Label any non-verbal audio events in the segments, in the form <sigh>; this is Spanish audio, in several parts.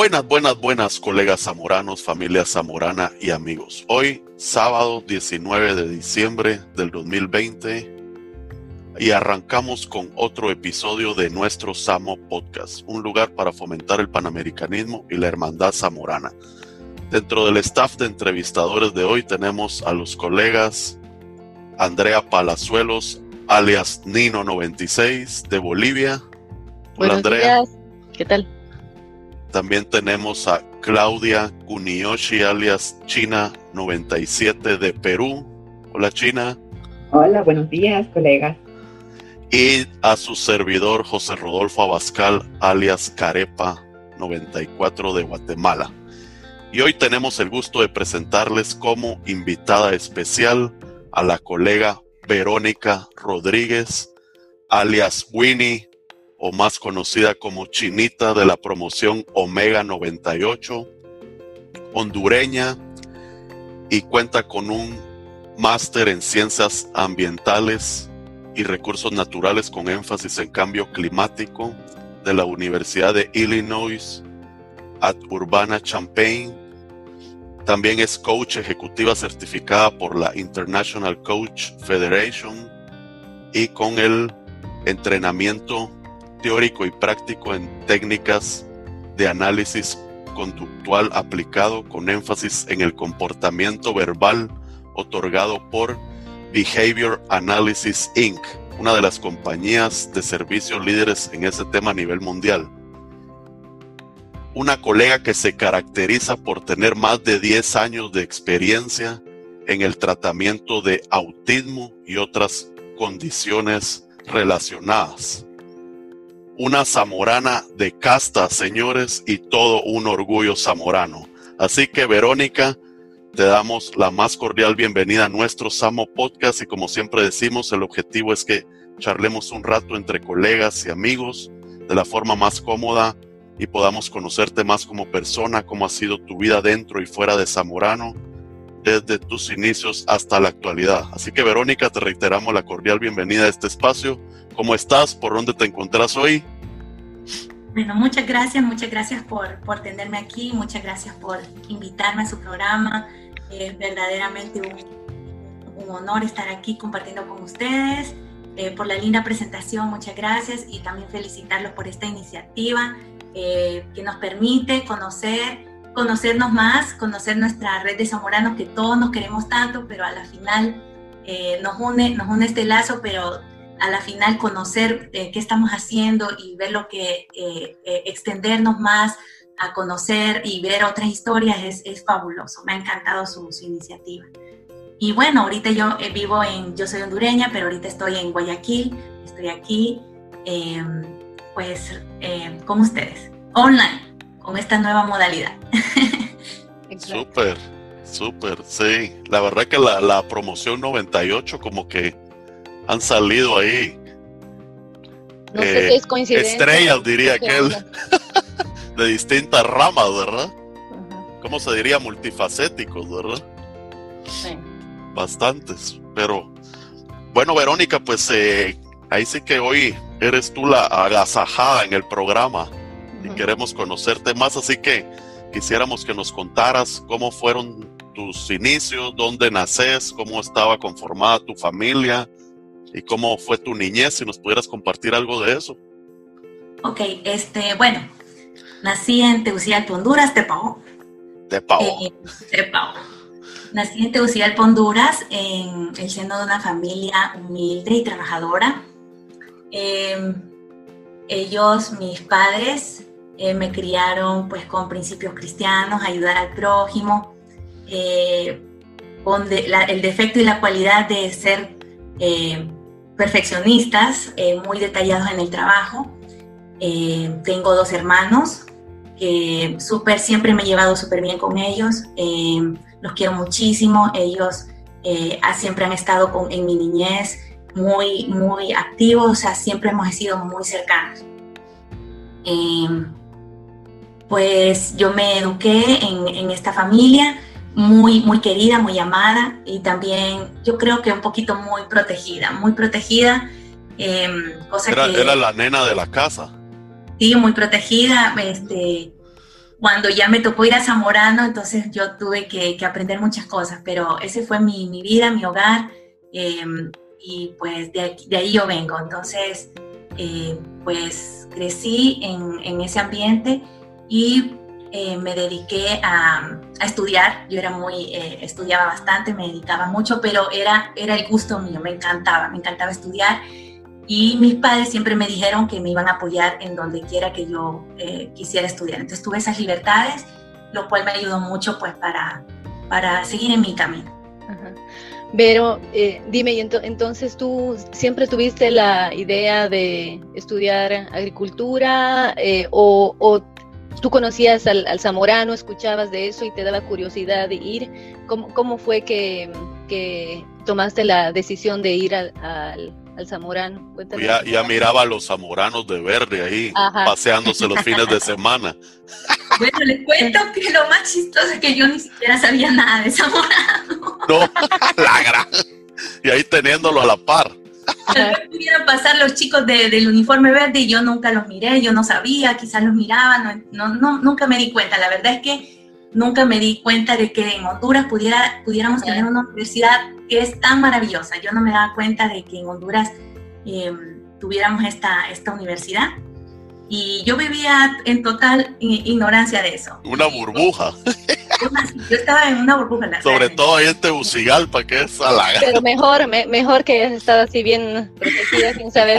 Buenas, buenas, buenas colegas zamoranos, familia zamorana y amigos. Hoy, sábado 19 de diciembre del 2020, y arrancamos con otro episodio de nuestro Samo Podcast, un lugar para fomentar el panamericanismo y la hermandad zamorana. Dentro del staff de entrevistadores de hoy tenemos a los colegas Andrea Palazuelos, alias Nino96 de Bolivia. Hola Andrea. ¿Qué tal? También tenemos a Claudia Kuniyoshi, alias China97 de Perú. Hola China. Hola, buenos días, colegas. Y a su servidor José Rodolfo Abascal, alias Carepa 94 de Guatemala. Y hoy tenemos el gusto de presentarles como invitada especial a la colega Verónica Rodríguez, alias Winnie o más conocida como Chinita de la promoción Omega 98, hondureña y cuenta con un máster en ciencias ambientales y recursos naturales con énfasis en cambio climático de la Universidad de Illinois at Urbana Champaign. También es coach ejecutiva certificada por la International Coach Federation y con el entrenamiento teórico y práctico en técnicas de análisis conductual aplicado con énfasis en el comportamiento verbal otorgado por Behavior Analysis Inc., una de las compañías de servicios líderes en ese tema a nivel mundial. Una colega que se caracteriza por tener más de 10 años de experiencia en el tratamiento de autismo y otras condiciones relacionadas una zamorana de casta, señores, y todo un orgullo zamorano. Así que, Verónica, te damos la más cordial bienvenida a nuestro Samo Podcast y como siempre decimos, el objetivo es que charlemos un rato entre colegas y amigos de la forma más cómoda y podamos conocerte más como persona, cómo ha sido tu vida dentro y fuera de Zamorano, desde tus inicios hasta la actualidad. Así que Verónica, te reiteramos la cordial bienvenida a este espacio ¿Cómo estás? ¿Por dónde te encuentras hoy? Bueno, muchas gracias, muchas gracias por, por tenerme aquí, muchas gracias por invitarme a su programa. Es verdaderamente un, un honor estar aquí compartiendo con ustedes. Eh, por la linda presentación, muchas gracias y también felicitarlos por esta iniciativa eh, que nos permite conocer, conocernos más, conocer nuestra red de zamoranos que todos nos queremos tanto, pero a la final eh, nos, une, nos une este lazo, pero a la final conocer eh, qué estamos haciendo y ver lo que, eh, eh, extendernos más a conocer y ver otras historias es, es fabuloso. Me ha encantado su, su, iniciativa. Y bueno, ahorita yo vivo en, yo soy hondureña, pero ahorita estoy en Guayaquil, estoy aquí, em, pues con ustedes, online, con esta nueva modalidad. <laughs> Súper, súper, sí. La verdad que la, la promoción 98 como que han salido ahí. No sé si es coincidencia. Estrellas, diría aquel. <laughs> de distintas ramas, ¿verdad? ¿Cómo se diría? Multifacéticos, ¿verdad? Sí. Bastantes. Pero, bueno, Verónica, pues eh, ahí sí que hoy eres tú la agasajada en el programa y queremos conocerte más, así que quisiéramos que nos contaras cómo fueron tus inicios, dónde naces, cómo estaba conformada tu familia, y cómo fue tu niñez, si nos pudieras compartir algo de eso. Ok, este, bueno, nací en Tegucigalpa, Honduras, Tepao. Tepao. Eh, Tepao. Nací en Tegucigalpa, Honduras, en el seno de una familia humilde y trabajadora. Eh, ellos, mis padres, eh, me criaron pues con principios cristianos, ayudar al prójimo, eh, con de, la, el defecto y la cualidad de ser eh, perfeccionistas, eh, muy detallados en el trabajo. Eh, tengo dos hermanos que super, siempre me he llevado súper bien con ellos. Eh, los quiero muchísimo. Ellos siempre han estado con, en mi niñez muy, muy activos, o sea, siempre hemos sido muy cercanos. Pues yo me eduqué en esta familia muy, muy querida, muy amada y también yo creo que un poquito muy protegida, muy protegida. Eh, cosa era, que, era la nena de la casa. Sí, muy protegida. Este, cuando ya me tocó ir a Zamorano, entonces yo tuve que, aprender muchas cosas, pero ese fue mi, vida, mi hogar, em, y pues de, ahí yo vengo. Entonces, eh, pues crecí en, ese ambiente y eh, me dediqué a, estudiar. Yo era muy, eh, estudiaba bastante, me dedicaba mucho, pero era, era el gusto mío, me encantaba, me encantaba estudiar. Y mis padres siempre me dijeron que me iban a apoyar en donde quiera que yo quisiera estudiar. Entonces tuve esas libertades, lo cual me ayudó mucho pues para, para seguir en mi camino. Pero eh, dime, entonces tú siempre tuviste la idea de estudiar agricultura eh, o, tú conocías al, zamorano, escuchabas de eso y te daba curiosidad de ir. ¿Cómo, fue que, tomaste la decisión de ir al, al, zamorano? Ya, ya, miraba a los zamoranos de verde ahí, paseándose los fines de semana. <laughs> Bueno, les cuento que lo más chistoso es que yo ni siquiera sabía nada de Zamorano. No, <laughs> la gran. Y ahí teniéndolo a la par. Tal vez pasar los chicos del uniforme verde y yo nunca los miré, yo no sabía, quizás los miraba, no, no, nunca me di cuenta. La verdad es que nunca me di cuenta de que en Honduras pudiera, pudiéramos tener una universidad que es tan maravillosa. Yo no me daba cuenta de que en Honduras em, tuviéramos esta, esta universidad y yo vivía en total ignorancia de eso. Una burbuja. <laughs> Yo estaba en una burbuja. Sobre todo ahí en Tegucigalpa, que es halagado. Pero mejor, mejor que hayas estado así bien protegida sin saber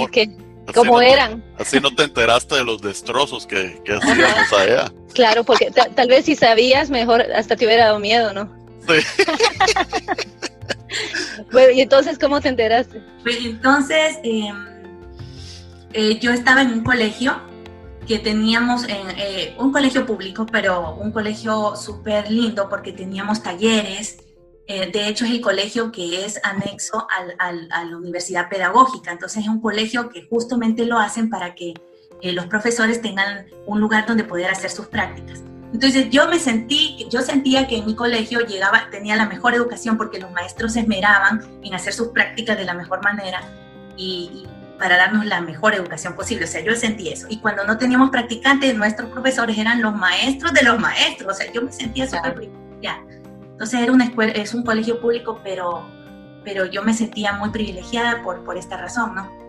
cómo eran. Así no te enteraste de los destrozos que, que hacíamos allá. Claro, porque tal vez si sabías, mejor hasta te hubiera dado miedo, ¿no? Sí. <laughs> bueno, ¿y entonces cómo te enteraste? Pues entonces, em, eh, yo estaba en un colegio que teníamos en eh, un colegio público, pero un colegio súper lindo porque teníamos talleres. Eh, de hecho, es el colegio que es anexo al, a la universidad pedagógica. Entonces, es un colegio que justamente lo hacen para que eh, los profesores tengan un lugar donde poder hacer sus prácticas. Entonces, yo me sentí, yo sentía que en mi colegio llegaba, tenía la mejor educación porque los maestros se esmeraban en hacer sus prácticas de la mejor manera y, para darnos la mejor educación posible. O sea, yo sentí eso. Y cuando no teníamos practicantes, nuestros profesores eran los maestros de los maestros. O sea, yo me sentía súper privilegiada. Entonces era una escuela, es un colegio público, pero, pero yo me sentía muy privilegiada por, por esta razón, ¿no?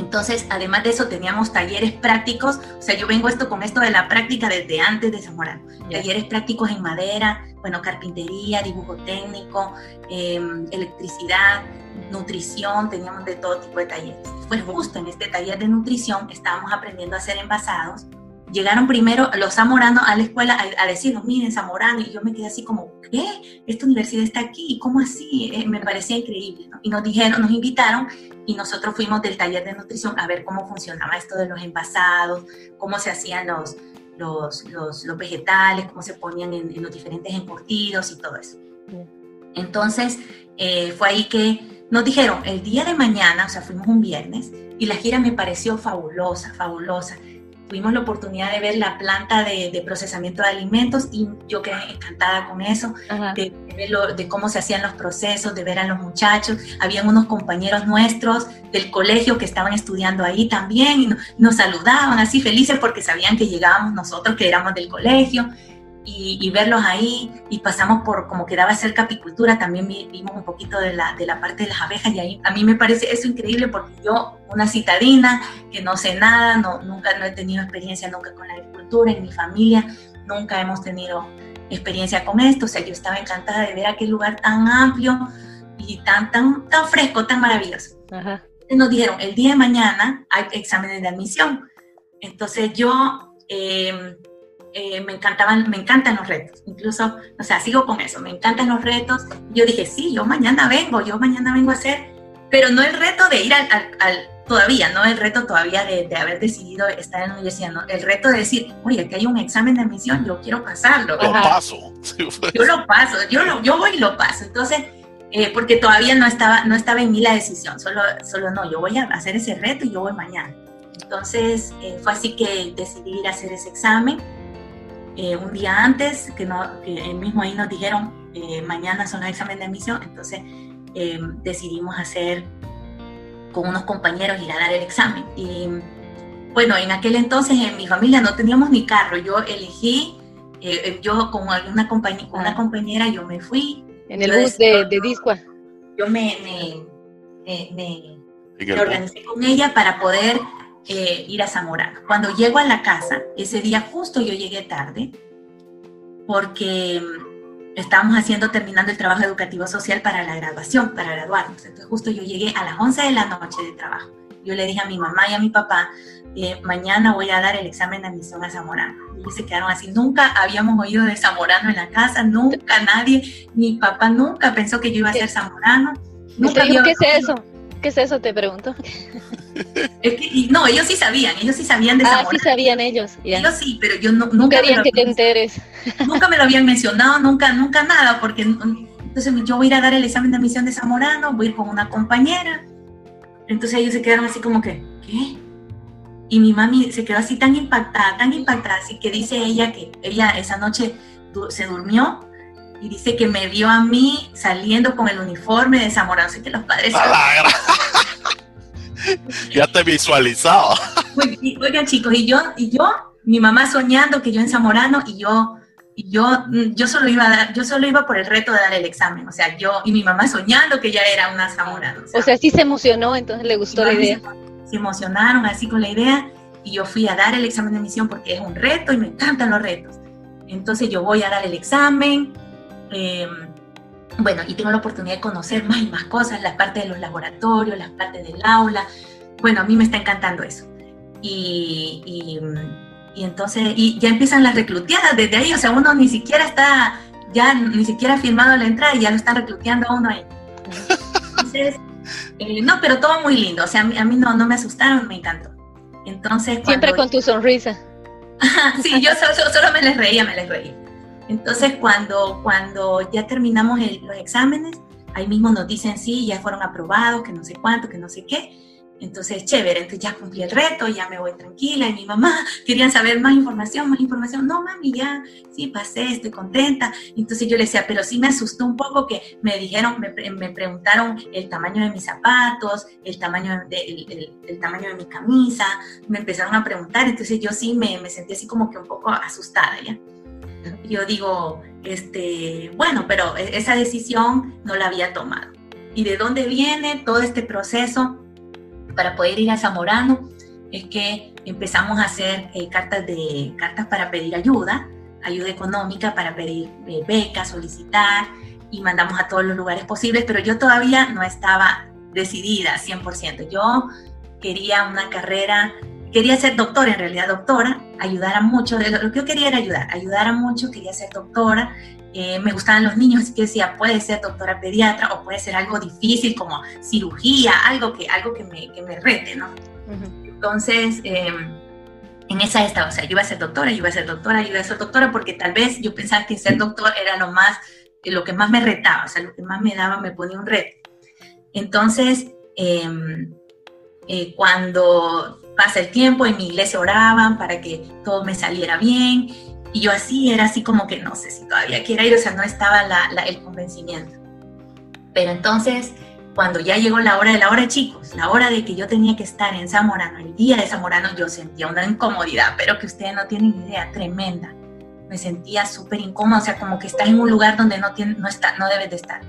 Entonces, además de eso, teníamos talleres prácticos. O sea, yo vengo esto con esto de la práctica desde antes de Zamorano. Talleres prácticos en madera, bueno, carpintería, dibujo técnico, em, electricidad, nutrición, teníamos de todo tipo de talleres. Fue justo en este taller de nutrición estábamos aprendiendo a hacer envasados. Llegaron primero los zamoranos a la escuela a, decirnos, miren, zamorano, y yo me quedé así como, ¿qué? Esta universidad está aquí, ¿cómo así? Eh, me parecía increíble, Y nos dijeron, nos invitaron y nosotros fuimos del taller de nutrición a ver cómo funcionaba esto de los envasados, cómo se hacían los, los, los, vegetales, cómo se ponían en, los diferentes encurtidos y todo eso. Entonces, eh, fue ahí que nos dijeron el día de mañana, o sea, fuimos un viernes, y la gira me pareció fabulosa, fabulosa. Tuvimos la oportunidad de ver la planta de, procesamiento de alimentos y yo quedé encantada con eso, de, de, cómo se hacían los procesos, de ver a los muchachos. Habían unos compañeros nuestros del colegio que estaban estudiando ahí también y nos saludaban así felices porque sabían que llegábamos nosotros, que éramos del colegio y, verlos ahí y pasamos por como quedaba cerca apicultura, también vimos un poquito de la, de la parte de las abejas y ahí a mí me parece eso increíble porque yo, una citadina que no sé nada, no, nunca no he tenido experiencia nunca con la agricultura, en mi familia nunca hemos tenido experiencia con esto, o sea, yo estaba encantada de ver aquel lugar tan amplio y tan, tan, tan fresco, tan maravilloso. Nos dijeron, el día de mañana hay exámenes de admisión. Entonces yo... Eh, eh, me encantaban, me encantan los retos, incluso, o sea, sigo con eso, me encantan los retos. Yo dije, sí, yo mañana vengo, yo mañana vengo a hacer, pero no el reto de ir al, todavía, no el reto todavía de, haber decidido estar en la universidad, no, el reto de decir, oye, aquí hay un examen de admisión, yo quiero pasarlo. Lo paso. <laughs> Yo lo paso, yo, lo, yo voy y lo paso. Entonces, eh, porque todavía no estaba, no estaba en mí la decisión, solo, solo no, yo voy a hacer ese reto y yo voy mañana. Entonces, eh, fue así que decidí ir a hacer ese examen eh, un día antes, que, no, mismo ahí nos dijeron, eh, mañana son los exámenes de admisión, entonces eh, decidimos hacer con unos compañeros ir a dar el examen. Y bueno, en aquel entonces en mi familia no teníamos ni carro, yo elegí yo con una, compañía, con una ah. compañera, yo me fui. En el bus de, de Discua. Yo me, me, organicé con ella para poder ir a Zamorano. Cuando llego a la casa, ese día justo yo llegué tarde, porque estábamos haciendo, terminando el trabajo educativo social para la graduación, para graduarnos. Entonces justo yo llegué a las 11 de la noche de trabajo. Yo le dije a mi mamá y a mi papá, eh, mañana voy a dar el examen de admisión a Zamorano. Y se quedaron así. Nunca habíamos oído de Zamorano en la casa, nunca nadie, mi papá nunca pensó que yo iba a ser Zamorano. Nunca ¿Qué es eso? ¿Qué es eso? Te pregunto. <laughs> no, ellos sí sabían, ellos sí sabían de Zamorano. Ah, sí sabían ellos. Ellos sí, pero yo no, nunca. querían que te enteres. <laughs> Nunca me lo habían mencionado, nunca, nunca nada, porque entonces yo voy a ir a dar el examen de admisión de Zamorano, voy a ir con una compañera. Entonces ellos se quedaron así como que, ¿qué? Y mi mami se quedó así tan impactada, tan impactada, así que dice ella que ella esa noche se durmió y dice que me vio a mí saliendo con el uniforme de Zamorano, así que los padres... <laughs> ya te visualizaba. Oigan chicos, y yo, y yo, mi mamá soñando que yo en Zamorano y yo, y yo, yo solo iba a dar, yo solo iba por el reto de dar el examen, o sea, yo y mi mamá soñando que ya era una Zamorano. O sea, sí se emocionó, entonces le gustó la idea. Se, emocionaron así con la idea y yo fui a dar el examen de admisión porque es un reto y me encantan los retos. Entonces yo voy a dar el examen. Eh, bueno, y tengo la oportunidad de conocer más y más cosas, la parte de los laboratorios, las partes del aula. Bueno, a mí me está encantando eso. Y, y, entonces, y ya empiezan las recluteadas desde ahí, o sea, uno ni siquiera está, ya ni siquiera ha firmado la entrada y ya lo están recluteando a uno ahí. Entonces, <laughs> eh, no, pero todo muy lindo, o sea, a mí, no, no me asustaron, me encantó. Entonces, Siempre con tu sonrisa. <laughs> sí, yo solo, solo me les reía, me les reía. Entonces, cuando, cuando ya terminamos los exámenes, ahí mismo nos dicen, sí, ya fueron aprobados, que no sé cuánto, que no sé qué. Entonces, chévere, entonces ya cumplí el reto, ya me voy tranquila. Y mi mamá <laughs> querían saber más información, más información. No, mami, ya, sí, pasé, estoy contenta. Entonces yo le decía, pero sí me asustó un poco que me dijeron, me, me preguntaron el tamaño de mis zapatos, el tamaño de, el, el, tamaño de mi camisa, me empezaron a preguntar. Entonces yo sí me, me sentí así como que un poco asustada, ¿ya? Yo digo, este, bueno, pero e-, esa decisión no la había tomado. ¿Y de dónde viene todo este proceso para poder ir a Zamorano? Es que empezamos a hacer eh, cartas, de, cartas para pedir ayuda, ayuda económica para pedir eh, becas, solicitar y mandamos a todos los lugares posibles, pero yo todavía no estaba decidida 100%. Yo quería una carrera quería ser doctora, en realidad doctora, ayudar a mucho, lo que yo quería era ayudar, ayudar a mucho, quería ser doctora, eh, me gustaban los niños, así que decía, puede ser doctora pediatra o puede ser algo difícil como cirugía, algo que, algo que, me, que me rete, ¿no? Entonces, em, en esa estaba, o sea, yo iba a ser doctora, yo iba a ser doctora, yo iba a ser doctora porque tal vez yo pensaba que ser doctor era lo más, lo que más me retaba, o sea, lo que más me daba, me ponía un reto. Entonces, em, eh, cuando pasa el tiempo, en mi iglesia oraban para que todo me saliera bien. Y yo así era así como que no sé si todavía quiero ir, o sea, no estaba el convencimiento. Pero entonces, cuando ya llegó la hora de la hora, chicos, la hora de que yo tenía que estar en Zamorano, el día de Zamorano, yo sentía una incomodidad, pero que ustedes no tienen idea, tremenda. Me sentía súper incómoda, o sea, como que estás en un lugar donde no, tiene, no, está, no debes de estar.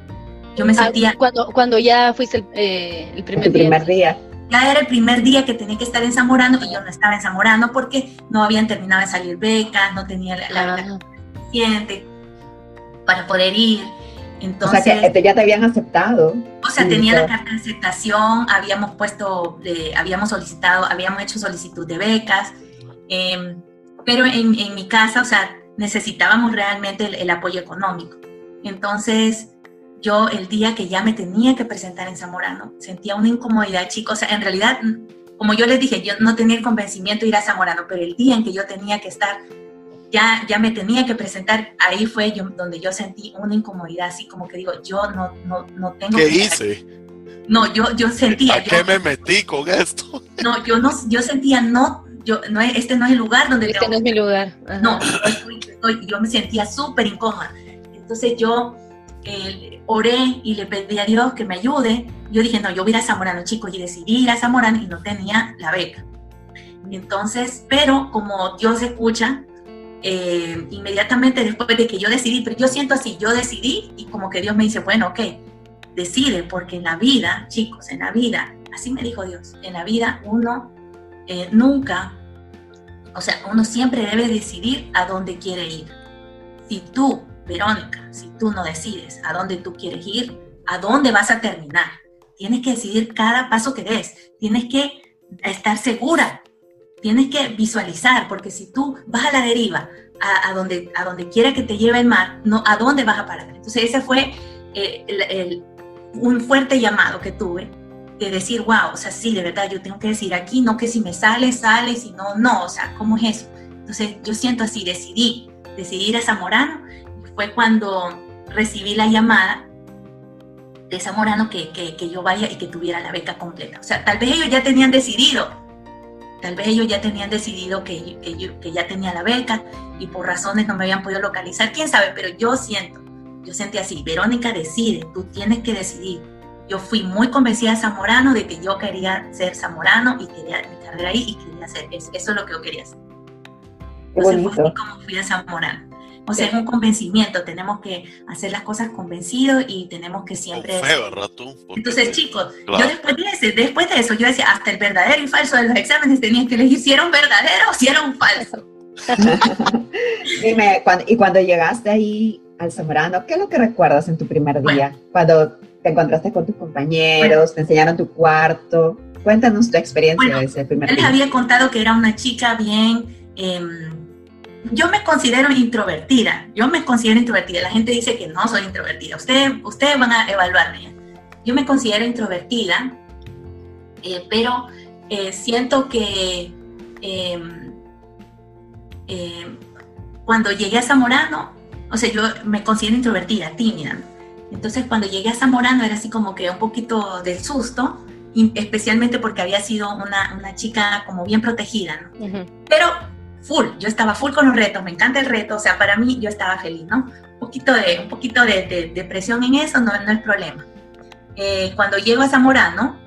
Yo me ah, sentía... cuando, cuando ya fuiste el, eh, el primer el día. Primer día ya era el primer día que tenía que estar en Zamorano y yo no estaba en Zamorano porque no habían terminado de salir becas, no tenía la, la, suficiente para poder ir. Entonces, o sea que ya te habían aceptado. O sea, tenía la carta de aceptación, habíamos puesto, habíamos solicitado, habíamos hecho solicitud de becas, em, pero en, en, mi casa, o sea, necesitábamos realmente el, el apoyo económico. Entonces, yo el día que ya me tenía que presentar en Zamorano, sentía una incomodidad, chicos. O sea, en realidad, como yo les dije, yo no tenía el convencimiento de ir a Zamorano, pero el día en que yo tenía que estar, ya, ya me tenía que presentar, ahí fue yo, donde yo sentí una incomodidad, así como que digo, yo no, no, no tengo... ¿Qué hice? No, yo, yo sentía... ¿A qué me metí con esto? <laughs> No, yo, no, yo sentía, no, yo, no, este no es el lugar donde... Este no es mi lugar. No, yo me sentía súper incómoda. Entonces yo eh, oré y le pedí a Dios que me ayude. Yo dije, no, yo voy a ir a Zamorano, chicos, y decidí ir a Zamorano y no tenía la beca. Entonces, pero como Dios escucha, eh, inmediatamente después de que yo decidí, pero yo siento así, yo decidí y como que Dios me dice, bueno, ok, decide, porque en la vida, chicos, en la vida, así me dijo Dios, en la vida uno eh, nunca, o sea, uno siempre debe decidir a dónde quiere ir. Si tú, Verónica, si tú no decides a dónde tú quieres ir, a dónde vas a terminar, tienes que decidir cada paso que des, tienes que estar segura, tienes que visualizar, porque si tú vas a la deriva, a, donde, a donde quiera que te lleve el mar, no, ¿a dónde vas a parar? Entonces ese fue eh, un fuerte llamado que tuve de decir, wow, o sea, sí, de verdad, yo tengo que decir aquí, no que si me sale, sale, si no, no, o sea, ¿cómo es eso? Entonces yo siento así, decidí, decidí ir a Zamorano, fue cuando recibí la llamada de Zamorano que, que, que yo vaya y que tuviera la beca completa. O sea, tal vez ellos ya tenían decidido, tal vez ellos ya tenían decidido que, que, yo, que ya tenía la beca y por razones no me habían podido localizar, quién sabe, pero yo siento yo sentí así, Verónica decide, tú tienes que decidir. Yo fui muy convencida de Zamorano de que yo quería ser Zamorano y quería mi carrera ahí y quería hacer eso. Eso es lo que yo quería hacer. Entonces fue así como fui a Zamorano. O sea, es un convencimiento, tenemos que hacer las cosas convencidos y tenemos que siempre... Entonces, chicos, yo después de, después de eso, yo decía, hasta el verdadero y falso de los exámenes tenías que elegir si era un verdadero o si era un falso. <laughs> Dime, y cuando llegaste ahí, al Zamorano, ¿qué es lo que recuerdas en tu primer día? Cuando te encontraste con tus compañeros, te enseñaron tu cuarto. Cuéntanos tu experiencia de ese primer día. Les había contado que era una chica bien... Em, yo me considero introvertida, yo me considero introvertida. La gente dice que no soy introvertida. Ustedes, ustedes van a evaluarme. Yo me considero introvertida, eh, pero eh, siento que em, cuando llegué a Zamorano o sea, yo me considero introvertida, tímida. Entonces cuando llegué a Zamorano era así como que un poquito del susto, especialmente porque había sido una, una chica como bien protegida, ¿no? Pero full, yo estaba full con los retos, me encanta el reto, o sea, para mí yo estaba feliz, ¿no? Un poquito de, un poquito de, de, presión en eso no, no es problema. Eh, cuando llego a Zamorano,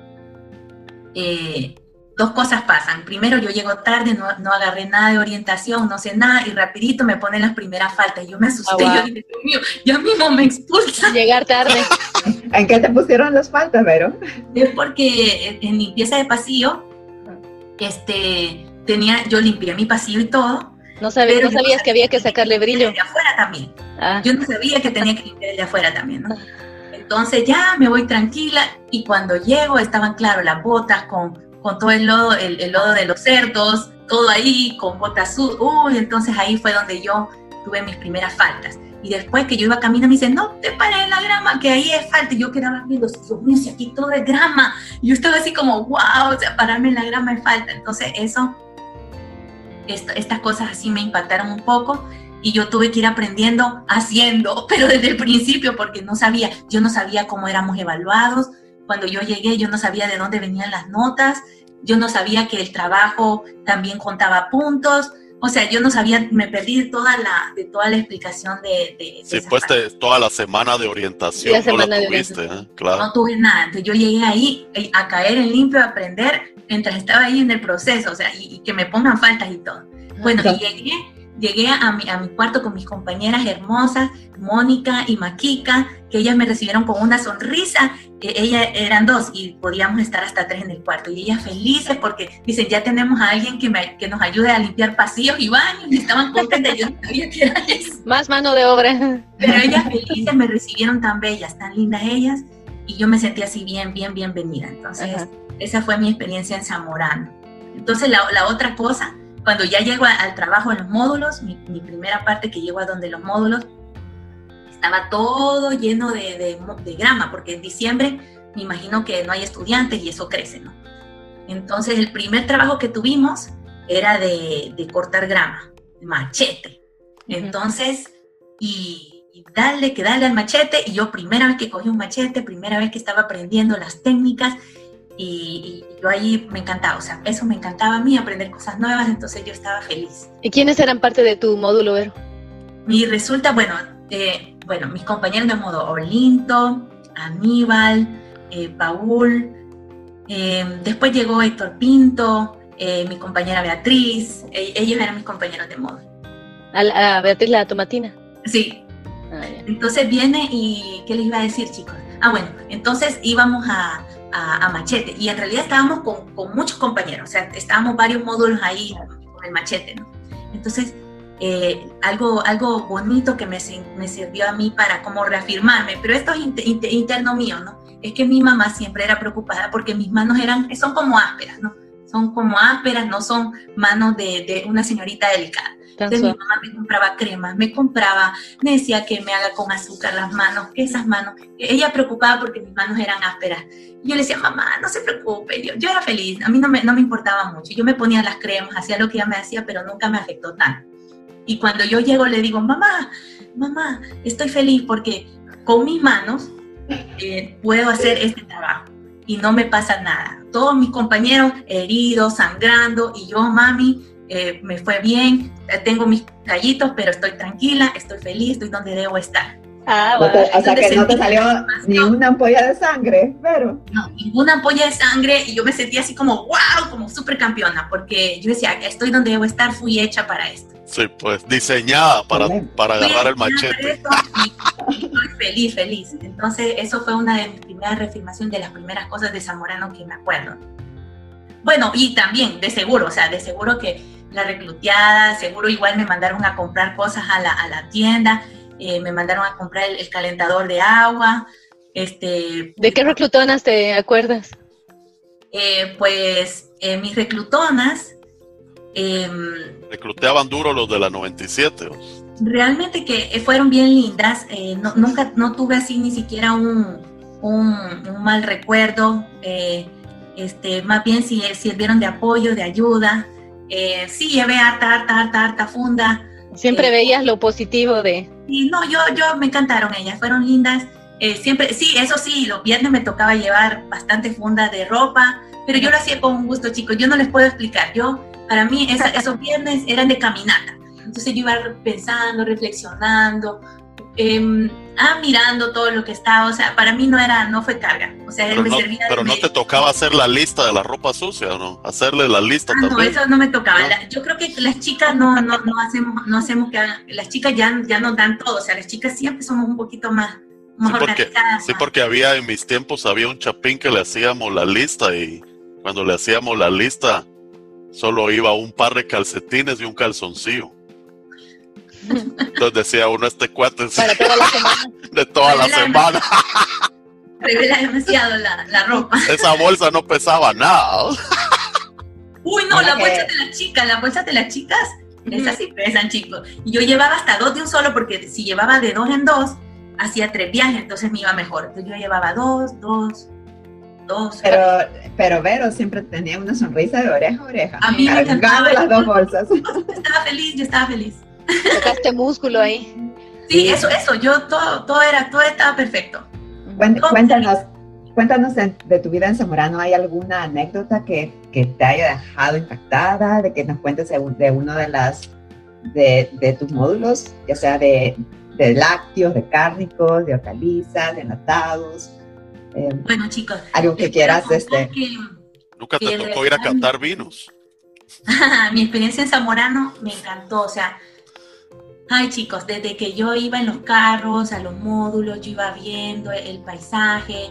eh, dos cosas pasan. Primero, yo llego tarde, no, no, agarré nada de orientación, no sé nada, y rapidito me ponen las primeras faltas. Yo me asusté, ah, yo dije, Dios mío, ya mismo me expulsan. Llegar tarde. <laughs> ¿En qué te pusieron las faltas, Vero? Es porque en limpieza de pasillo, este, tenía, yo limpié mi pasillo y todo. No, sabía, no sabías que había que sacarle brillo. De afuera también. Ah. Yo no sabía que tenía que limpiar de afuera también, ¿no? Entonces ya me voy tranquila y cuando llego estaban, claro, las botas con con todo el lodo, el, lodo de los cerdos, todo ahí, con botas azul. Uy, entonces ahí fue donde yo tuve mis primeras faltas. Y después que yo iba caminando, me dicen, no te pares en la grama, que ahí es falta. Y yo quedaba viendo, Dios mío, si aquí todo es grama. Y yo estaba así como, wow, o sea, pararme en la grama es falta. Entonces eso, estas cosas así me impactaron un poco y yo tuve que ir aprendiendo haciendo, <laughs> pero desde el principio porque no sabía, yo no sabía cómo éramos evaluados, cuando yo llegué yo no sabía de dónde venían las notas, yo no sabía que el trabajo también contaba puntos, o sea, yo no sabía, me perdí toda la, de toda la explicación de... de, sí, pues toda la semana de orientación, no la tuviste, ¿eh? claro. No tuve nada, entonces yo llegué ahí eh, a caer en limpio, a aprender mientras estaba ahí en el proceso, o sea, y, que me pongan faltas y todo. Bueno, y llegué Llegué a mi, a mi cuarto con mis compañeras hermosas, Mónica y Maquica, que ellas me recibieron con una sonrisa. ellas eran dos y podíamos estar hasta tres en el cuarto. Y ellas felices porque dicen, ya tenemos a alguien que, me, que nos ayude a limpiar pasillos y baños. Y estaban contentas, yo no sabía que era eso. Más mano de obra. Pero ellas felices me recibieron tan bellas, tan lindas ellas. Y yo me sentí así bien, bien, bienvenida. Entonces, esa fue mi experiencia en Zamorano. Entonces, la, la otra cosa cuando ya llego al trabajo en los módulos, mi, primera parte que llego a donde los módulos, estaba todo lleno de, grama, porque en diciembre me imagino que no hay estudiantes y eso crece, ¿no? Entonces el primer trabajo que tuvimos era de, cortar grama, machete. Entonces, y, y darle, que darle al machete, y yo primera vez que cogí un machete, primera vez que estaba aprendiendo las técnicas, y, yo ahí me encantaba, o sea, eso me encantaba a mí, aprender cosas nuevas, entonces yo estaba feliz. ¿Y quiénes eran parte de tu módulo, Vero? Mi resulta, bueno, eh, bueno, mis compañeros de modo Olinto, Aníbal, eh, Paul, eh, después llegó Héctor Pinto, mi compañera Beatriz, e, ellos eran mis compañeros de modo. A, Beatriz la tomatina. Sí. Ah, entonces viene y, ¿qué les iba a decir, chicos? Ah, bueno, entonces íbamos a, a, Machete y en realidad estábamos con, con, muchos compañeros, o sea, estábamos varios módulos ahí con el Machete, ¿no? Entonces, eh, algo, algo bonito que me, me, sirvió a mí para como reafirmarme, pero esto es interno mío, ¿no? Es que mi mamá siempre era preocupada porque mis manos eran, son como ásperas, ¿no? Son como ásperas, no son manos de, de una señorita delicada. Entonces mi mamá me compraba crema, me compraba, me decía que me haga con azúcar las manos, que esas manos, ella preocupada porque mis manos eran ásperas. Y yo le decía, mamá, no se preocupe, yo, yo era feliz, a mí no me, no me importaba mucho, yo me ponía las cremas, hacía lo que ella me hacía, pero nunca me afectó tanto. Y cuando yo llego le digo, mamá, mamá, estoy feliz porque con mis manos eh, puedo hacer este trabajo y no me pasa nada. Todos mis compañeros heridos, sangrando y yo, mami, eh, me fue bien, eh, tengo mis gallitos, pero estoy tranquila, estoy feliz, estoy donde debo estar. Ah, bueno. o sea que no te salió ni una ampolla de sangre, pero... No, ninguna ampolla de sangre y yo me sentía así como, wow, como súper campeona, porque yo decía, estoy donde debo estar, fui hecha para esto. Sí, pues diseñada para, para agarrar el machete. estoy feliz, feliz. Entonces, eso fue una de mis primeras reafirmaciones, de las primeras cosas de Zamorano que me acuerdo. Bueno, y también, de seguro, o sea, de seguro que la recluteada, seguro igual me mandaron a comprar cosas a la, a la tienda, eh, me mandaron a comprar el, calentador de agua. Este, ¿De qué reclutonas te acuerdas? Eh, pues eh, mis reclutonas... Em, Recluteaban duro los de la 97. Realmente que fueron bien lindas, nunca no tuve así ni siquiera un, un, mal recuerdo, este, más bien si sirvieron de apoyo, de ayuda. Eh, sí, llevé harta, harta, harta, harta funda. Siempre eh, veías lo positivo de... Sí, no, yo, yo me encantaron ellas, fueron lindas. Eh, siempre, sí, eso sí, los viernes me tocaba llevar bastante funda de ropa, pero yo lo hacía con un gusto, chicos. Yo no les puedo explicar. Yo, para mí, esos viernes eran de caminata. Entonces yo iba pensando, reflexionando, eh, ah, mirando todo lo que estaba, o sea, para mí no era, no fue carga, o sea, pero me no, servía Pero no te tocaba hacer la lista de la ropa sucia, ¿no? Hacerle la lista ah, también. No, eso no me tocaba. yo creo que las chicas no, no, no hacemos, no hacemos que las chicas ya, ya nos dan todo, o sea, las chicas siempre somos un poquito más, más sí, porque, Sí, porque había en mis tiempos había un chapín que le hacíamos la lista y cuando le hacíamos la lista solo iba un par de calcetines y un calzoncillo. Entonces decía uno, este cuate Para toda la semana. de toda la semana. Revela demasiado la, la, ropa. Esa bolsa no pesaba nada. Uy, no, la bolsa de las chicas, las bolsas de las chicas, esas sí pesan, chicos. Y yo llevaba hasta dos de un solo, porque si llevaba de dos en dos, hacía tres viajes, entonces me iba mejor. Entonces yo llevaba dos, dos, dos. Pero, pero Vero siempre tenía una sonrisa de oreja a oreja. A mí me encantaba. las dos bolsas. Yo estaba feliz, yo estaba feliz. Tocaste músculo ahí. Sí, eso, eso, yo todo, todo era, todo estaba perfecto. Cuéntanos, cuéntanos de, tu vida en Zamorano, ¿hay alguna anécdota que, que, te haya dejado impactada, de que nos cuentes de, de uno de las de, de, tus módulos, ya sea de, de, lácteos, de cárnicos, de hortalizas, de enlatados? Eh, bueno, chicos. Algo que quieras, este. Nunca te tocó ir a cantar vinos. <laughs> Mi experiencia en Zamorano me encantó, o sea, Ay chicos, desde que yo iba en los carros, a los módulos, yo iba viendo el paisaje,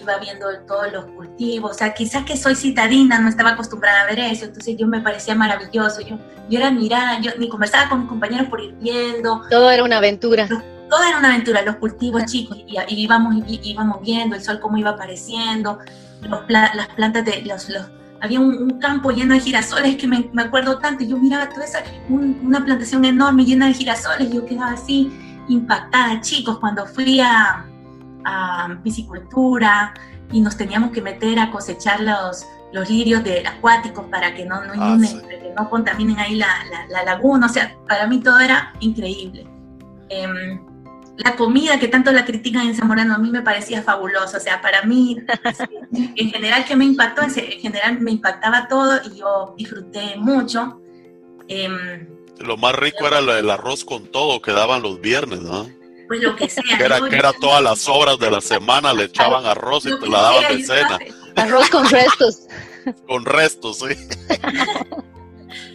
iba viendo todos los cultivos, o sea, quizás que soy citadina, no estaba acostumbrada a ver eso, entonces yo me parecía maravilloso, yo, yo era mirada, yo ni conversaba con mis compañeros por ir viendo. Todo era una aventura. todo era una aventura, los cultivos chicos, y, íbamos, íbamos viendo el sol cómo iba apareciendo, las plantas de los, los había un, campo lleno de girasoles que me, acuerdo tanto, yo miraba toda esa, una plantación enorme llena de girasoles, yo quedaba así impactada, chicos, cuando fui a, a piscicultura y nos teníamos que meter a cosechar los, los lirios de, acuáticos para que no, no, ah, no contaminen ahí la, la, laguna, o sea, para mí todo era increíble. Em, la comida que tanto la critican en Zamorano a mí me parecía fabulosa, o sea, para mí, <laughs> en general que me impactó, en general me impactaba todo y yo disfruté mucho. Em, lo más rico era el arroz con todo que daban los viernes, ¿no? Pues lo que sea. Que era, que era todas las horas de la semana, le echaban arroz y te la daban de cena. <laughs> Arroz con restos. con restos, sí. <laughs>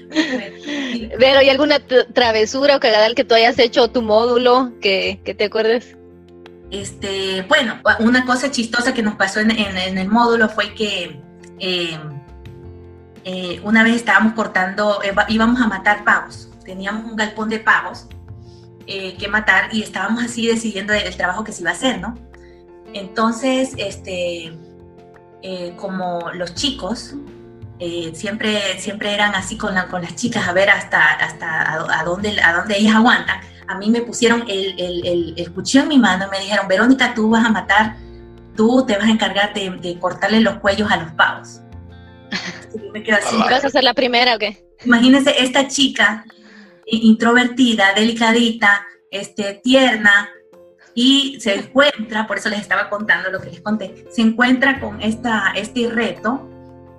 <laughs> Pero, ¿y alguna travesura o cagadal que tú hayas hecho tu módulo que, te acuerdes? Este, bueno, una cosa chistosa que nos pasó en, el módulo fue que eh, eh, una vez estábamos cortando, eh, íbamos a matar pavos, teníamos un galpón de pavos que matar y estábamos así decidiendo el trabajo que se iba a hacer, ¿no? Entonces, este, como los chicos eh, siempre, siempre eran así con, con las chicas a ver hasta, hasta a, dónde, a dónde ellas aguantan. A mí me pusieron el, el, el, cuchillo en mi mano y me dijeron, Verónica, tú vas a matar, tú te vas a encargar de, cortarle los cuellos a los pavos. <laughs> ¿Vas a ser la primera o qué? Imagínense esta chica introvertida, delicadita, este, tierna, y se encuentra, por eso les estaba contando lo que les conté, se encuentra con esta, este reto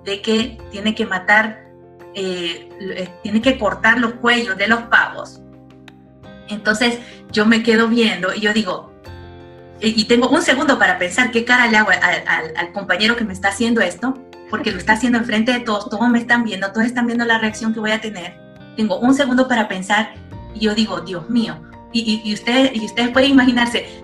de que tiene que matar, eh, eh, tiene que cortar los cuellos de los pavos. Entonces yo me quedo viendo y yo digo, y tengo un segundo para pensar qué cara le hago al, compañero que me está haciendo esto, porque lo está haciendo enfrente de todos, todos me están viendo, todos están viendo la reacción que voy a tener. Tengo un segundo para pensar y yo digo, Dios mío, y, y, ustedes, y ustedes pueden imaginarse,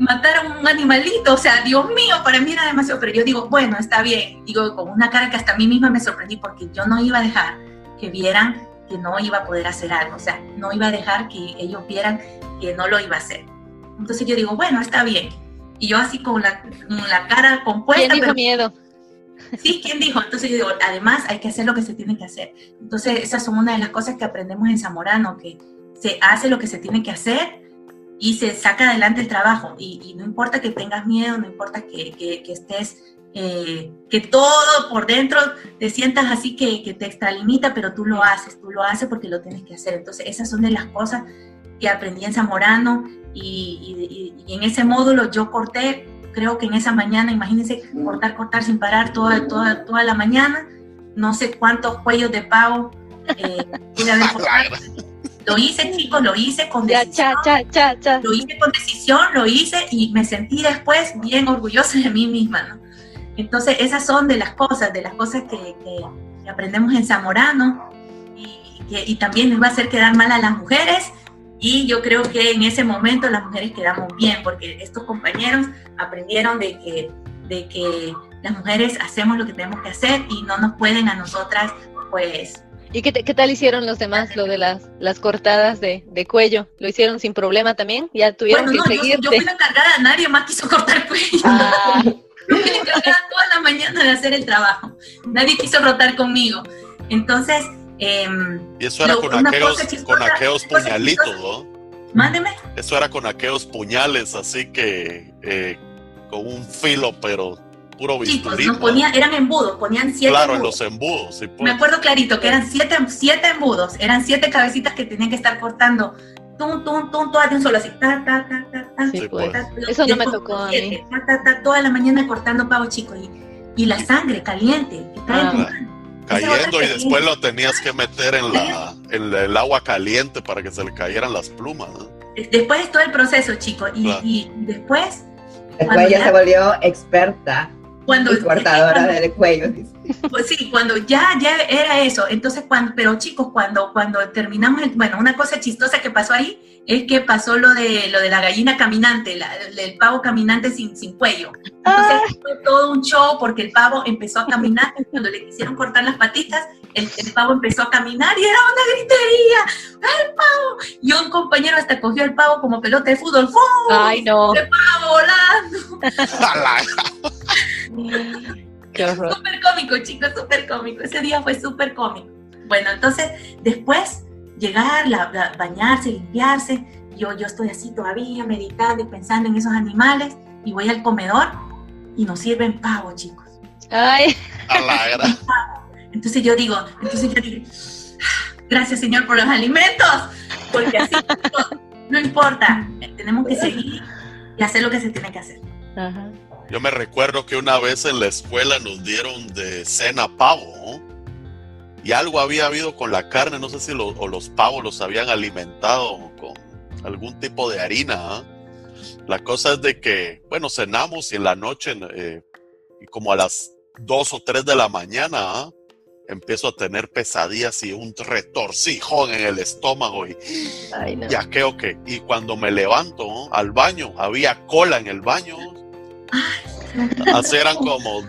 matar a un animalito, o sea, Dios mío, para mí era demasiado, pero yo digo, bueno, está bien, digo, con una cara que hasta a mí misma me sorprendí porque yo no iba a dejar que vieran que no iba a poder hacer algo, o sea, no iba a dejar que ellos vieran que no lo iba a hacer. Entonces yo digo, bueno, está bien. Y yo así con la, la cara compuesta. ¿Quién dijo miedo? Sí, ¿quién dijo? Entonces yo digo, además hay que hacer lo que se tiene que hacer. Entonces esas son una de las cosas que aprendemos en Zamorano, que se hace lo que se tiene que hacer y se saca adelante el trabajo. Y, no importa que tengas miedo, no importa que, que, estés, eh, que todo por dentro te sientas así que, que, te extralimita, pero tú lo haces, tú lo haces porque lo tienes que hacer. Entonces, esas son de las cosas que aprendí en Zamorano y, y, en ese módulo yo corté, creo que en esa mañana, imagínense, cortar, cortar sin parar toda, toda, toda la mañana, no sé cuántos cuellos de pavo. Eh, <laughs> Lo hice, chicos, lo hice con decisión. Lo hice con decisión, lo hice y me sentí después bien orgullosa de mí misma, ¿no? Entonces, esas son de las cosas, de las cosas que, aprendemos en Zamorano y, y también nos va a hacer quedar mal a las mujeres. Y yo creo que en ese momento las mujeres quedamos bien, porque estos compañeros aprendieron de que, de que las mujeres hacemos lo que tenemos que hacer y no nos pueden a nosotras, pues, ¿Y qué, qué, tal hicieron los demás, lo de las, las cortadas de, de, cuello? ¿Lo hicieron sin problema también? ¿Ya tuvieron que seguir? Yo, yo, fui la encargada, nadie más quiso cortar cuello. Ah. <laughs> yo fui la encargada toda la mañana de hacer el trabajo. Nadie quiso rotar conmigo. Entonces... Eh, y eso era con, aquellos, con aquellos puñalitos, ¿no? Mándeme. Eso era con aquellos puñales, así que eh, con un filo, pero puro bisturí. Chicos, ponía, eran embudos, ponían siete Claro, en los embudos, sí. Pues. Me acuerdo clarito que eran siete, siete embudos, eran siete cabecitas que tenían que estar cortando tum, tum, tum, todas de un solo, así, ta, ta, ta, ta, ta. Sí, pues. Eso no me tocó a mí. Ta, ta, ta, toda la mañana cortando pavo, chicos, y, y la sangre caliente ah. Cayendo y después lo tenías que meter en, la, en el agua caliente para que se le cayeran las plumas. Después es todo el proceso, chicos, y, y después... Después ya se volvió experta cuando cortadora del cuello. Pues sí, cuando ya, ya era eso. Entonces, cuando, pero chicos, cuando, cuando terminamos, el, bueno, una cosa chistosa que pasó ahí es que pasó lo de, lo de la gallina caminante, la, el pavo caminante sin, sin cuello. Entonces ah. fue todo un show porque el pavo empezó a caminar. Cuando le quisieron cortar las patitas, el, pavo empezó a caminar y era una gritería. ¡El pavo! Y un compañero hasta cogió el pavo como pelota de fútbol. ¡Fum! ¡Ay, no! ¡El pavo volando! <laughs> <laughs> <laughs> Súper cómico, chicos, súper cómico. Ese día fue súper cómico. Bueno, entonces, después, llegar, bañarse, limpiarse. Yo, yo estoy así todavía meditando y pensando en esos animales. Y voy al comedor y nos sirven pavo, chicos. Ay. <laughs> Entonces yo digo, entonces yo digo, gracias Señor por los alimentos, porque así <laughs> no, importa, tenemos que seguir y hacer lo que se tiene que hacer. Ajá. Yo me recuerdo que una vez en la escuela nos dieron de cena pavo, Y algo había habido con la carne, no sé si o los pavos los habían alimentado con algún tipo de harina. ¿ah? La cosa es de que, bueno, cenamos y en la noche, eh, y como a las 2 o 3 de la mañana, ¿ah? empiezo a tener pesadillas y un retorcijón en el estómago y ya creo que y cuando me levanto al baño había cola en el baño <laughs> así eran como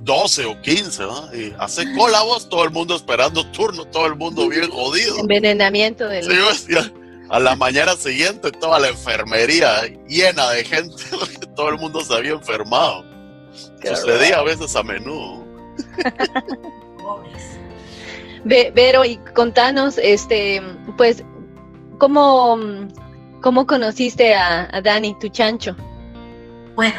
12 o 15 y hace cola vos todo el mundo esperando turno todo el mundo bien jodido. Envenenamiento del sí, a la mañana siguiente toda la enfermería llena de gente <laughs> todo el mundo se había enfermado. Sucedía a veces a menudo. Vero, y contanos, este, pues, ¿cómo, cómo conociste a, Dani, tu chancho? Bueno,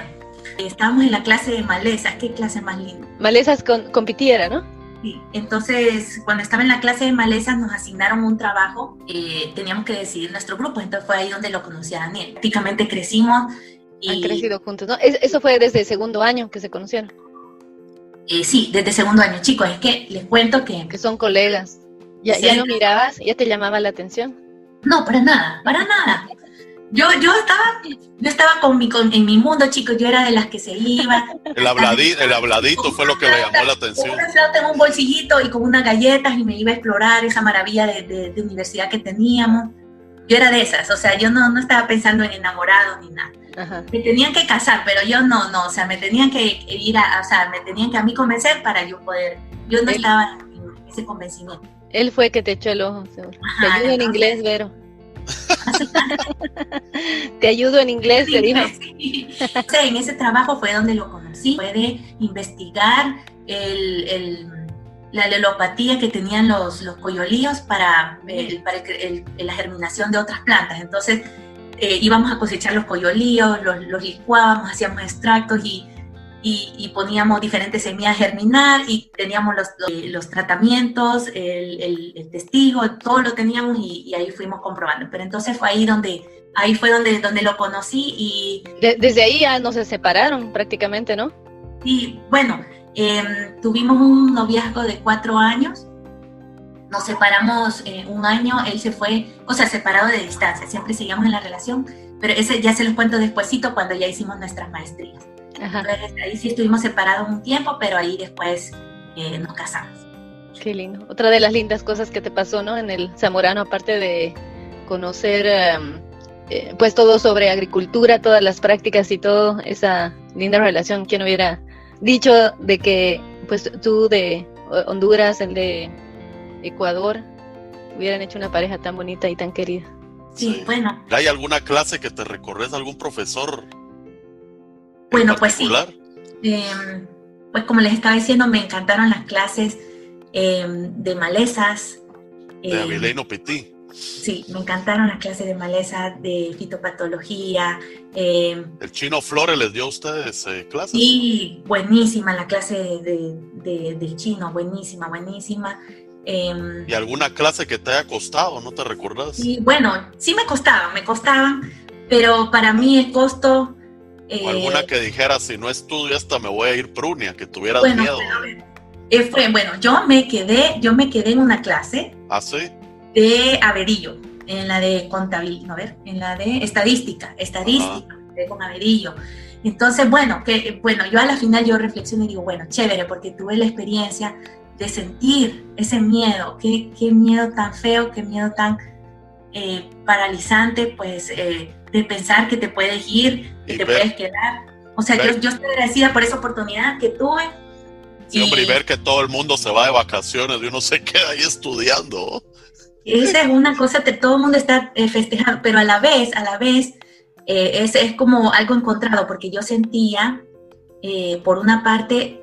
estábamos en la clase de malezas, qué clase más linda. Malezas con, con pitiera, ¿no? Sí, entonces cuando estaba en la clase de malezas nos asignaron un trabajo, eh, teníamos que decidir nuestro grupo, entonces fue ahí donde lo conocí a Daniel. Prácticamente crecimos. Y... Han crecido juntos, ¿no? Eso fue desde el segundo año que se conocieron. Eh, sí, desde segundo año, chicos, es que les cuento que... Que son colegas. ¿Ya, ¿Ya no mirabas? ¿Ya te llamaba la atención? No, para nada, para nada. Yo, yo estaba, yo estaba con mi, con, en mi mundo, chicos, yo era de las que se iba. El habladito, el habladito fue lo que me llamó la atención. Tengo un bolsillito y con unas galletas y me iba a explorar esa maravilla de, de, universidad que teníamos. Yo era de esas, o sea, yo no, no estaba pensando en enamorado ni nada. Me tenían que casar, pero yo no, no, o sea, me tenían que ir a, o sea, me tenían que a mí convencer para yo poder, yo no estaba en ese convencimiento. Él fue que te echó el ojo, seguro. te ayudo en inglés, Vero. Te ayudo en inglés, te dijo. en ese trabajo fue donde lo conocí, fue de investigar la lelopatía que tenían los, los coyolíos para la germinación de otras plantas. Entonces, eh, íbamos a cosechar los coyolíos, los, los licuábamos, hacíamos extractos y, y, poníamos diferentes semillas a germinar y teníamos los, los, tratamientos, el, el, testigo, todo lo teníamos y, ahí fuimos comprobando. Pero entonces fue ahí donde, ahí fue donde, donde lo conocí y... desde ahí ya no se separaron prácticamente, ¿no? Sí, bueno, em, tuvimos un noviazgo de cuatro años nos separamos eh, un año, él se fue, o sea, separado de distancia, siempre seguíamos en la relación, pero ese ya se los cuento despuesito cuando ya hicimos nuestras maestrías. Entonces, ahí sí estuvimos separados un tiempo, pero ahí después eh, nos casamos. Qué lindo. Otra de las lindas cosas que te pasó, ¿no? En el Zamorano, aparte de conocer, em, eh, pues todo sobre agricultura, todas las prácticas y todo, esa linda relación, ¿quién hubiera dicho de que, pues tú de Honduras, el de Ecuador hubieran hecho una pareja tan bonita y tan querida. Sí, bueno. ¿Hay alguna clase que te recorres, algún profesor? Bueno, pues sí. Em, pues como les estaba diciendo, me encantaron las clases em, de malezas. De eh, Abileno Petit. Sí, me encantaron las clases de malezas, de fitopatología. ¿El chino Flores les dio a ustedes eh, clases? Sí, buenísima la clase de, de, del chino, buenísima, buenísima. Em, ¿Y alguna clase que te haya costado? ¿No te recuerdas? Sí, bueno, sí me costaba, me costaban, pero para mí el costo... Eh, alguna que dijera, si no estudio esta me voy a ir prunia, que tuvieras miedo. Eh, fue, bueno, yo me quedé, yo me quedé en una clase ¿Ah, sí? de Averillo, en la de contabilidad, a ver, en la de estadística, estadística, de con Averillo. Entonces, bueno, que, bueno, yo a la final yo reflexiono y digo, bueno, chévere, porque tuve la experiencia de sentir ese miedo, qué, qué miedo tan feo, qué miedo tan eh, paralizante, pues eh, de pensar que te puedes ir, que te puedes quedar. O sea, yo, yo, estoy agradecida por esa oportunidad que tuve. Sí, y, ver que todo el mundo se va de vacaciones y uno se queda ahí estudiando. Esa es una cosa que todo el mundo está eh, festejando, pero a la vez, a la vez, es, es, como algo encontrado, porque yo sentía, por una parte,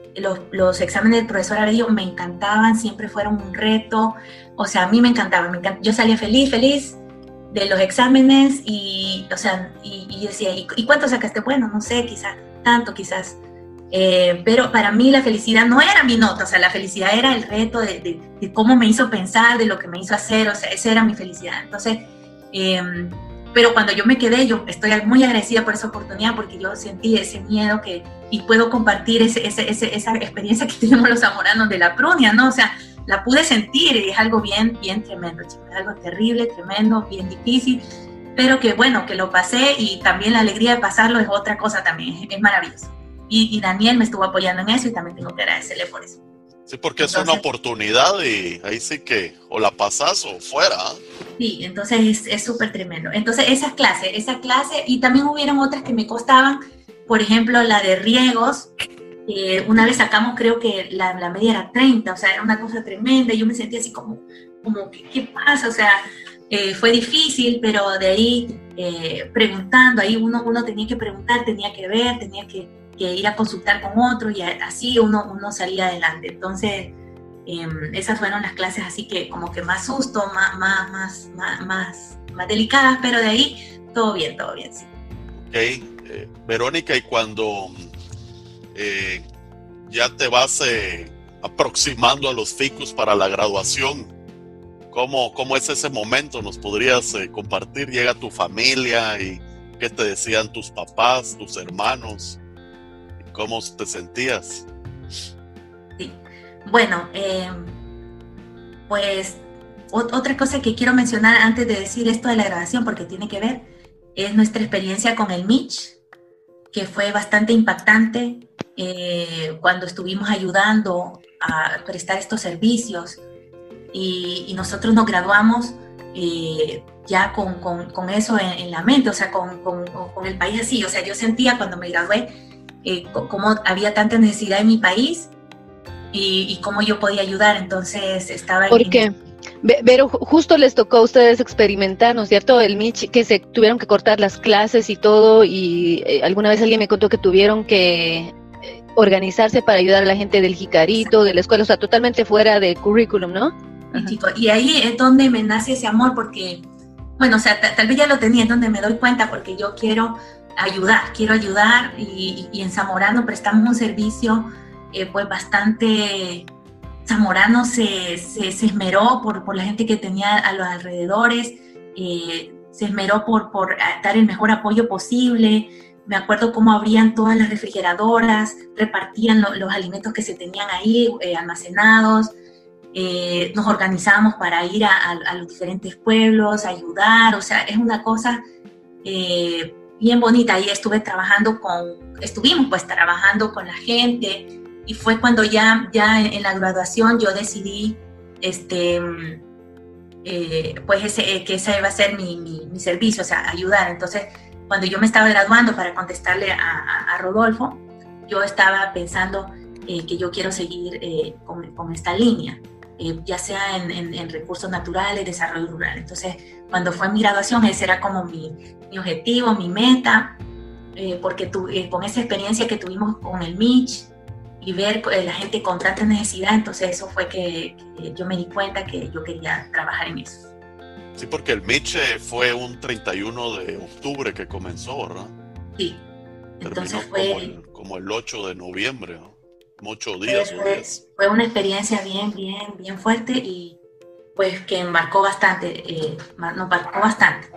los, exámenes del profesor Aredio me encantaban, siempre fueron un reto, o sea, a mí me encantaban, me yo salía feliz, feliz de los exámenes y, o sea, y, decía, ¿y, cuánto sacaste? Bueno, no sé, quizás tanto, quizás. Eh, pero para mí la felicidad no era mi nota, o sea, la felicidad era el reto de, cómo me hizo pensar, de lo que me hizo hacer, o sea, esa era mi felicidad. Entonces, eh, pero cuando yo me quedé, yo estoy muy agradecida por esa oportunidad porque yo sentí ese miedo que, y puedo compartir ese, ese, esa experiencia que <laughs> tenemos los zamoranos de la prunia, ¿no? O sea, la pude sentir y es algo bien, bien tremendo, chicos, algo terrible, tremendo, bien difícil, pero que bueno, que lo pasé y también la alegría de pasarlo es otra cosa también, es, maravilloso. Y, y, Daniel me estuvo apoyando en eso y también tengo que agradecerle por eso. Sí, porque es una oportunidad y ahí sí que o la pasas o fuera. Sí, entonces es súper tremendo. Entonces esas clases, esa clase, y también hubieron otras que me costaban, por ejemplo, la de riegos, una vez sacamos creo que la, la, media era 30, o sea, era una cosa tremenda, yo me sentía así como, como ¿qué, pasa? O sea, eh, fue difícil, pero de ahí eh, preguntando, ahí uno, uno tenía que preguntar, tenía que ver, tenía que, que ir a consultar con otro y así uno, uno salía adelante. Entonces, em, esas fueron las clases así que como que más susto, más, más, más, más, más, delicadas, pero de ahí todo bien, todo bien, sí. Ok, eh, Verónica, y cuando eh, ya te vas eh, aproximando a los ficus para la graduación, ¿cómo, cómo es ese momento? ¿Nos podrías compartir? ¿Llega tu familia y qué te decían tus papás, tus hermanos? ¿Cómo te sentías? Sí. Bueno, eh, pues otra cosa que quiero mencionar antes de decir esto de la grabación, porque tiene que ver, es nuestra experiencia con el Mitch, que fue bastante impactante eh, cuando estuvimos ayudando a prestar estos servicios y, nosotros nos graduamos eh, ya con, con, eso en, la mente, o sea, con, con, el país así. O sea, yo sentía cuando me gradué eh, cómo había tanta necesidad en mi país y, cómo yo podía ayudar. Entonces estaba... ¿Por qué? Pero justo les tocó a ustedes experimentar, ¿no es cierto? El Mitch, que se tuvieron que cortar las clases y todo, y eh, alguna vez alguien me contó que tuvieron que organizarse para ayudar a la gente del Jicarito, de la escuela, o sea, totalmente fuera de currículum, ¿no? Y ahí es donde me nace ese amor, porque, bueno, o sea, tal vez ya lo tenía, es donde me doy cuenta, porque yo quiero ayudar, quiero ayudar y, en Zamorano prestamos un servicio eh, pues bastante, Zamorano se, se, esmeró por, por, la gente que tenía a los alrededores, eh, se esmeró por, por dar el mejor apoyo posible. Me acuerdo cómo abrían todas las refrigeradoras, repartían los alimentos que se tenían ahí eh, almacenados. nos organizábamos para ir a, los diferentes pueblos, ayudar, o sea, es una cosa bien bonita. Ahí estuve trabajando con, estuvimos pues trabajando con la gente y fue cuando ya, ya en la graduación yo decidí, este, eh, pues ese, que ese iba a ser mi, mi, servicio, o sea, ayudar. Entonces, cuando yo me estaba graduando para contestarle a, a, Rodolfo, yo estaba pensando eh, que yo quiero seguir eh, con, con, esta línea. ya sea en, en, en, recursos naturales, desarrollo rural. Entonces, cuando fue mi graduación, ese era como mi, mi objetivo, mi meta, eh, porque tu, eh, con esa experiencia que tuvimos con el Mitch y ver eh, la gente con tanta necesidad, entonces eso fue que, yo me di cuenta que yo quería trabajar en eso. Sí, porque el Mitch fue un 31 de octubre que comenzó, ¿verdad? Sí. entonces fue como el, 8 de noviembre, ¿no? Ocho días o Fue una experiencia bien, bien, bien fuerte y pues que marcó bastante, nos marcó bastante.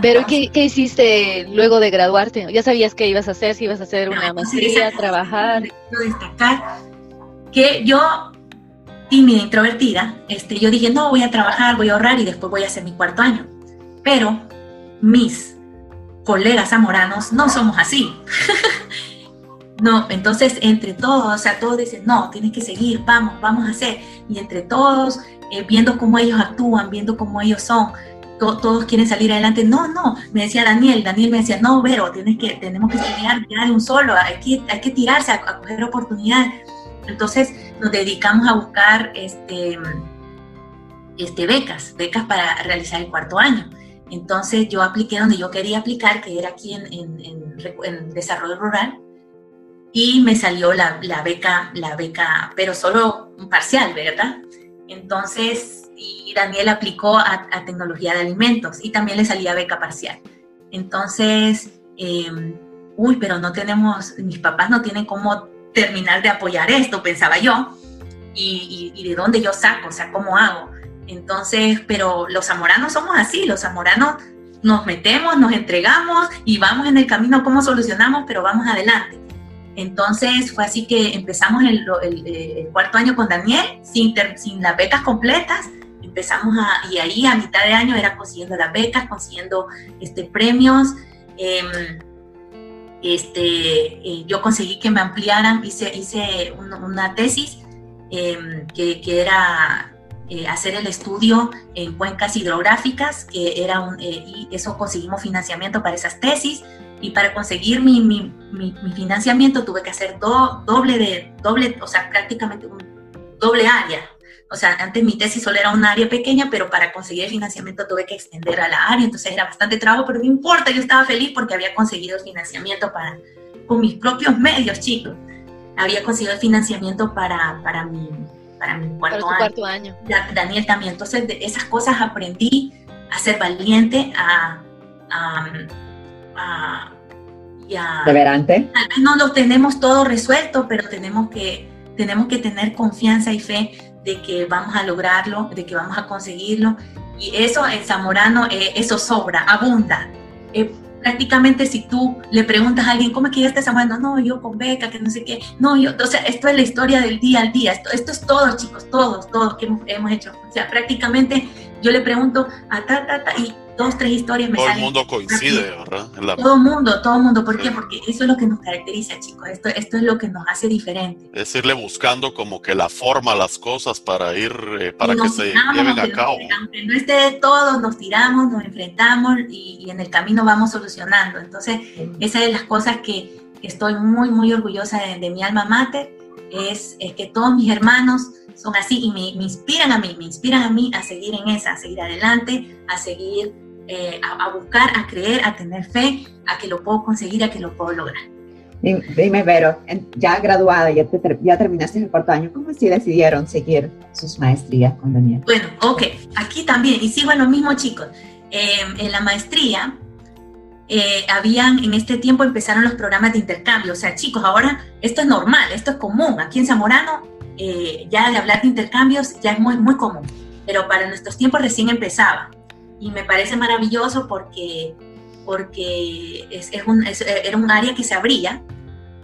Pero ¿qué, ¿qué, hiciste luego de graduarte? ¿Ya sabías qué ibas a hacer? ¿Si ibas a hacer una maestría, trabajar? Quiero destacar que yo, tímida, introvertida, este, yo dije, no, voy a trabajar, voy a ahorrar y después voy a hacer mi cuarto año. Pero mis colegas zamoranos no somos así. <laughs> no, entonces entre todos, o sea, todos dicen, no, tienes que seguir, vamos, vamos a hacer. Y entre todos, eh, viendo cómo ellos actúan, viendo cómo ellos son, todos quieren salir adelante. No, no, me decía Daniel, Daniel me decía, no, Vero, tienes que, tenemos que estudiar de un solo, hay que, hay que tirarse a, coger oportunidades. Entonces nos dedicamos a buscar este, este, becas, becas para realizar el cuarto año. Entonces yo apliqué donde yo quería aplicar, que era aquí en, desarrollo rural, y me salió la, la, beca, la beca, pero solo parcial, ¿verdad? Entonces Daniel aplicó a, tecnología de alimentos y también le salía beca parcial. Entonces, em, uy, pero no tenemos, mis papás no tienen cómo terminar de apoyar esto, pensaba yo, y, de dónde yo saco, o sea, cómo hago. Entonces, pero los zamoranos somos así, los zamoranos nos metemos, nos entregamos y vamos en el camino cómo solucionamos, pero vamos adelante. Entonces fue así que empezamos el, el, cuarto año con Daniel sin, sin las becas completas empezamos a, y ahí a mitad de año era consiguiendo las becas, consiguiendo este, premios. Em, este, eh, yo conseguí que me ampliaran, hice, hice una, tesis em, que, que, era eh, hacer el estudio en cuencas hidrográficas, que era un, eh, y eso conseguimos financiamiento para esas tesis. Y para conseguir mi, mi, mi, financiamiento tuve que hacer doble de, doble, o sea, prácticamente un doble área. O sea, antes mi tesis solo era un área pequeña, pero para conseguir el financiamiento tuve que extender a la área, entonces era bastante trabajo, pero no importa, yo estaba feliz porque había conseguido el financiamiento para, con mis propios medios, chicos. Había conseguido el financiamiento para, para mi, para mi cuarto, año. Daniel también. Entonces, de esas cosas aprendí a ser valiente, a... a, a, Tal no lo tenemos todo resuelto, pero tenemos que, tenemos que tener confianza y fe de que vamos a lograrlo, de que vamos a conseguirlo. Y eso en Zamorano, eh, eso sobra, abunda. Eh, prácticamente si tú le preguntas a alguien, ¿cómo es que ya estás amando? No, yo con beca, que no sé qué. No, yo, o sea, esto es la historia del día al día. Esto, esto es todo, chicos, todos, todos que hemos, hemos hecho. O sea, prácticamente yo le pregunto a ta, ta, ta, dos, tres historias me Todo el mundo coincide, ¿verdad? Todo el mundo, todo el mundo. ¿Por qué? Porque eso es lo que nos caracteriza, chicos. Esto, esto es lo que nos hace diferente. Es irle buscando como que la forma las cosas para ir, eh, para que se lleven a cabo. Aunque no esté de todo, nos tiramos, nos enfrentamos y, en el camino vamos solucionando. Entonces, esa es de las cosas que, estoy muy, muy orgullosa de, mi alma mater. Es, es que todos mis hermanos son así y me, me, inspiran a mí, me inspiran a mí a seguir en esa, a seguir adelante, a seguir eh, a, buscar, a creer, a tener fe, a que lo puedo conseguir, a que lo puedo lograr. Dime, Vero, ya graduada, ya, ya terminaste el cuarto año, ¿cómo si decidieron seguir sus maestrías con Daniel? Bueno, ok, aquí también, y sigo en lo mismo, chicos. Em, en la maestría, eh, habían, en este tiempo empezaron los programas de intercambio. O sea, chicos, ahora esto es normal, esto es común. Aquí en Zamorano, eh, ya de hablar de intercambios ya es muy, muy común. Pero para nuestros tiempos recién empezaba y me parece maravilloso porque, porque es, es un, era un área que se abría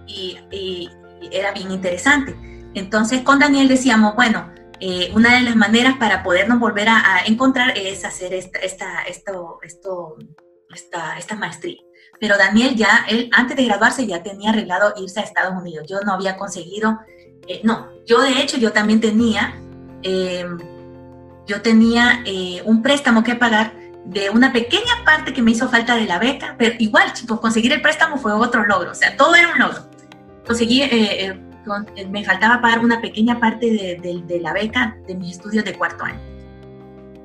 y, era bien interesante. Entonces con Daniel decíamos, bueno, eh, una de las maneras para podernos volver a, encontrar es hacer esta, esta, esto, esto, esta, esta maestría. Pero Daniel ya, él antes de graduarse ya tenía arreglado irse a Estados Unidos. Yo no había conseguido, eh, no, yo de hecho yo también tenía... Eh, yo tenía eh, un préstamo que pagar de una pequeña parte que me hizo falta de la beca, pero igual, chicos, conseguir el préstamo fue otro logro, o sea, todo era un logro. Conseguí, eh, eh, me faltaba pagar una pequeña parte de, la beca de mis estudios de cuarto año.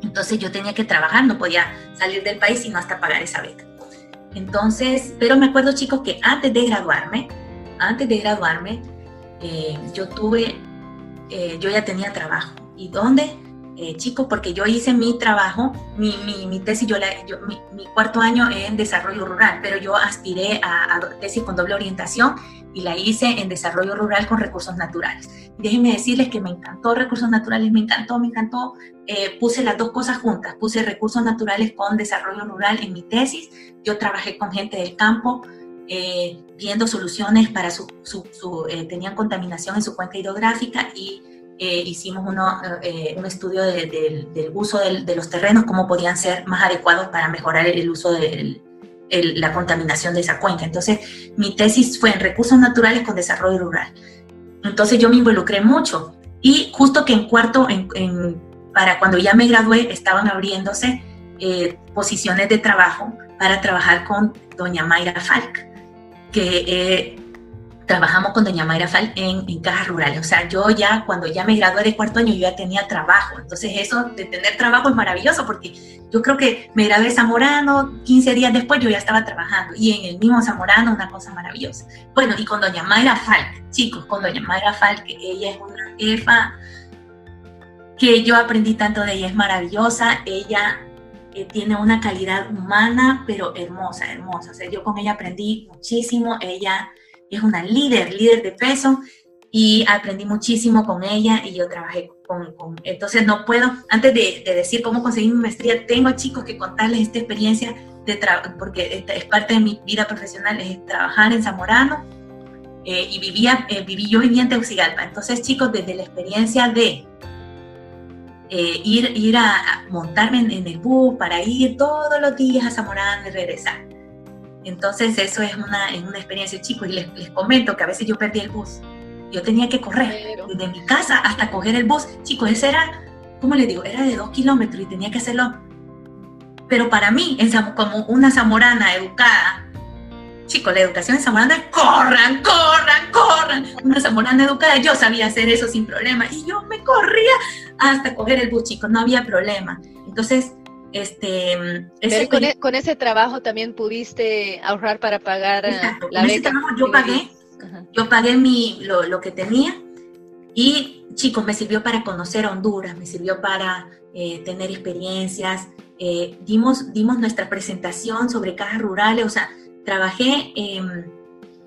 Entonces yo tenía que trabajar, no podía salir del país sino hasta pagar esa beca. Entonces, pero me acuerdo, chicos, que antes de graduarme, antes de graduarme, yo tuve, yo ya tenía trabajo. ¿Y dónde? Eh, chicos, porque yo hice mi trabajo, mi, mi, tesis, yo, la, mi, cuarto año en desarrollo rural, pero yo aspiré a, tesis con doble orientación y la hice en desarrollo rural con recursos naturales. Déjenme decirles que me encantó recursos naturales, me encantó, me encantó. Eh, puse las dos cosas juntas, puse recursos naturales con desarrollo rural en mi tesis. Yo trabajé con gente del campo, eh, viendo soluciones para su, su tenían contaminación en su cuenca hidrográfica y eh, hicimos uno, eh, un estudio del uso de los terrenos, cómo podían ser más adecuados para mejorar el, uso de la contaminación de esa cuenca. Entonces, mi tesis fue en recursos naturales con desarrollo rural. Entonces, yo me involucré mucho. Y justo que en cuarto, en, para cuando ya me gradué, estaban abriéndose eh, posiciones de trabajo para trabajar con doña Mayra Falk, que trabajamos con doña Mayra Fal en, en, cajas rurales. O sea, yo ya cuando ya me gradué de cuarto año, yo ya tenía trabajo. Entonces eso de tener trabajo es maravilloso porque yo creo que me gradué de Zamorano, 15 días después yo ya estaba trabajando y en el mismo Zamorano una cosa maravillosa. Bueno, y con doña Mayra Falk, chicos, con doña Mayra Falk, que ella es una jefa que yo aprendí tanto de ella, es maravillosa, ella eh, tiene una calidad humana, pero hermosa, hermosa. O sea, yo con ella aprendí muchísimo, ella es una líder, líder de peso y aprendí muchísimo con ella y yo trabajé con, entonces no puedo, antes de, decir cómo conseguí mi maestría, tengo chicos que contarles esta experiencia de porque es parte de mi vida profesional, es trabajar en Zamorano eh, y vivía, eh, viví, yo vivía en Teucigalpa, entonces chicos, desde la experiencia de eh, ir, ir a, montarme en, en, el bus para ir todos los días a Zamorano y regresar entonces eso es una, una experiencia, chicos, y les, les, comento que a veces yo perdí el bus. Yo tenía que correr desde mi casa hasta coger el bus. Chicos, ese era, ¿cómo le digo? Era de dos kilómetros y tenía que hacerlo. Pero para mí, como una zamorana educada, chicos, la educación en zamorana es corran, corran, corran. Una zamorana educada, yo sabía hacer eso sin problema. Y yo me corría hasta coger el bus, chicos, no había problema. Entonces, este, e, con, ese trabajo también pudiste ahorrar para pagar eh, la beca. yo pagué, yo pagué mi, lo, que tenía y chicos, me sirvió para conocer Honduras, me sirvió para eh, tener experiencias, eh, dimos, dimos nuestra presentación sobre cajas rurales, o sea, trabajé em,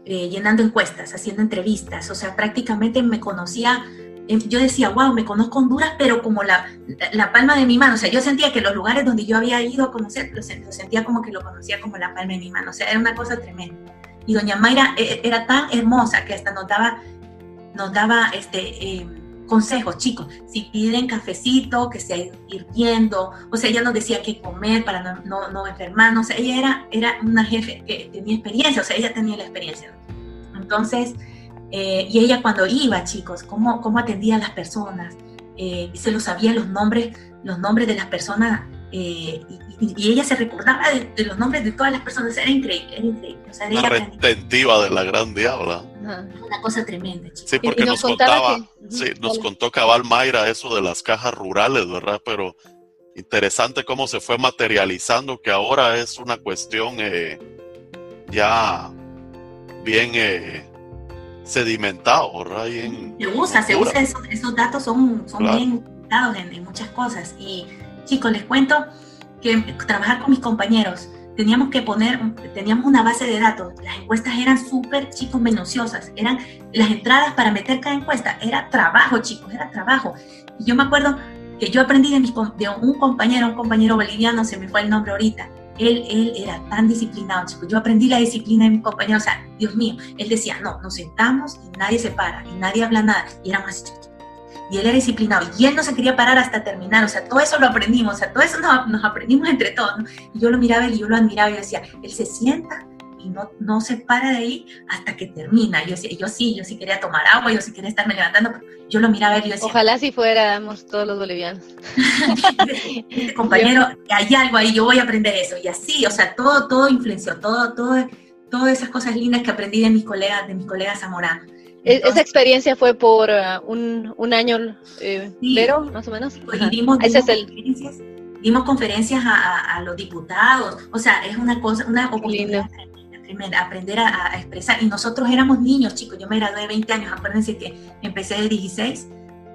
llenando encuestas, haciendo entrevistas, o sea, prácticamente me conocía yo decía, wow, me conozco Honduras, pero como la, la, palma de mi mano. O sea, yo sentía que los lugares donde yo había ido a conocer, lo, sentía como que lo conocía como la palma de mi mano. O sea, era una cosa tremenda. Y doña Mayra eh, era tan hermosa que hasta nos daba, nos daba este, em, consejos, chicos. Si piden cafecito, que sea hirviendo. O sea, ella nos decía qué comer para no, no, no enfermarnos. O sea, ella era, era una jefe que tenía experiencia. O sea, ella tenía la experiencia. Entonces, eh, y ella cuando iba, chicos, cómo, cómo atendía a las personas, eh, se lo sabía los nombres, los nombres de las personas, eh, y, ella se recordaba de, los nombres de todas las personas, era increíble, era increíble. O sea, Una retentiva de la gran diabla. Una cosa tremenda, chicos. Sí, porque nos, contaba, sí, nos contó Cabal Mayra eso de las cajas rurales, ¿verdad? Pero interesante cómo se fue materializando, que ahora es una cuestión ya bien sedimentado, ¿verdad? se usa, se usa, esos, datos son, son bien dados en, muchas cosas. Y chicos, les cuento que trabajar con mis compañeros, teníamos que poner, teníamos una base de datos, las encuestas eran súper, chicos, minuciosas, eran las entradas para meter cada encuesta, era trabajo, chicos, era trabajo. Y yo me acuerdo que yo aprendí de, de un compañero, un compañero boliviano, se me fue el nombre ahorita, él, él era tan disciplinado. Yo aprendí la disciplina de mis compañeros. O sea, Dios mío, él decía, no, nos sentamos y nadie se para y nadie habla nada. Y era más y él era disciplinado y él no se quería parar hasta terminar, o sea, todo eso lo aprendimos, o sea, todo eso nos, aprendimos entre todos, y yo lo miraba y yo lo admiraba y yo decía, él se sienta y no, no se para de ahí hasta que termina. Yo, yo sí, yo sí quería tomar agua, yo sí quería estarme levantando, pero yo lo miraba y yo decía... Ojalá si fuéramos todos los bolivianos. <laughs> este compañero, hay algo ahí, yo voy a aprender eso. Y así, o sea, todo, todo influenció, todo, todo, todas esas cosas lindas que aprendí de mis colegas, de mis colegas zamoranos. E-, esa experiencia fue por uh, un, un, año, eh, pero más o menos. Y dimos, Ese es el... conferencias, dimos conferencias a, a, los diputados, o sea, es una cosa, una oportunidad aprender a, expresar. Y nosotros éramos niños, chicos, yo me gradué de 20 años, acuérdense que empecé de 16,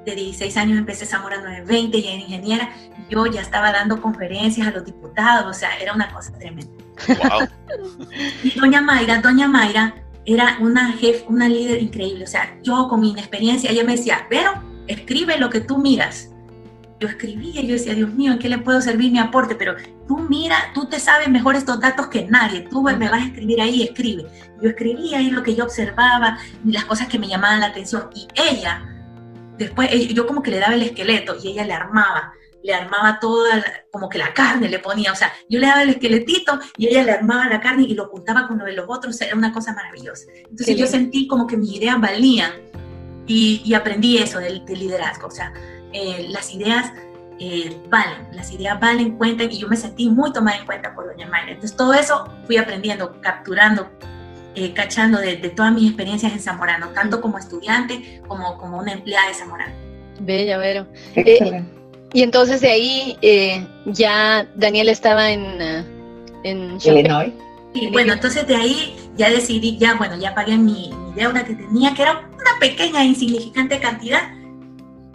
de 16 años empecé Zamora 920, ya era ingeniera, yo ya estaba dando conferencias a los diputados, o sea, era una cosa tremenda. y doña Mayra, doña Mayra era una jefe, una líder increíble, o sea, yo con mi inexperiencia, ella me decía, pero escribe lo que tú miras, yo escribía y yo decía, Dios mío, ¿en qué le puedo servir mi aporte? Pero tú mira, tú te sabes mejor estos datos que nadie, tú me vas a escribir ahí, escribe. Yo escribía ahí lo que yo observaba, las cosas que me llamaban la atención. Y ella, después, yo como que le daba el esqueleto y ella le armaba, le armaba toda, como que la carne le ponía, o sea, yo le daba el esqueletito y ella le armaba la carne y lo juntaba con lo de los otros, era una cosa maravillosa. Entonces yo sentí como que mis ideas valían y, aprendí eso del liderazgo, o sea, eh, las ideas eh, valen, las ideas valen, cuentan y yo me sentí muy tomada en cuenta por doña Mayra. Entonces todo eso fui aprendiendo, capturando, eh, cachando de, todas mis experiencias en Zamorano, tanto como estudiante como como una empleada de Zamorano. Bella, Vero. y entonces de ahí ya Daniel estaba en, en Illinois. Y bueno, entonces de ahí ya decidí, ya bueno, ya pagué mi, mi deuda que tenía, que era una pequeña, insignificante cantidad,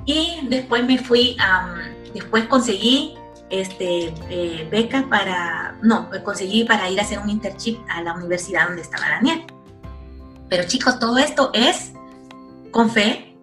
y después me fui, después conseguí este, eh, beca para, no, conseguí para ir a hacer un internship a la universidad donde estaba Daniel. Pero chicos, todo esto es con fe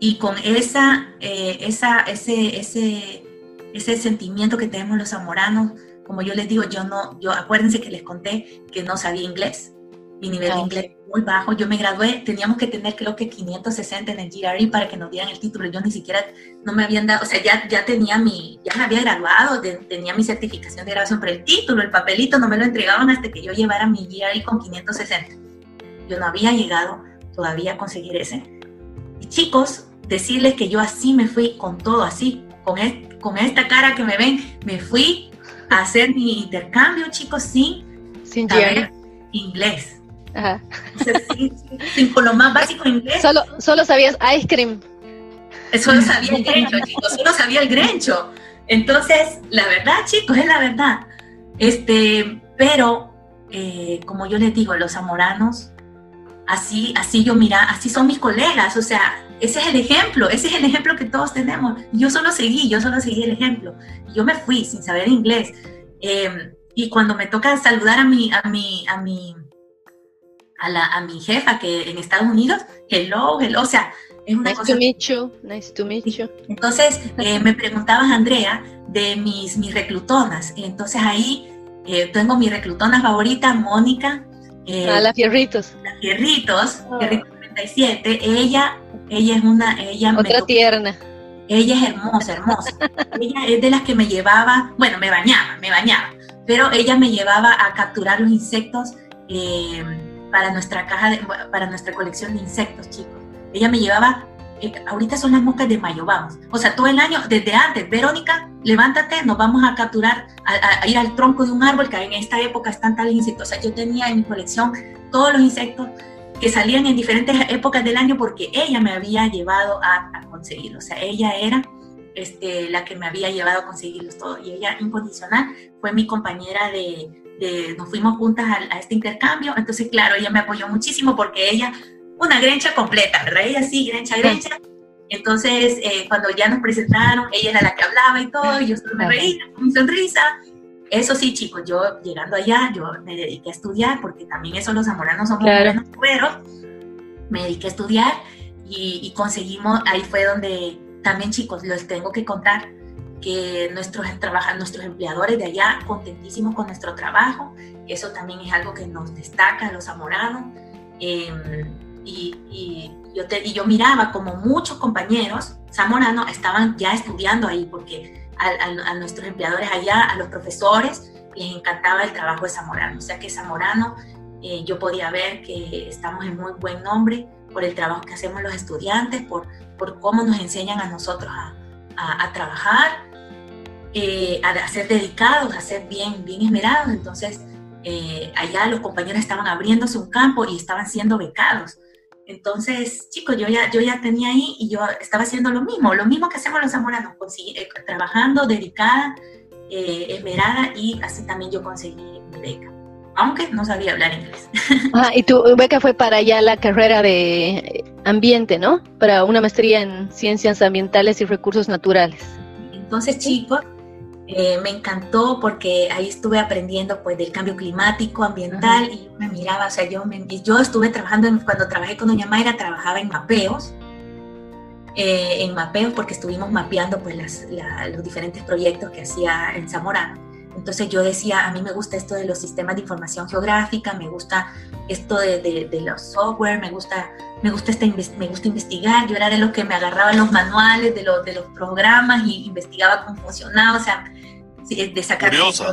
y con esa, eh, esa, ese, ese, ese sentimiento que tenemos los zamoranos. Como yo les digo, yo no, yo acuérdense que les conté que no sabía inglés. Mi nivel de inglés muy bajo. Yo me gradué, teníamos que tener creo que 560 en el GRE para que nos dieran el título. Yo ni siquiera, no me habían dado, o sea, ya, ya tenía mi, ya me había graduado, tenía mi certificación de graduación, pero el título, el papelito no me lo entregaban hasta que yo llevara mi GRE con 560. Yo no había llegado todavía conseguir ese. Y chicos, decirles que yo así me fui con todo, así, con, con esta cara que me ven, me fui a hacer mi intercambio, chicos, sin, sin saber inglés. Ajá. sin, con lo más básico inglés. Solo, solo sabías ice cream. Solo sabía el grencho, chicos, solo sabía el grencho. Entonces, la verdad, chicos, es la verdad. Este, pero, eh, como yo les digo, los zamoranos, así, así yo mira, así son mis colegas, o sea, ese es el ejemplo, ese es el ejemplo que todos tenemos. Yo solo seguí, yo solo seguí el ejemplo. Yo me fui sin saber inglés. Em, y cuando me toca saludar a mi, a mi, a mi, a, la, a mi jefa que en Estados Unidos, hello, hello, o sea, es una nice cosa... To meet you. Nice to meet you. Entonces, eh, me preguntabas, Andrea, de mis, mis reclutonas. Entonces ahí eh, tengo mi reclutona favorita, Mónica. Eh, ah, las Fierritos. Las Fierritos, oh. 37. Ella, ella es una... Ella Otra tierna. Ella es hermosa, hermosa. ella es de las que me llevaba, bueno, me bañaba, me bañaba, pero ella me llevaba a capturar los insectos eh, para nuestra caja, de, para nuestra colección de insectos, chicos. Ella me llevaba, eh, ahorita son las moscas de mayo, vamos. O sea, todo el año, desde antes, Verónica, levántate, nos vamos a capturar, a, ir al tronco de un árbol, que en esta época están tales insectos. O sea, yo tenía en mi colección todos los insectos que salían en diferentes épocas del año porque ella me había llevado a, a. O sea, ella era este, la que me había llevado a conseguirlos todos. Y ella, incondicional, fue mi compañera de, de nos fuimos juntas a, a, este intercambio. Entonces, claro, ella me apoyó muchísimo porque ella una grencha completa, ¿verdad? Ella sí, grencha, grencha. Entonces, eh, cuando ya nos presentaron, ella era la que hablaba y todo, y yo solo me reía con mi sonrisa. Eso sí, chicos, yo llegando allá, yo me dediqué a estudiar, porque también eso los zamoranos somos claro. buenos Me dediqué a estudiar y, y, conseguimos, ahí fue donde también, chicos, les tengo que contar que nuestros, nuestros empleadores de allá contentísimos con nuestro trabajo. Eso también es algo que nos destaca a los zamoranos. Eh, y, yo te, y yo miraba como muchos compañeros zamoranos estaban ya estudiando ahí, porque a, nuestros empleadores allá, a los profesores, les encantaba el trabajo de Zamorano. O sea que Zamorano, eh, yo podía ver que estamos en muy buen nombre por el trabajo que hacemos los estudiantes, por, por cómo nos enseñan a nosotros a, a, trabajar, eh, a, ser dedicados, a ser bien, bien esmerados. Entonces, eh, allá los compañeros estaban abriéndose un campo y estaban siendo becados. Entonces, chicos, yo ya, yo ya tenía ahí y yo estaba haciendo lo mismo, lo mismo que hacemos los zamoranos, eh, trabajando, dedicada, esmerada y así también yo conseguí mi beca, aunque no sabía hablar inglés. <laughs> Ah, y tu beca fue para ya la carrera de ambiente, ¿no? Para una maestría en ciencias ambientales y recursos naturales. Entonces, chicos, eh, me encantó porque ahí estuve aprendiendo pues del cambio climático, ambiental y me miraba, o sea, yo, me, yo estuve trabajando, en, cuando trabajé con Doña Mayra, trabajaba en mapeos, eh, en mapeos porque estuvimos mapeando pues las, los diferentes proyectos que hacía en Zamora. Entonces yo decía, a mí me gusta esto de los sistemas de información geográfica, me gusta esto de, de, los software, me gusta, me, gusta este, me gusta investigar. Yo era de los que me agarraban los manuales de los, de los programas y investigaba cómo funcionaba, o sea, de sacar... Curiosa.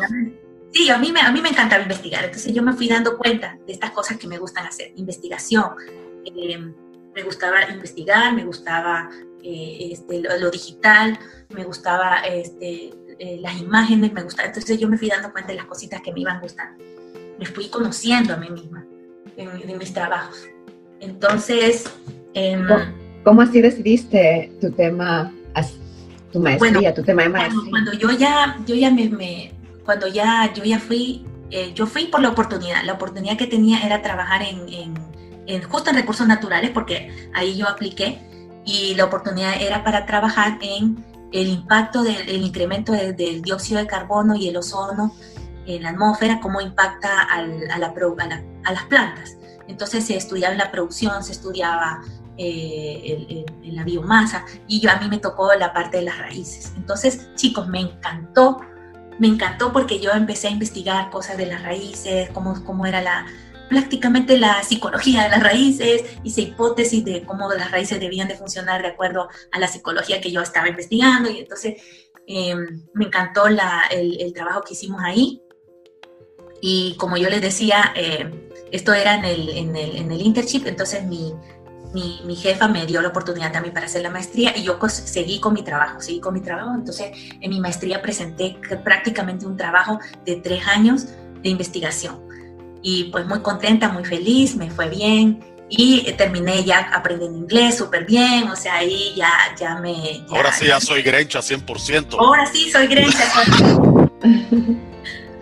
Sí, a mí, me, a mí me encantaba investigar, entonces yo me fui dando cuenta de estas cosas que me gustan hacer, investigación. Eh, me gustaba investigar, me gustaba eh, este, lo, lo, digital, me gustaba este, eh, las imágenes, me gustaban. Entonces yo me fui dando cuenta de las cositas que me iban gustando. Me fui conociendo a mí misma en, mis trabajos. Entonces... Em, ¿Cómo, así decidiste tu tema, tu maestría, tu tema de maestría? Cuando, yo ya, yo ya me, cuando ya, yo ya fui, eh, yo fui por la oportunidad. La oportunidad que tenía era trabajar en, en, en, justo en recursos naturales, porque ahí yo apliqué, y la oportunidad era para trabajar en el impacto del incremento del dióxido de carbono y el ozono en la atmósfera, cómo impacta a, las plantas. Entonces se estudiaba en la producción, se estudiaba eh, en la biomasa y yo, a mí me tocó la parte de las raíces. Entonces, chicos, me encantó, me encantó porque yo empecé a investigar cosas de las raíces, cómo, cómo era la, prácticamente la psicología de las raíces, hice hipótesis de cómo las raíces debían de funcionar de acuerdo a la psicología que yo estaba investigando y entonces em, me encantó el, trabajo que hicimos ahí. Y como yo les decía, eh, esto era en el, en el, en el internship, entonces mi, mi, mi, jefa me dio la oportunidad también para hacer la maestría y yo seguí con mi trabajo, seguí con mi trabajo. Entonces, en mi maestría presenté prácticamente un trabajo de tres años de investigación. Y pues muy contenta, muy feliz, me fue bien y terminé ya aprendiendo inglés súper bien, o sea, ahí ya, ya me... Ahora sí ya soy grencha 100%. Ahora sí soy grencha. <laughs>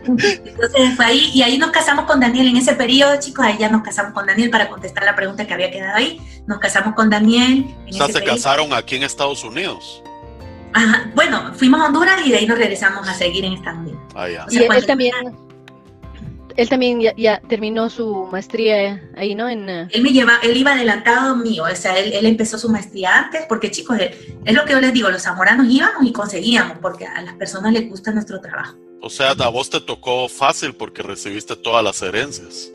Entonces fue ahí, y ahí nos casamos con Daniel en ese periodo, chicos, ahí ya nos casamos con Daniel para contestar la pregunta que había quedado ahí. Nos casamos con Daniel. o sea, se casaron aquí en Estados Unidos. Ajá, bueno, fuimos a Honduras y de ahí nos regresamos a seguir en Estados Unidos. Ah, ya. y él también, él también ya, terminó su maestría ahí, ¿no? En, uh, Él me lleva, él iba adelantado mío, o sea, él, él empezó su maestría antes, porque chicos, es lo que yo les digo, los zamoranos íbamos y conseguíamos, porque a las personas les gusta nuestro trabajo. O sea, a vos te tocó fácil porque recibiste todas las herencias.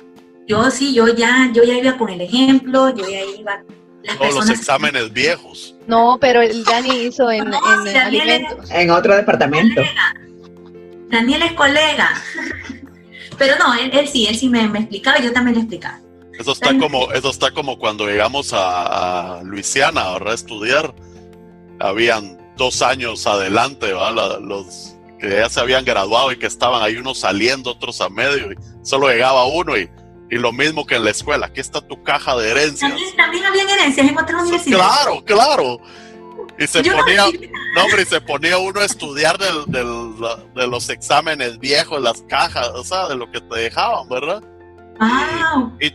Yo sí, yo ya, yo ya iba con el ejemplo, yo ya iba. Todos los exámenes viejos. No, pero el Dani hizo en, en alimentos. en otro departamento. Daniel es colega. <laughs> Pero no, él, sí, él sí me, explicaba y yo también le explicaba. Eso está, como, eso está como cuando llegamos a, Luisiana a estudiar. Habían dos años adelante, los que ya se habían graduado y que estaban ahí unos saliendo, otros a medio, y solo llegaba uno y, y lo mismo que en la escuela, aquí está tu caja de herencias. También, también habían herencias en otras universidades. Claro, claro. Y se ponía, no, hombre, y se ponía uno a estudiar de los exámenes viejos, las cajas, o sea, de lo que te dejaban, ¿verdad? Y,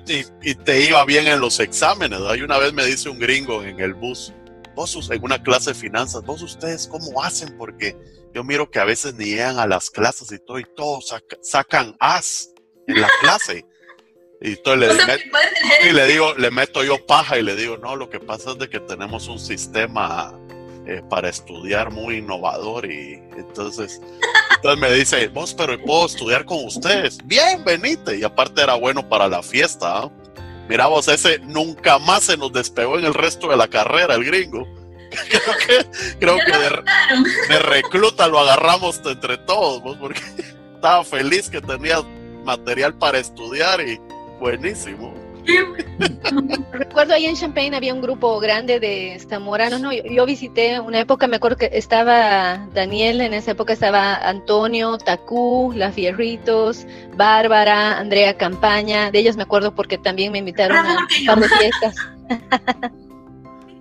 y, te iba bien en los exámenes. Hay una vez me dice un gringo en el bus, vos en una clase de finanzas, vos ustedes cómo hacen, porque yo miro que a veces ni llegan a las clases y todo, y todos sacan as en la clase. <laughs> Y, entonces le, y le digo, le meto yo paja y le digo, no, lo que pasa es de que tenemos un sistema eh, para estudiar muy innovador y entonces, entonces me dice, vos, pero ¿puedo estudiar con ustedes? Bien, venite. Y aparte era bueno para la fiesta. ¿ah? Mira vos, ese nunca más se nos despegó en el resto de la carrera, el gringo. <laughs> creo que, creo que de, recluta lo agarramos entre todos, vos, porque <laughs> estaba feliz que tenía material para estudiar y buenísimo. Recuerdo ahí en Champagne había un grupo grande de zamoranos, ¿no? Yo, visité una época, me acuerdo que estaba Daniel, en esa época estaba Antonio, Tacú, La Fierritos, Bárbara, Andrea Campaña, de ellos me acuerdo porque también me invitaron a un par de fiestas. <laughs>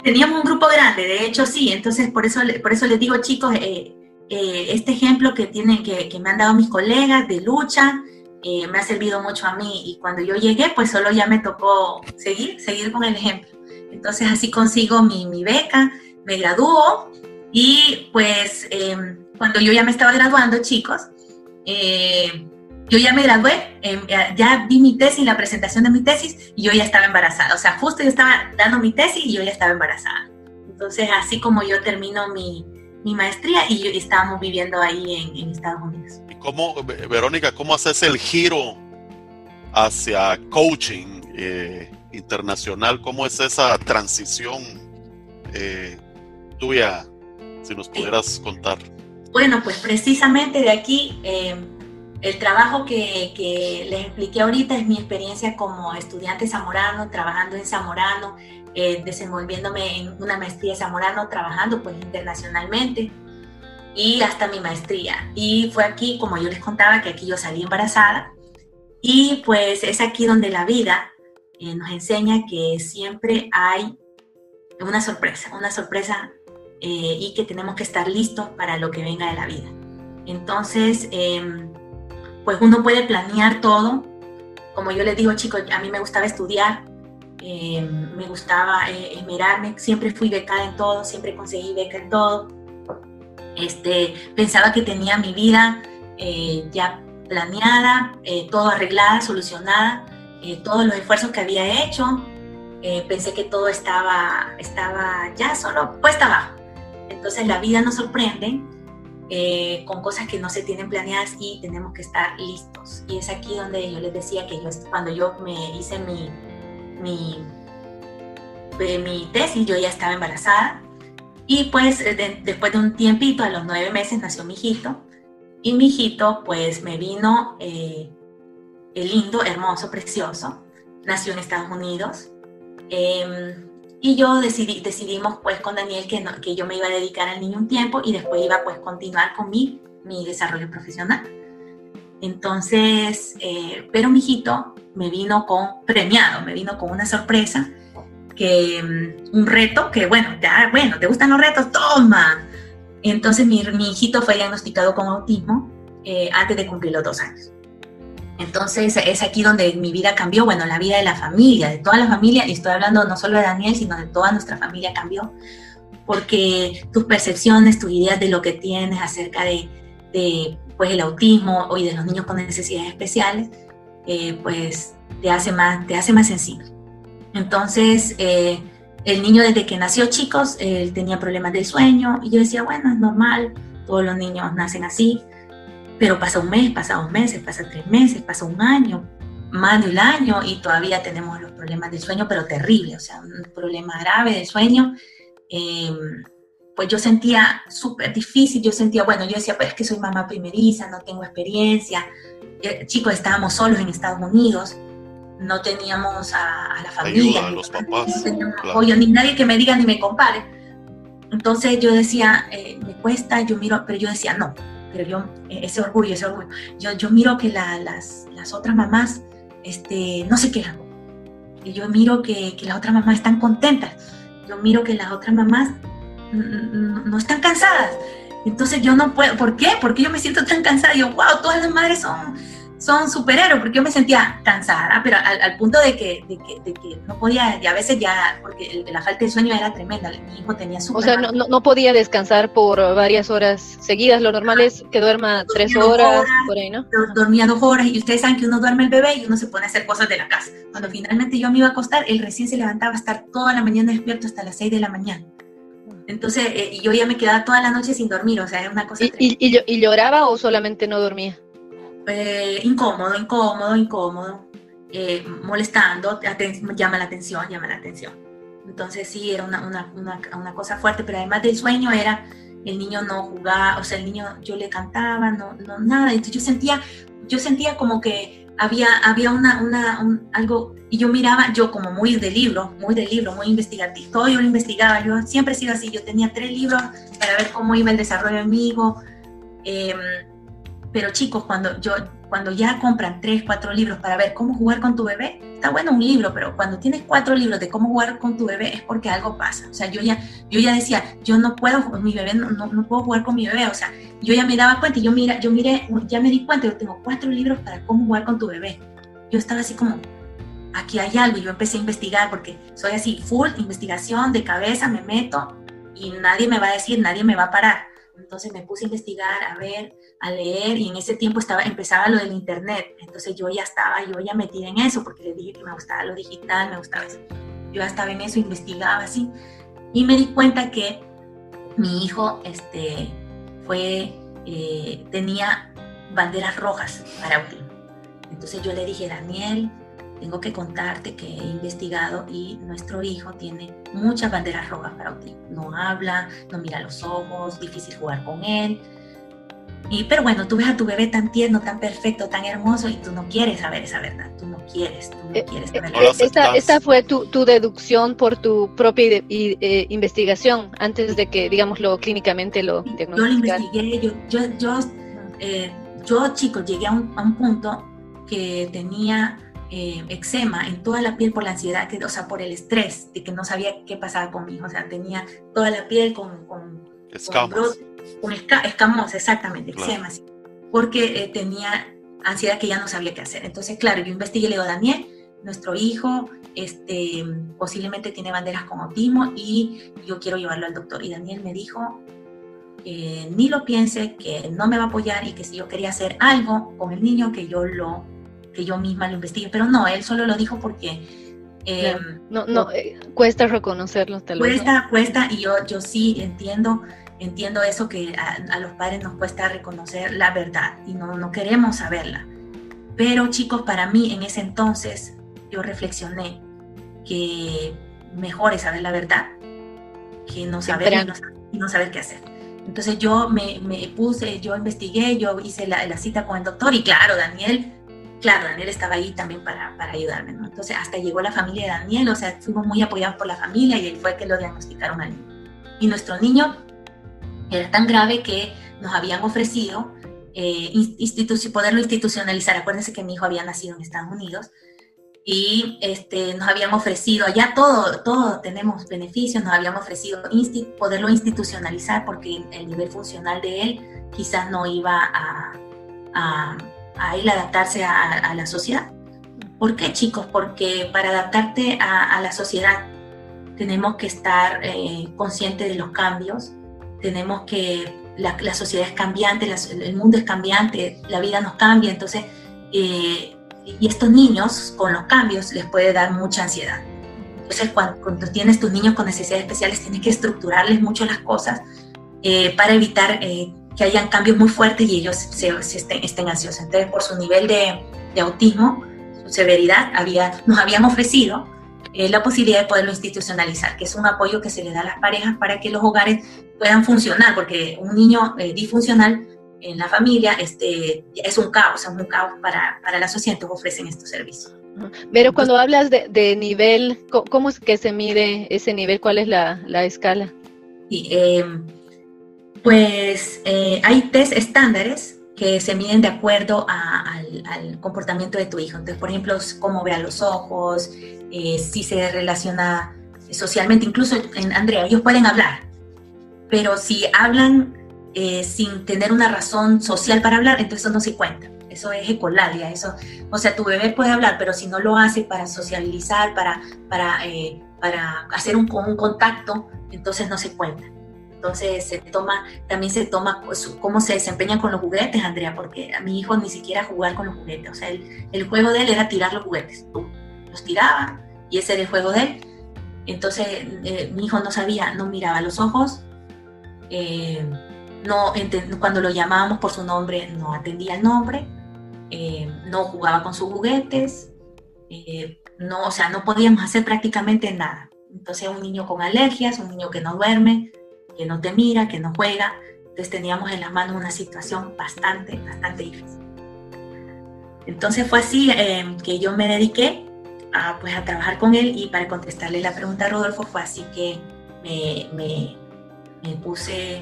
Teníamos un grupo grande, de hecho sí, entonces por eso, por eso les digo chicos, eh, eh, este ejemplo que, tienen, que, que me han dado mis colegas de lucha, eh, me ha servido mucho a mí y cuando yo llegué pues solo ya me tocó seguir, seguir con el ejemplo. Entonces así consigo mi, mi beca, me graduó y pues em, cuando yo ya me estaba graduando chicos, eh, yo ya me gradué, em, ya di mi tesis, la presentación de mi tesis y yo ya estaba embarazada. O sea, justo yo estaba dando mi tesis y yo ya estaba embarazada. Entonces así como yo termino mi, mi maestría y yo, estábamos viviendo ahí en Estados Unidos. ¿Cómo, Verónica, cómo haces el giro hacia coaching eh, internacional? ¿Cómo es esa transición eh, tuya? Si nos pudieras contar. Bueno, pues precisamente de aquí, eh, el trabajo que, que, les expliqué ahorita es mi experiencia como estudiante zamorano, trabajando en Zamorano, desenvolviéndome en una maestría Zamorano, trabajando pues internacionalmente y hasta mi maestría. Y fue aquí, como yo les contaba, que aquí yo salí embarazada. Y pues es aquí donde la vida eh, nos enseña que siempre hay una sorpresa, una sorpresa eh, y que tenemos que estar listos para lo que venga de la vida. Entonces, em, pues uno puede planear todo. Como yo les digo, chicos, a mí me gustaba estudiar, em, me gustaba eh, esmerarme, siempre fui becada en todo, siempre conseguí beca en todo. Este, pensaba que tenía mi vida eh, ya planeada, eh, todo arreglada, solucionada, eh, todos los esfuerzos que había hecho, pensé que todo estaba, estaba ya solo puesta abajo. Entonces la vida nos sorprende con cosas que no se tienen planeadas y tenemos que estar listos. Y es aquí donde yo les decía que yo, cuando yo me hice mi, mi, mi tesis, yo ya estaba embarazada y pues eh, después de un tiempito, a los nueve meses, nació mi hijito. Y mi hijito pues me vino eh, lindo, hermoso, precioso. nació en Estados Unidos. Em, y yo decidí, decidimos pues con Daniel que, que yo me iba a dedicar al niño un tiempo y después iba pues continuar con mi, mi desarrollo profesional. Entonces, eh, pero mi hijito me vino con premiado, me vino con una sorpresa, que mm, un reto, que bueno, ya, bueno, ¿te gustan los retos? Toma. Entonces mi, mi hijito fue diagnosticado con autismo eh, antes de cumplir los dos años. Entonces es aquí donde mi vida cambió, bueno, la vida de la familia, de toda la familia, y estoy hablando no solo de Daniel, sino de toda nuestra familia cambió, porque tus percepciones, tus ideas de lo que tienes acerca de, de pues, el autismo y de los niños con necesidades especiales, eh, pues te hace, más, te hace más sensible. Entonces, eh, el niño desde que nació, chicos, él tenía problemas de sueño, y yo decía, bueno, es normal, todos los niños nacen así, pero pasa un mes, pasa dos meses, pasa tres meses, pasa un año, más de un año y todavía tenemos los problemas del sueño, pero terrible, o sea, un problema grave de sueño. Em, pues yo sentía súper difícil, yo sentía, bueno, yo decía, pues es que soy mamá primeriza, no tengo experiencia. Eh, chicos, estábamos solos en Estados Unidos, no teníamos a, la familia, Ayuda, los papás, no teníamos apoyo, ni nadie que me diga ni me compare. Entonces yo decía, eh, me cuesta, yo miro, pero yo decía, no, pero yo, e, ese orgullo, ese orgullo, yo, yo miro que las, las, otras mamás este, no se quejan, y yo miro que, que las otras mamás están contentas, yo miro que las otras mamás no están cansadas. Entonces yo no puedo, ¿por qué? Porque yo me siento tan cansada. Yo, wow, todas las madres son, son superhéroes, porque yo me sentía cansada, pero al, punto de que, de que, de, que, no podía, y a veces ya, porque la falta de sueño era tremenda, mi hijo tenía su... O sea, no, no, podía descansar por varias horas seguidas, lo normal es que duerma tres horas, por ahí, ¿no? Dormía dos horas, y ustedes saben que uno duerme el bebé y uno se pone a hacer cosas de la casa. Cuando finalmente yo me iba a acostar, él recién se levantaba a estar toda la mañana despierto hasta las seis de la mañana. Entonces, eh, yo ya me quedaba toda la noche sin dormir, o sea, era una cosa... ¿Y, y, y lloraba o solamente no dormía? Eh, incómodo, incómodo, incómodo, eh, molestando, llama la atención, llama la atención. Entonces sí, era una, una, una, una, cosa fuerte, pero además del sueño era, el niño no jugaba, o sea, el niño yo le cantaba, no, no nada, entonces yo sentía, yo sentía como que había, había una, una algo, y yo miraba, yo como muy de libro, muy de libro, muy investigativo, todo yo lo investigaba, yo siempre he sido así, yo tenía tres libros para ver cómo iba el desarrollo de mi hijo, eh, pero chicos, cuando, yo, cuando ya compran tres, cuatro libros para ver cómo jugar con tu bebé, está bueno un libro, pero cuando tienes cuatro libros de cómo jugar con tu bebé es porque algo pasa. O sea, yo ya, yo ya decía, yo no puedo, mi bebé no, no, puedo jugar con mi bebé. O sea, yo ya me daba cuenta yo, mira, yo miré, ya me di cuenta, yo tengo cuatro libros para cómo jugar con tu bebé. Yo estaba así como, aquí hay algo. Y yo empecé a investigar porque soy así, full investigación de cabeza, me meto y nadie me va a decir, nadie me va a parar. Entonces me puse a investigar, a ver, a leer y en ese tiempo estaba, empezaba lo del internet. Entonces yo ya estaba, yo ya metida en eso porque le dije que me gustaba lo digital, me gustaba eso. Yo estaba en eso, investigaba así y me di cuenta que mi hijo este, fue, eh, tenía banderas rojas para autismo. Entonces yo le dije, Daniel, tengo que contarte que he investigado y nuestro hijo tiene muchas banderas rojas para autismo. No habla, no mira los ojos, difícil jugar con él. Y, pero bueno, tú ves a tu bebé tan tierno, tan perfecto, tan hermoso y tú no quieres saber esa verdad, tú no quieres, tú no eh, quieres saber esta, esta, fue tu, tu, deducción por tu propia eh, investigación antes de que, digámoslo, clínicamente lo diagnosticaran. Yo lo investigué, yo, yo, yo, eh, yo chicos, llegué a un, a un punto que tenía eh, eczema en toda la piel por la ansiedad, que, o sea, por el estrés de que no sabía qué pasaba con mi hijo. O sea, tenía toda la piel con... con escamas. Con, escamos, exactamente, eczema, porque eh, tenía ansiedad que ya no sabía qué hacer. Entonces, claro, yo investigué y le digo, Daniel, nuestro hijo este, posiblemente tiene banderas con autismo y yo quiero llevarlo al doctor. Y Daniel me dijo, eh, ni lo piense, que no me va a apoyar y que si yo quería hacer algo con el niño, que yo lo que yo misma lo investigue, pero no, él solo lo dijo porque... Eh, no, no, eh, cuesta reconocerlo, tal Cuesta, cuesta, y yo, yo sí entiendo, entiendo eso que a, los padres nos cuesta reconocer la verdad y no, no queremos saberla. Pero chicos, para mí en ese entonces yo reflexioné que mejor es saber la verdad que no saber y no, saber qué hacer. Entonces yo me, me, puse, yo investigué, yo hice la, la, cita con el doctor y claro, Daniel claro, Daniel estaba ahí también para, para ayudarme, ¿no? Entonces hasta llegó la familia de Daniel, o sea, fuimos muy apoyados por la familia y él fue que lo diagnosticaron al niño. Y nuestro niño era tan grave que nos habían ofrecido eh, poderlo institucionalizar. Acuérdense que mi hijo había nacido en Estados Unidos y este, nos habían ofrecido, allá todo, todo tenemos beneficios, nos habían ofrecido poderlo institucionalizar porque el nivel funcional de él quizás no iba a, a, a él adaptarse a, la sociedad. ¿Por qué, chicos? Porque para adaptarte a, la sociedad tenemos que estar eh, conscientes de los cambios, tenemos que, la, sociedad es cambiante, el mundo es cambiante, la vida nos cambia, entonces, eh, y estos niños con los cambios les puede dar mucha ansiedad. Entonces, cuando, tienes tus niños con necesidades especiales, tienes que estructurarles mucho las cosas eh, para evitar que hayan cambios muy fuertes y ellos se, estén, ansiosos. Entonces, por su nivel de, autismo, su severidad, había, nos habían ofrecido eh, la posibilidad de poderlo institucionalizar, que es un apoyo que se le da a las parejas para que los hogares puedan funcionar, porque un niño eh, disfuncional en la familia este, es un caos, es un caos para, para la sociedad, entonces ofrecen estos servicios. Pero cuando hablas de, nivel, ¿cómo es que se mide ese nivel? ¿Cuál es la, la escala? Sí, eh, pues eh, hay test estándares que se miden de acuerdo al, comportamiento de tu hijo. Entonces, por ejemplo, cómo ve a los ojos, eh, si se relaciona socialmente, incluso en Andrea, ellos pueden hablar, pero si hablan eh, sin tener una razón social para hablar, entonces eso no se cuenta. Eso es ecolalia, eso, o sea, tu bebé puede hablar, pero si no lo hace para socializar, para, para, para hacer un, un contacto, entonces no se cuenta. Entonces se toma, también se toma cómo se desempeñan con los juguetes, Andrea, porque a mi hijo ni siquiera jugar con los juguetes. O sea, el, juego de él era tirar los juguetes. Los tiraba y ese era el juego de él. Entonces eh, mi hijo no sabía, no miraba los ojos, eh, no cuando lo llamábamos por su nombre no atendía el nombre, eh, no jugaba con sus juguetes, no, o sea, no podíamos hacer prácticamente nada. Entonces un niño con alergias, un niño que no duerme, que no te mira, que no juega. Entonces teníamos en las manos una situación bastante, bastante difícil. Entonces fue así eh, que yo me dediqué a, pues, a trabajar con él y para contestarle la pregunta a Rodolfo fue así que me, me puse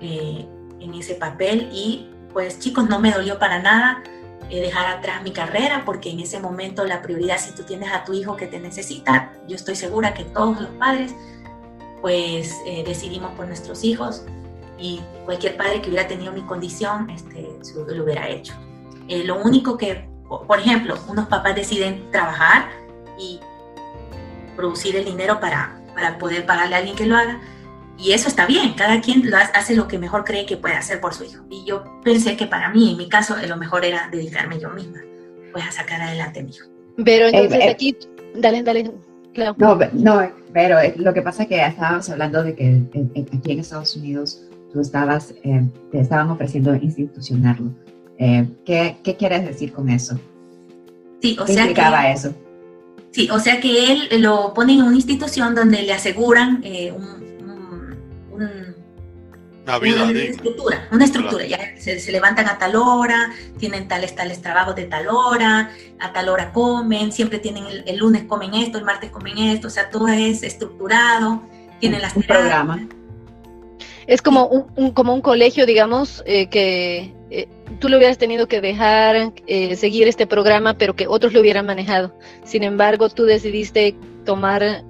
eh, en ese papel y pues chicos no me dolió para nada eh, dejar atrás mi carrera porque en ese momento la prioridad si tú tienes a tu hijo que te necesita, yo estoy segura que todos los padres pues eh, decidimos por nuestros hijos y cualquier padre que hubiera tenido mi condición este, lo hubiera hecho. Eh, lo único que, por ejemplo, unos papás deciden trabajar y producir el dinero para, para poder pagarle a alguien que lo haga. Y eso está bien, cada quien lo hace lo que mejor cree que puede hacer por su hijo. Y yo pensé que para mí, en mi caso, lo mejor era dedicarme yo misma, pues a sacar adelante a mi hijo. Pero entonces aquí, dale, dale, no, no, pero lo que pasa es que estábamos hablando de que aquí en Estados Unidos tú estabas, eh, te estaban ofreciendo institucionarlo. Eh, ¿qué, ¿qué, quieres decir con eso? Sí, o ¿Qué sea que, eso? Sí, o sea que él lo ponen en una institución donde le aseguran eh, un una, estructura, una estructura. Ya se, levantan a tal hora, tienen tales, tales trabajos de tal hora, a tal hora comen, siempre tienen el, lunes comen esto, el martes comen esto, o sea, todo es estructurado, tienen las un programa. Es como un, como un colegio, digamos, eh, que eh, tú lo hubieras tenido que dejar eh, seguir este programa, pero que otros lo hubieran manejado. Sin embargo, tú decidiste tomar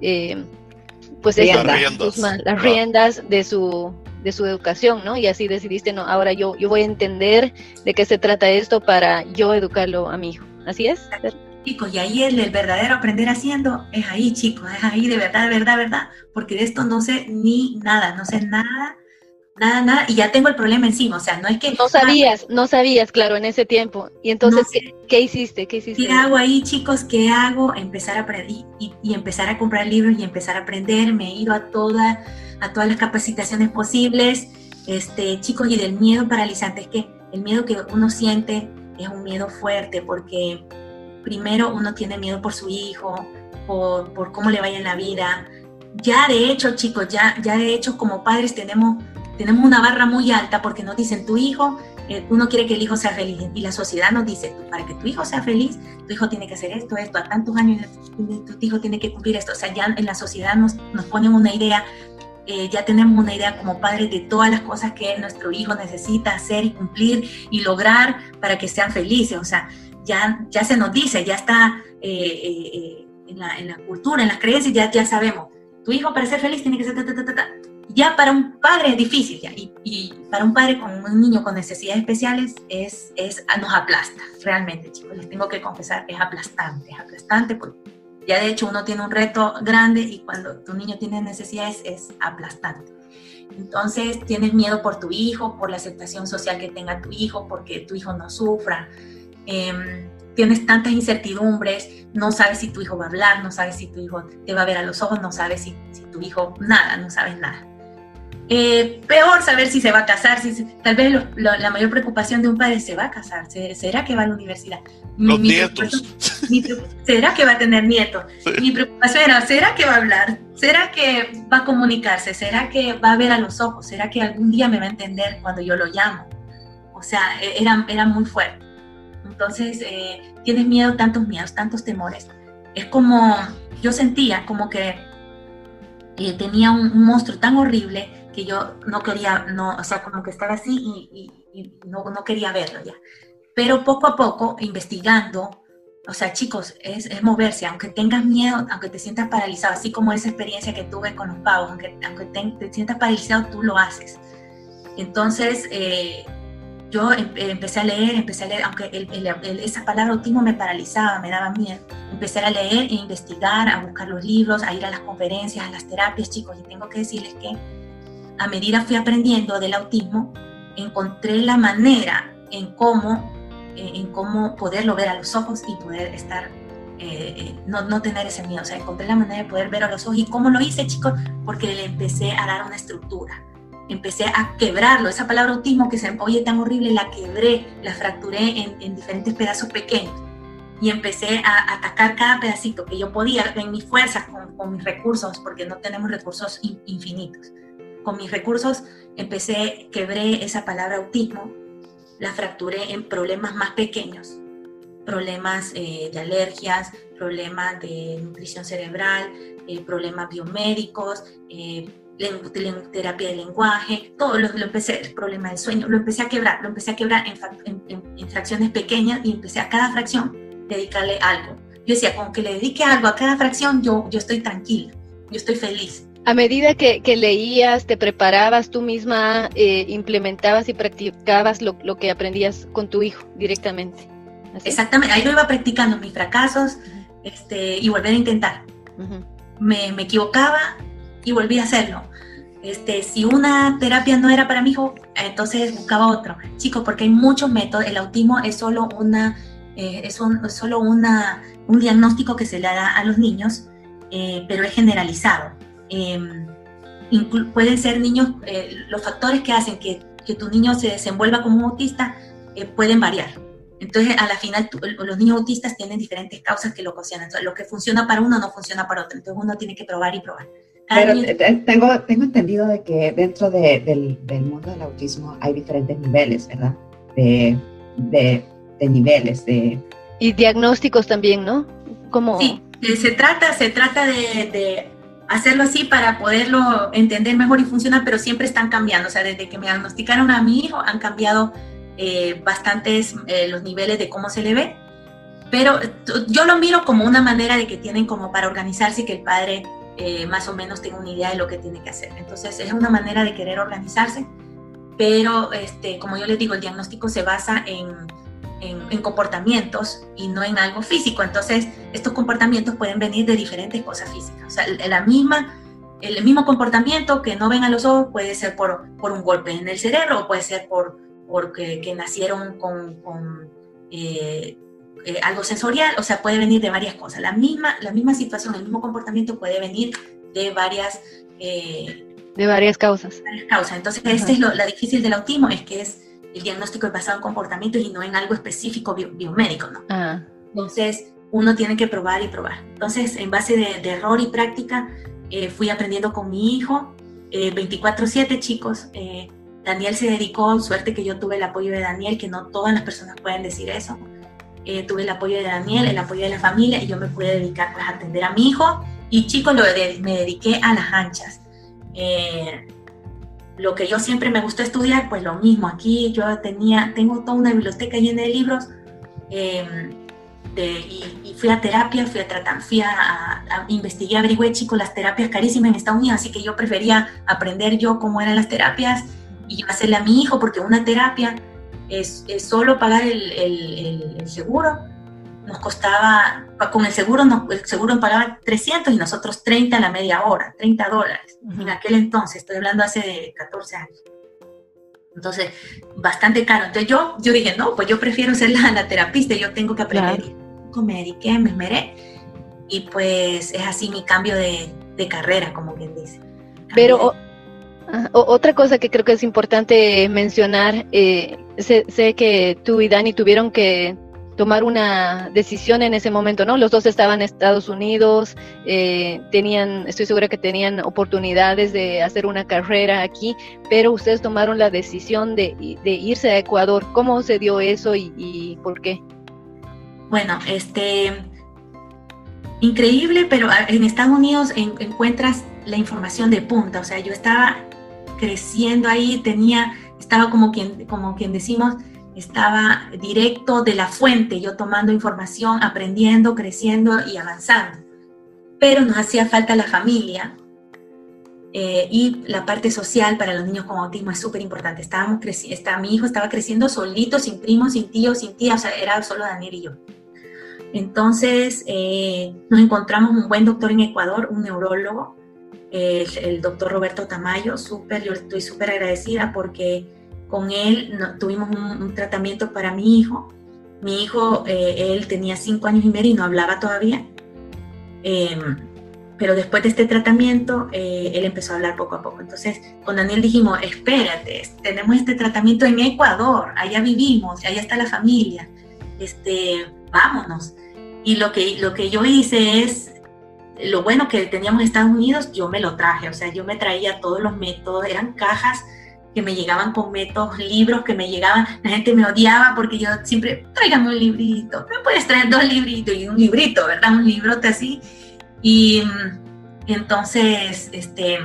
pues las riendas de su de su educación, ¿no? Y así decidiste, no, ahora yo, yo voy a entender de qué se trata esto para yo educarlo a mi hijo. ¿Así es? Chicos, y ahí el, el verdadero aprender haciendo es ahí, chicos, es ahí de verdad, de verdad, verdad, porque de esto no sé ni nada, no sé nada, nada, nada, y ya tengo el problema encima, o sea, no es que... No sabías, no sabías, claro, en ese tiempo. Y entonces, ¿qué, hiciste? ¿Qué hiciste? ¿Qué hago ahí, chicos? ¿Qué hago? Empezar a aprender y, y empezar a comprar libros y empezar a aprender, me he ido a toda a todas las capacitaciones posibles. Este, chicos, y del miedo paralizante, es que el miedo que uno siente es un miedo fuerte porque primero uno tiene miedo por su hijo, por, por cómo le vaya en la vida. Ya de hecho, chicos, ya, ya de hecho como padres tenemos, tenemos una barra muy alta porque nos dicen, tu hijo eh, uno quiere que el hijo sea feliz y la sociedad nos dice, para que tu hijo sea feliz, tu hijo tiene que hacer esto, esto, a tantos años tu, hijo tiene que cumplir esto. O sea, ya en la sociedad nos, nos ponen una idea, eh, ya tenemos una idea como padres de todas las cosas que nuestro hijo necesita hacer y cumplir y lograr para que sean felices. O sea, ya, ya se nos dice, ya está eh, en, la, en, la, cultura, en las creencias, ya, ya sabemos, tu hijo para ser feliz tiene que ser ta, ta, ta, ta ya para un padre es difícil, ya, y, para un padre con un niño con necesidades especiales es, es, nos aplasta, realmente, chicos, les tengo que confesar, es aplastante, es aplastante porque ya de hecho uno tiene un reto grande y cuando tu niño tiene necesidades es aplastante. Entonces tienes miedo por tu hijo, por la aceptación social que tenga tu hijo, porque tu hijo no sufra. Em, tienes tantas incertidumbres, no sabes si tu hijo va a hablar, no sabes si tu hijo te va a ver a los ojos, no sabes si, si tu hijo nada, no sabes nada. Eh, peor saber si se va a casar, si tal vez la mayor preocupación de un padre se va a casar, será que va a la universidad. Los nietos. ¿Será que va a tener nietos? Mi preocupación era, ¿será que va a hablar? ¿Será que va a comunicarse? ¿Será que va a ver a los ojos? ¿Será que algún día me va a entender cuando yo lo llamo? O sea, e, era, era muy fuerte. Entonces, eh, tienes miedo, tantos miedos, tantos temores. Es como, yo sentía como que eh, tenía un monstruo tan horrible yo no quería, no, o sea, como que estaba así y, no, no, quería verlo ya. Pero poco a poco, investigando, o sea, chicos, es, es, moverse, aunque tengas miedo, aunque te sientas paralizado, así como esa experiencia que tuve con los pavos, aunque, aunque te, sientas paralizado, tú lo haces. Entonces, eh, yo em, empecé a leer, empecé a leer, aunque esa palabra autismo me paralizaba, me daba miedo, empecé a leer e investigar, a buscar los libros, a ir a las conferencias, a las terapias, chicos, y tengo que decirles que a medida fui aprendiendo del autismo, encontré la manera en cómo, eh, en cómo poderlo ver a los ojos y poder estar, eh, eh, no, no, tener ese miedo. O sea, encontré la manera de poder ver a los ojos. ¿Y cómo lo hice, chicos? Porque le empecé a dar una estructura. Empecé a quebrarlo. Esa palabra autismo que se oye tan horrible, la quebré, la fracturé en, en diferentes pedazos pequeños. Y empecé a atacar cada pedacito que yo podía en mis fuerzas, con mis recursos, porque no tenemos recursos infinitos con mis recursos empecé, quebré esa palabra autismo, la fracturé en problemas más pequeños, problemas eh, de alergias, problemas de nutrición cerebral, eh, problemas biomédicos, eh, terapia de lenguaje, todo lo, lo empecé, el problema del sueño, lo empecé a quebrar, lo empecé a quebrar en, fracciones pequeñas y empecé a cada fracción dedicarle algo. Yo decía, con que le dedique algo a cada fracción, yo, yo estoy tranquila, yo estoy feliz a medida que, leías, te preparabas tú misma, eh, implementabas y practicabas lo, que aprendías con tu hijo directamente. Exactamente, ahí lo iba practicando mis fracasos este, y volver a intentar. me, equivocaba y volví a hacerlo. Este, si una terapia no era para mi hijo, entonces buscaba otro. Chicos, porque hay muchos métodos, el autismo es solo, una, eh, es, solo una, un diagnóstico que se le da a los niños, eh, pero es generalizado. Em, pueden ser niños, eh, los factores que hacen que, que, tu niño se desenvuelva como un autista eh, pueden variar. Entonces, a la final, los niños autistas tienen diferentes causas que lo ocasionan. lo que funciona para uno no funciona para otro. Entonces, uno tiene que probar y probar. Pero tengo, tengo entendido de que dentro de, del, del, mundo del autismo hay diferentes niveles, ¿verdad? De, de, de niveles, de... Y diagnósticos también, ¿no? Como... Sí, eh, se trata, se trata de hacerlo así para poderlo entender mejor y funcionar, pero siempre están cambiando. O sea, desde que me diagnosticaron a mi hijo han cambiado eh, bastantes eh, los niveles de cómo se le ve. Pero yo lo miro como una manera de que tienen como para organizarse y que el padre eh, más o menos tenga una idea de lo que tiene que hacer. Entonces es una manera de querer organizarse, pero este, como yo les digo, el diagnóstico se basa en en, comportamientos y no en algo físico. Entonces, estos comportamientos pueden venir de diferentes cosas físicas. O sea, la misma, el mismo comportamiento que no ven a los ojos puede ser por, por un golpe en el cerebro o puede ser por porque que nacieron con, con eh, eh, algo sensorial, o sea, puede venir de varias cosas. La misma, la misma situación, el mismo comportamiento puede venir de varias... Eh, de varias causas. Varias causas. Entonces, esta es lo, la difícil del autismo, es que es el diagnóstico es basado en comportamientos y no en algo específico biomédico, ¿no? Ah. Entonces, uno tiene que probar y probar. Entonces, en base de, error y práctica, eh, fui aprendiendo con mi hijo, 24/7 eh, chicos, eh, Daniel se dedicó, suerte que yo tuve el apoyo de Daniel, que no todas las personas pueden decir eso. Eh, tuve el apoyo de Daniel, el apoyo de la familia y yo me pude dedicar pues, a atender a mi hijo. Y chicos, lo me dediqué a las anchas. Lo que yo siempre me gustó estudiar, pues lo mismo. Aquí yo tenía, tengo toda una biblioteca llena de libros. Eh, y, fui a terapia, fui a tratar, fui a, a, investigué, averigüé, chicos, las terapias carísimas en Estados Unidos, así que yo prefería aprender yo cómo eran las terapias y hacerle a mi hijo, porque una terapia es, solo pagar el, seguro. Nos costaba, con el seguro, nos, el seguro pagaba 300 y nosotros 30 a la media hora, 30 dólares. En aquel entonces, estoy hablando hace 14 años. Entonces, bastante caro. Entonces yo, yo dije, no, pues yo prefiero ser la, la terapista, yo tengo que aprender. Claro. Me dediqué, me esmeré y pues es así mi cambio de, de carrera, como quien dice. Pero otra cosa que creo que es importante mencionar, eh, sé, sé, que tú y Dani tuvieron que tomar una decisión en ese momento, ¿no? Los dos estaban en Estados Unidos, eh, tenían, estoy segura que tenían oportunidades de hacer una carrera aquí, pero ustedes tomaron la decisión de, irse a Ecuador. ¿Cómo se dio eso y, por qué? Bueno, este, increíble, pero en Estados Unidos en, encuentras la información de punta, o sea, yo estaba creciendo ahí, tenía, estaba como quien, como quien decimos, estaba directo de la fuente, yo tomando información, aprendiendo, creciendo y avanzando. Pero nos hacía falta la familia eh, y la parte social para los niños con autismo es súper importante. Estábamos creciendo, mi hijo estaba creciendo solito, sin primos, sin tíos, sin tías, o sea, era solo Daniel y yo. Entonces eh, nos encontramos un buen doctor en Ecuador, un neurólogo, el, doctor Roberto Tamayo, súper, yo estoy súper agradecida porque con él tuvimos un, tratamiento para mi hijo. Mi hijo, eh, él tenía cinco años y medio y no hablaba todavía. Em, pero después de este tratamiento, eh, él empezó a hablar poco a poco. Entonces, con Daniel dijimos, espérate, tenemos este tratamiento en Ecuador, allá vivimos, allá está la familia, este, vámonos. Y lo que, lo que yo hice es lo bueno que teníamos en Estados Unidos, yo me lo traje, o sea, yo me traía todos los métodos, eran cajas que me llegaban con métodos, libros que me llegaban, la gente me odiaba porque yo siempre, tráigame un librito, me puedes traer dos libritos y un librito, ¿verdad? Un librote así. Y, entonces, este,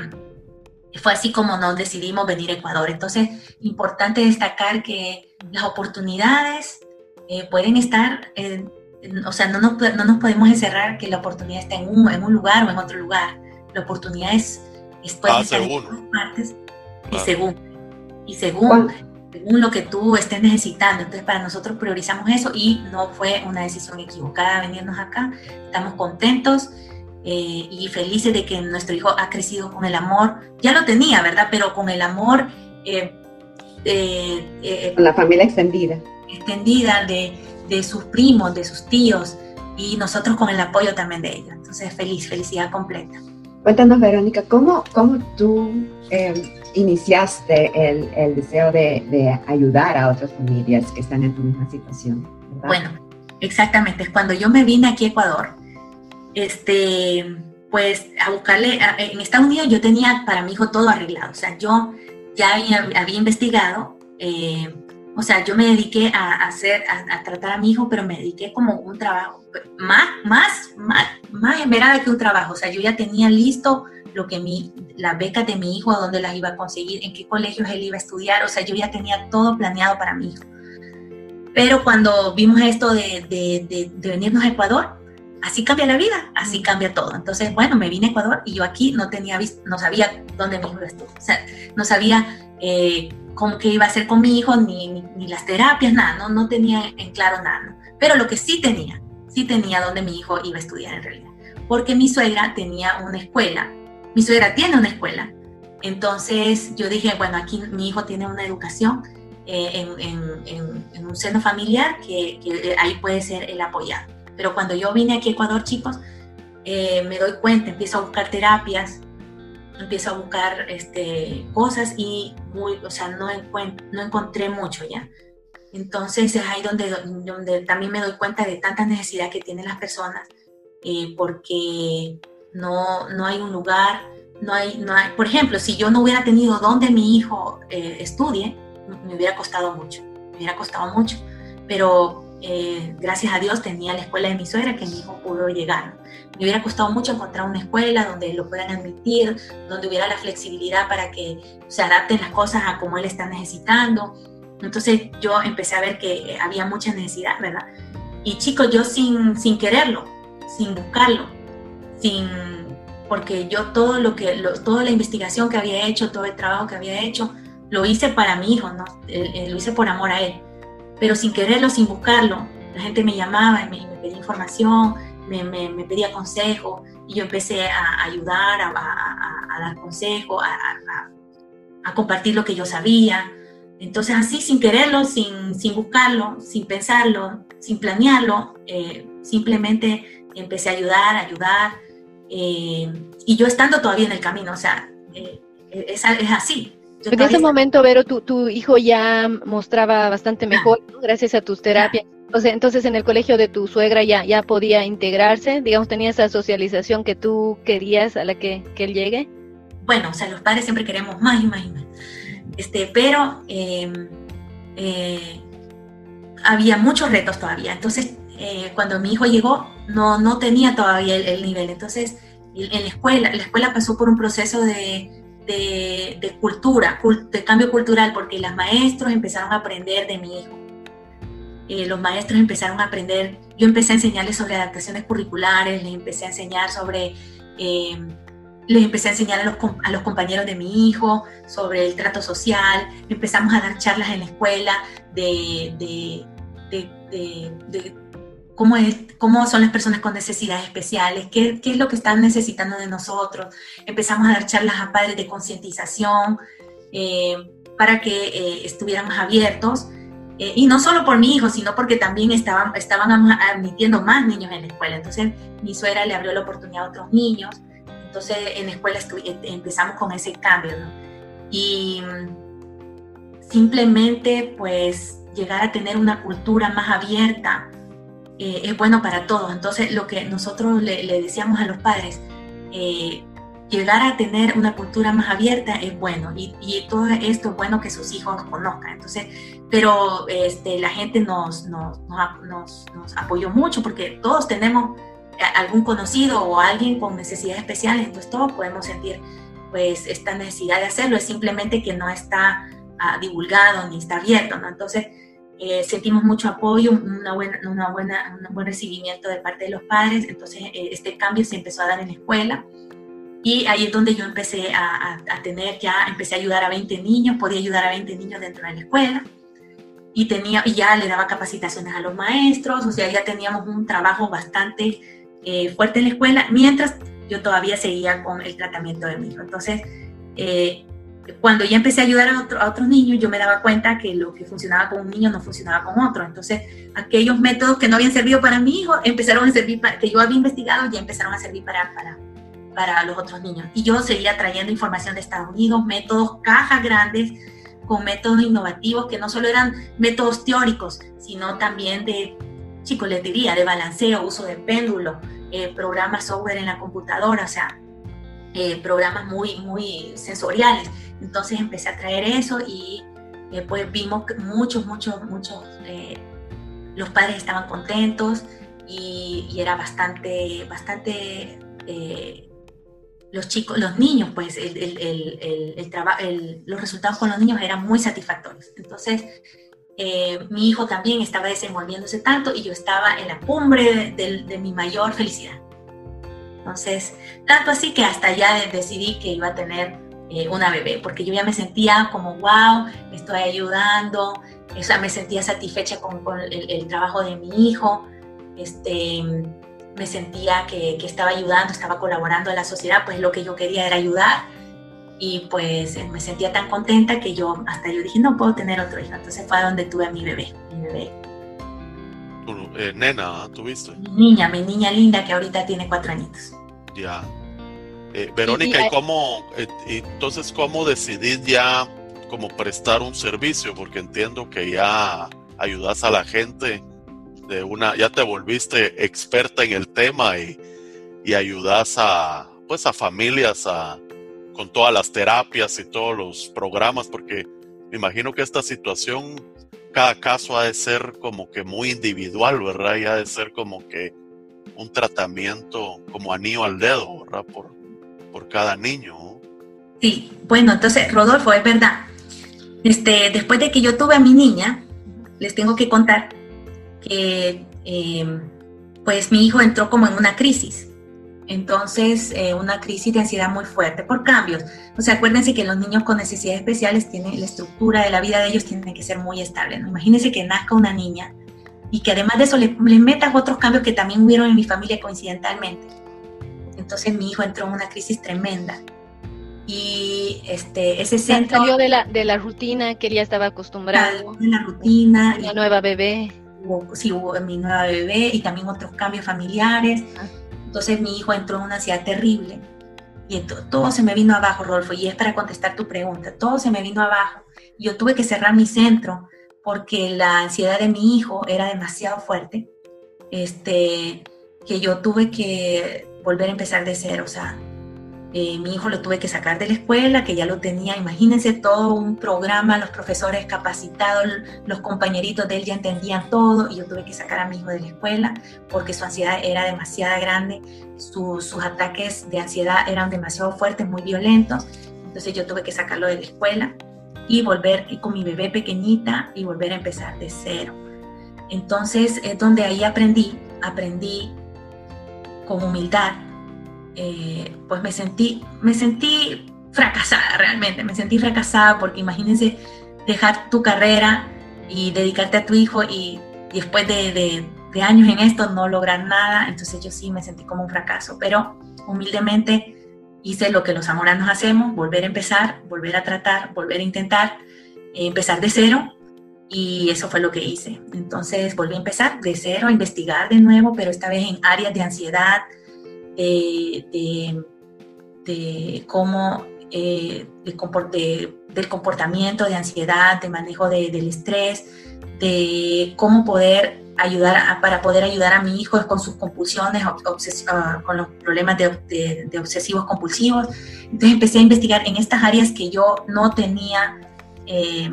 fue así como nos decidimos venir a Ecuador. Entonces, importante destacar que las oportunidades eh, pueden estar en o sea, no nos, no nos podemos encerrar que la oportunidad está en un, en un lugar o en otro lugar. La oportunidad es, es ah, estar en todas partes y según, y según, según lo que tú estés necesitando. Entonces, para nosotros priorizamos eso y no fue una decisión equivocada venirnos acá. Estamos contentos. Eh, y felices de que nuestro hijo ha crecido con el amor, ya lo tenía, ¿verdad? Pero con el amor... Eh, eh, con la familia extendida. Extendida de, de sus primos, de sus tíos y nosotros con el apoyo también de ellos. Entonces, feliz, felicidad completa. Cuéntanos, Verónica, ¿cómo, cómo tú em, iniciaste el, el deseo de, de, ayudar a otras familias que están en tu misma situación? Bueno, exactamente. Cuando yo me vine aquí a Ecuador, este, pues a buscarle, en Estados Unidos yo tenía para mi hijo todo arreglado. O sea, yo ya había, había investigado eh, o sea, yo me dediqué a, hacer, a, tratar a mi hijo, pero me dediqué como un trabajo, más, más, más, más en que un trabajo. O sea, yo ya tenía listo lo que mi, las becas de mi hijo, a dónde las iba a conseguir, en qué colegios él iba a estudiar. O sea, yo ya tenía todo planeado para mi hijo. Pero cuando vimos esto de, de, de, venirnos a Ecuador, así cambia la vida, así cambia todo. Entonces, bueno, me vine a Ecuador y yo aquí no tenía no sabía dónde mi hijo a estudiar. O sea, no sabía eh, cómo que iba a hacer con mi hijo, ni, ni, las terapias, nada, no, no tenía en claro nada. Pero lo que sí tenía, sí tenía dónde mi hijo iba a estudiar en realidad. Porque mi suegra tenía una escuela, mi suegra tiene una escuela. Entonces yo dije, bueno, aquí mi hijo tiene una educación eh, en, en, un seno familiar que, que, ahí puede ser el apoyado. Pero cuando yo vine aquí a Ecuador, chicos, eh, me doy cuenta, empiezo a buscar terapias, empiezo a buscar este, cosas y muy, o sea, no, no encontré mucho ya. Entonces es ahí donde, donde también me doy cuenta de tanta necesidad que tienen las personas, eh, porque no, no hay un lugar, no hay, no hay, por ejemplo, si yo no hubiera tenido donde mi hijo eh, estudie, me hubiera costado mucho, me hubiera costado mucho, pero eh, gracias a Dios tenía la escuela de mi suegra que mi hijo pudo llegar. Me hubiera costado mucho encontrar una escuela donde lo puedan admitir, donde hubiera la flexibilidad para que se adapten las cosas a como él está necesitando. Entonces yo empecé a ver que había mucha necesidad, ¿verdad? Y chicos, yo sin, sin quererlo, sin buscarlo, sin porque yo todo lo que, toda la investigación que había hecho, todo el trabajo que había hecho, lo hice para mi hijo, ¿no? lo hice por amor a él. Pero sin quererlo, sin buscarlo, la gente me llamaba y me, pedía información, me, me, pedía consejo y yo empecé a ayudar, a, a, a dar consejo, a, compartir lo que yo sabía. Entonces así, sin quererlo, sin, sin buscarlo, sin pensarlo, sin planearlo, eh, simplemente empecé a ayudar, a ayudar eh, y yo estando todavía en el camino, o sea, eh, es, es, así. En ese momento, Vero, tu, tu, hijo ya mostraba bastante mejor gracias a tus terapias. entonces en el colegio de tu suegra ya, ya podía integrarse, digamos, tenía esa socialización que tú querías a la que, que él llegue. Bueno, o sea, los padres siempre queremos más y más y más. Este, pero em, eh, había muchos retos todavía. Entonces, cuando mi hijo llegó, no, no tenía todavía el, nivel. Entonces, en la escuela, la escuela pasó por un proceso de, de, cultura, de cambio cultural, porque los maestros empezaron a aprender de mi hijo. Eh, los maestros empezaron a aprender, yo empecé a enseñarles sobre adaptaciones curriculares, les empecé a enseñar sobre, eh, les empecé a enseñar a los, a los, compañeros de mi hijo sobre el trato social, empezamos a dar charlas en la escuela de, de, de cómo, es, cómo son las personas con necesidades especiales, qué, qué, es lo que están necesitando de nosotros. Empezamos a dar charlas a padres de concientización eh, para que eh, estuvieran más abiertos. Eh, y no solo por mi hijo, sino porque también estaban, estaban admitiendo más niños en la escuela. Entonces mi suegra le abrió la oportunidad a otros niños. Entonces en la escuela empezamos con ese cambio. Y mm, simplemente pues llegar a tener una cultura más abierta, eh, es bueno para todos. Entonces, lo que nosotros le, decíamos a los padres, eh, llegar a tener una cultura más abierta es bueno y, todo esto es bueno que sus hijos conozcan. Entonces, pero este, la gente nos, nos, nos, nos, apoyó mucho porque todos tenemos algún conocido o alguien con necesidades especiales, entonces todos podemos sentir pues esta necesidad de hacerlo, es simplemente que no está ah, divulgado ni está abierto, ¿no? Entonces, eh, sentimos mucho apoyo, una buena, una buena, un buen recibimiento de parte de los padres, entonces eh, este cambio se empezó a dar en la escuela. Y ahí es donde yo empecé a, a, tener ya, empecé a ayudar a 20 niños, podía ayudar a 20 niños dentro de la escuela. Y, tenía, y ya le daba capacitaciones a los maestros, o sea, ya teníamos un trabajo bastante eh, fuerte en la escuela, mientras yo todavía seguía con el tratamiento de mi hijo. Entonces, eh, cuando ya empecé a ayudar a, otros niños, yo me daba cuenta que lo que funcionaba con un niño no funcionaba con otro. Entonces, aquellos métodos que no habían servido para mi hijo, empezaron a servir, para, que yo había investigado, ya empezaron a servir para, para, para los otros niños. Y yo seguía trayendo información de Estados Unidos, métodos, cajas grandes, con métodos innovativos que no solo eran métodos teóricos, sino también de chicoletería, de balanceo, uso de péndulo, eh, programas software en la computadora, o sea, eh, programas muy, muy sensoriales. Entonces empecé a traer eso y eh, pues vimos que muchos, muchos, muchos, eh, los padres estaban contentos y, era bastante, bastante, los chicos, los niños, pues el, el, el, los resultados con los niños eran muy satisfactorios. Entonces, mi hijo también estaba desenvolviéndose tanto y yo estaba en la cumbre de mi mayor felicidad. Entonces, tanto así que hasta ya decidí que iba a tener eh, una bebé, porque yo ya me sentía como, wow, me estoy ayudando, o me sentía satisfecha con, el, trabajo de mi hijo, este, me sentía que, estaba ayudando, estaba colaborando a la sociedad, pues lo que yo quería era ayudar y pues me sentía tan contenta que yo hasta yo dije, no puedo tener otro hijo, entonces fue donde tuve a mi bebé. Eh, nena, ¿tuviste? Mi niña, mi niña linda que ahorita tiene cuatro añitos. Ya. Eh, Verónica, ¿y, cómo, eh, entonces cómo decidís ya como prestar un servicio? Porque entiendo que ya ayudas a la gente de una, ya te volviste experta en el tema y, y ayudas a, pues a familias a, con todas las terapias y todos los programas, porque me imagino que esta situación, cada caso ha de ser como que muy individual, ¿verdad? Y ha de ser como que un tratamiento como anillo al dedo, ¿verdad? Por, por cada niño. Sí, bueno, entonces, Rodolfo, es verdad. Este, después de que yo tuve a mi niña, les tengo que contar que eh, pues mi hijo entró como en una crisis. Entonces, eh, una crisis de ansiedad muy fuerte por cambios. O sea, acuérdense que los niños con necesidades especiales tienen la estructura de la vida de ellos tiene que ser muy estable. ¿no? Imagínense que nazca una niña y que además de eso le, le, metas otros cambios que también hubieron en mi familia coincidentalmente. Entonces mi hijo entró en una crisis tremenda y este, ese centro... Salió de la, de la rutina que ya estaba acostumbrado. De la rutina. La nueva bebé. Hubo, sí, hubo mi nueva bebé y también otros cambios familiares. Ah. Entonces mi hijo entró en una ansiedad terrible. Y todo se me vino abajo, Rolfo, y es para contestar tu pregunta. Todo se me vino abajo. Yo tuve que cerrar mi centro porque la ansiedad de mi hijo era demasiado fuerte. Este, que yo tuve que volver a empezar de cero. O sea, eh, mi hijo lo tuve que sacar de la escuela, que ya lo tenía, imagínense todo un programa, los profesores capacitados, los compañeritos de él ya entendían todo y yo tuve que sacar a mi hijo de la escuela porque su ansiedad era demasiado grande, sus ataques de ansiedad eran demasiado fuertes, muy violentos, entonces yo tuve que sacarlo de la escuela y volver con mi bebé pequeñita y volver a empezar de cero. Entonces es donde ahí aprendí, aprendí con humildad eh, pues me sentí, me sentí fracasada realmente, me sentí fracasada porque imagínense dejar tu carrera y dedicarte a tu hijo y, después de, años en esto no lograr nada, entonces yo sí me sentí como un fracaso, pero humildemente hice lo que los amoranos hacemos, volver a empezar, volver a tratar, volver a intentar, eh, empezar de cero y eso fue lo que hice. Entonces volví a empezar de cero, a investigar de nuevo, pero esta vez en áreas de ansiedad, de, de, cómo eh, del comportamiento, de ansiedad, de manejo del estrés, de cómo poder ayudar para poder ayudar a mi hijo con sus compulsiones, ah, con los problemas de, obsesivos compulsivos. Entonces empecé a investigar en estas áreas que yo no tenía, eh,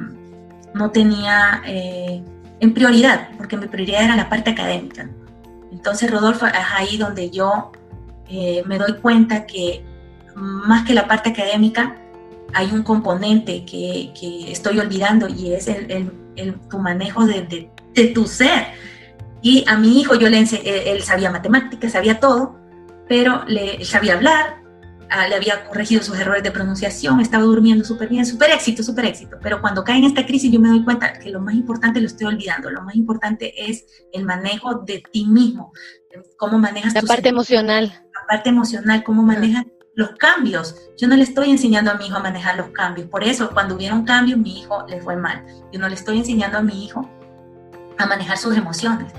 no tenía eh, en prioridad, porque mi prioridad era la parte académica. Entonces, Rodolfo, es ahí donde yo eh, me doy cuenta que más que la parte académica, hay un componente que, que estoy olvidando y es el, el, tu manejo de, de, tu ser. Y a mi hijo yo le enseñé, él sabía matemáticas, sabía todo, pero le sabía hablar, ah, le había corregido sus errores de pronunciación, estaba durmiendo súper bien, súper éxito, súper éxito. Pero cuando cae en esta crisis yo me doy cuenta que lo más importante lo estoy olvidando, lo más importante es el manejo de ti mismo, cómo manejas la parte emocional parte emocional, cómo manejan los cambios. Yo no le estoy enseñando a mi hijo a manejar los cambios. Por eso, cuando hubieron cambios, mi hijo le fue mal. Yo no le estoy enseñando a mi hijo a manejar sus emociones.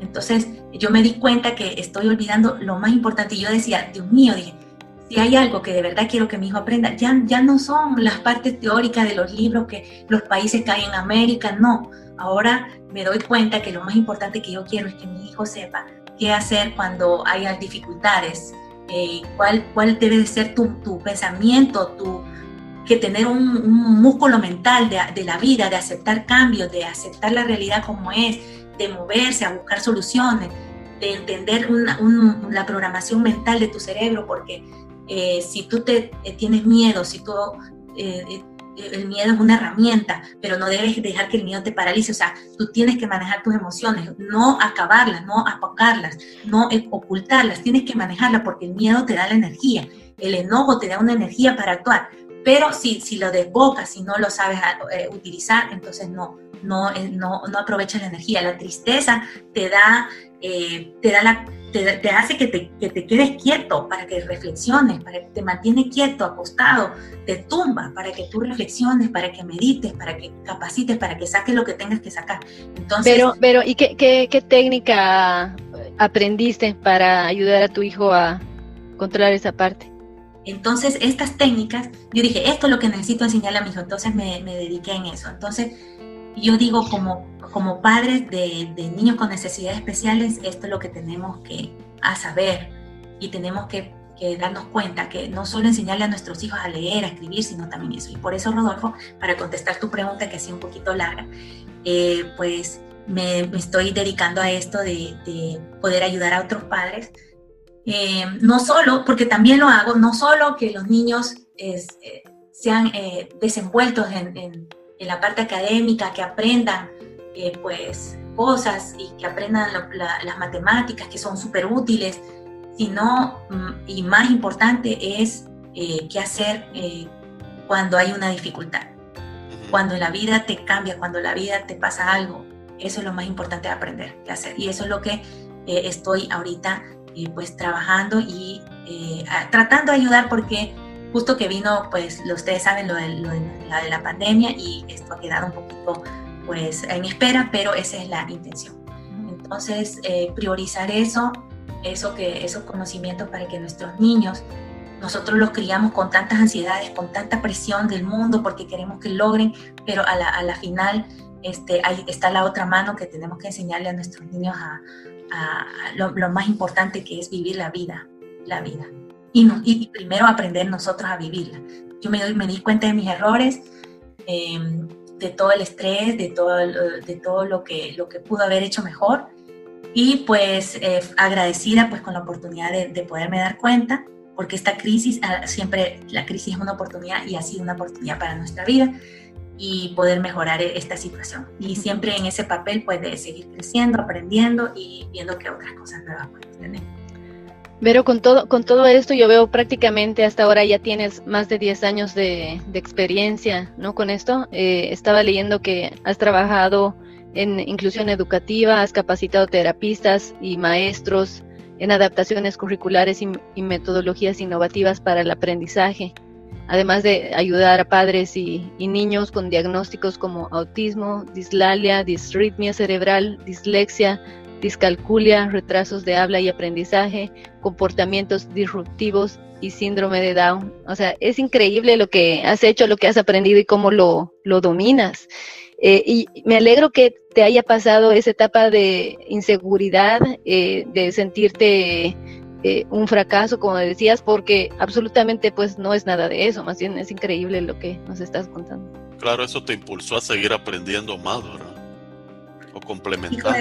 Entonces, yo me di cuenta que estoy olvidando lo más importante. Y yo decía, Dios mío, dije, si hay algo que de verdad quiero que mi hijo aprenda, ya, ya no son las partes teóricas de los libros que los países que hay en América, no. Ahora me doy cuenta que lo más importante que yo quiero es que mi hijo sepa qué hacer cuando haya dificultades, eh, cuál, cuál debe de ser tu, tu pensamiento, tu, que tener un, músculo mental de, de, la vida, de aceptar cambios, de aceptar la realidad como es, de moverse, a buscar soluciones, de entender la programación mental de tu cerebro, porque eh, si tú te, eh, tienes miedo, si tú el miedo es una herramienta, pero no debes dejar que el miedo te paralice. O sea, tú tienes que manejar tus emociones, no acabarlas, no apagarlas, no ocultarlas. Tienes que manejarlas porque el miedo te da la energía, el enojo te da una energía para actuar. Pero si, si lo desbocas, si no lo sabes eh, utilizar, entonces no, no, eh, no, no aprovechas la energía. La tristeza te da, eh, te da la te, hace que te, que te, quedes quieto para que reflexiones, para que te mantiene quieto, acostado, te tumba para que tú reflexiones, para que medites, para que capacites, para que saques lo que tengas que sacar. Entonces, pero, pero ¿y qué, qué, qué técnica aprendiste para ayudar a tu hijo a controlar esa parte? Entonces, estas técnicas, yo dije, esto es lo que necesito enseñarle a mi hijo, entonces me, me dediqué en eso. Entonces, yo digo, como, como padres de, niños con necesidades especiales, esto es lo que tenemos que saber y tenemos que darnos cuenta que no solo enseñarle a nuestros hijos a leer, a escribir, sino también eso. Y por eso, Rodolfo, para contestar tu pregunta, que ha sido un poquito larga, eh, pues me, estoy dedicando a esto de, poder ayudar a otros padres. Eh, no solo, porque también lo hago, no solo que los niños eh, sean desenvueltos en, en, en, la parte académica, que aprendan pues cosas y que aprendan las matemáticas que son súper útiles, sino, mm, y más importante, es eh, qué hacer eh, cuando hay una dificultad. Cuando la vida te cambia, cuando la vida te pasa algo, eso es lo más importante de aprender qué hacer. Y eso es lo que eh, estoy ahorita pues trabajando y tratando de ayudar porque justo que vino, pues ustedes saben lo de, lo de, la, de la pandemia y esto ha quedado un poquito pues en espera, pero esa es la intención. Entonces, priorizar eso eso que, esos conocimientos para que nuestros niños, nosotros los criamos con tantas ansiedades, con tanta presión del mundo porque queremos que logren, pero a la, a la final este, ahí está la otra mano que tenemos que enseñarle a nuestros niños a, a, lo, más importante que es vivir la vida, la vida. Y, no, y primero aprender nosotros a vivirla. Yo me, me di cuenta de mis errores, em, de todo el estrés, de todo, de todo lo, que, lo que pudo haber hecho mejor y pues eh, agradecida pues con la oportunidad de, de, poderme dar cuenta, porque esta crisis, ah, siempre la crisis es una oportunidad y ha sido una oportunidad para nuestra vida y poder mejorar e, esta situación. Y siempre en ese papel pues de seguir creciendo, aprendiendo y viendo qué otras cosas nuevas podemos tener. Pero con todo, con todo esto yo veo prácticamente hasta ahora ya tienes más de 10 años de, experiencia, ¿no? Con esto, eh, estaba leyendo que has trabajado en inclusión educativa, has capacitado terapistas y maestros en adaptaciones curriculares y, metodologías innovativas para el aprendizaje, además de ayudar a padres y, niños con diagnósticos como autismo, dislalia, disritmia cerebral, dislexia, discalculia, retrasos de habla y aprendizaje, comportamientos disruptivos y síndrome de Down. O sea, es increíble lo que has hecho, lo que has aprendido y cómo lo, lo dominas. Eh, y me alegro que te haya pasado esa etapa de inseguridad, eh, de sentirte eh, un fracaso, como decías, porque absolutamente pues no es nada de eso, más bien es increíble lo que nos estás contando. Claro, eso te impulsó a seguir aprendiendo más, ¿verdad? Complementar.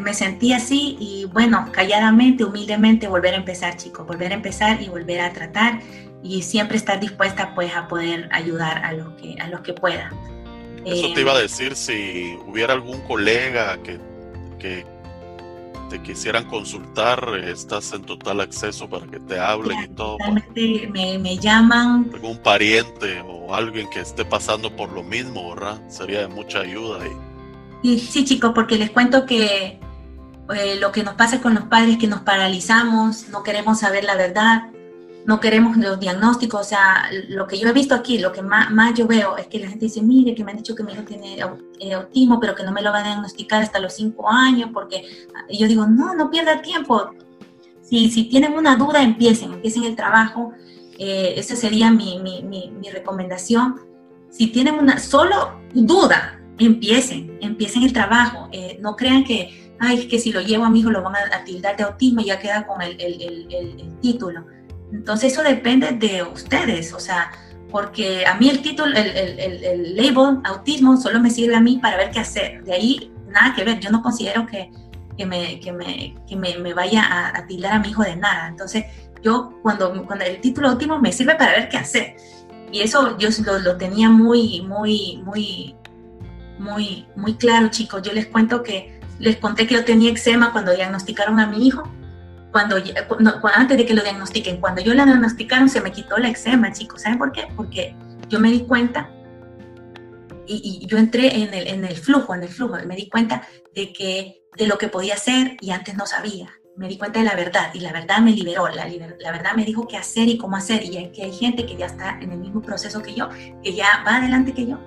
me sentí así y bueno, calladamente, humildemente volver a empezar, chicos, volver a empezar y volver a tratar y siempre estar dispuesta pues a poder ayudar a los que, a los que pueda. Eso te iba a decir si hubiera algún colega que, que te quisieran consultar, estás en total acceso para que te hablen y todo. Me, me, llaman. Algún pariente o alguien que esté pasando por lo mismo, ¿verdad? Sería de mucha ayuda ahí. Sí, sí chicos, porque les cuento que eh, lo que nos pasa con los padres es que nos paralizamos, no queremos saber la verdad, no queremos los diagnósticos, o sea, lo que yo he visto aquí, lo que más, yo veo es que la gente dice, mire, que me han dicho que mi hijo tiene eh, autismo, pero que no me lo va a diagnosticar hasta los cinco años, porque yo digo, no, no pierda tiempo. Si, tienen una duda, empiecen, empiecen el trabajo. Eh, esa sería mi, mi, mi, recomendación. Si tienen una solo duda, empiecen, empiecen el trabajo. Eh, no crean que, ay, que si lo llevo a mi hijo lo van a, tildar de autismo y ya queda con el, el, el, el título entonces eso depende de ustedes, o sea, porque a mí el título, el, label autismo solo me sirve a mí para ver qué hacer. De ahí nada que ver, yo no considero que, que, me, que, me, que me, me, vaya a, a, tildar a mi hijo de nada. Entonces yo cuando, cuando el título autismo me sirve para ver qué hacer. Y eso yo lo, lo tenía muy, muy, muy, muy, muy claro, chicos. Yo les cuento que les conté que yo tenía eczema cuando diagnosticaron a mi hijo cuando, antes de que lo diagnostiquen, cuando yo la diagnosticaron se me quitó la eczema, chicos. ¿Saben por qué? Porque yo me di cuenta y, yo entré en el, flujo, en el flujo, me di cuenta de, que, de lo que podía hacer y antes no sabía. Me di cuenta de la verdad y la verdad me liberó, la, la verdad me dijo qué hacer y cómo hacer y que hay gente que ya está en el mismo proceso que yo, que ya va adelante que yo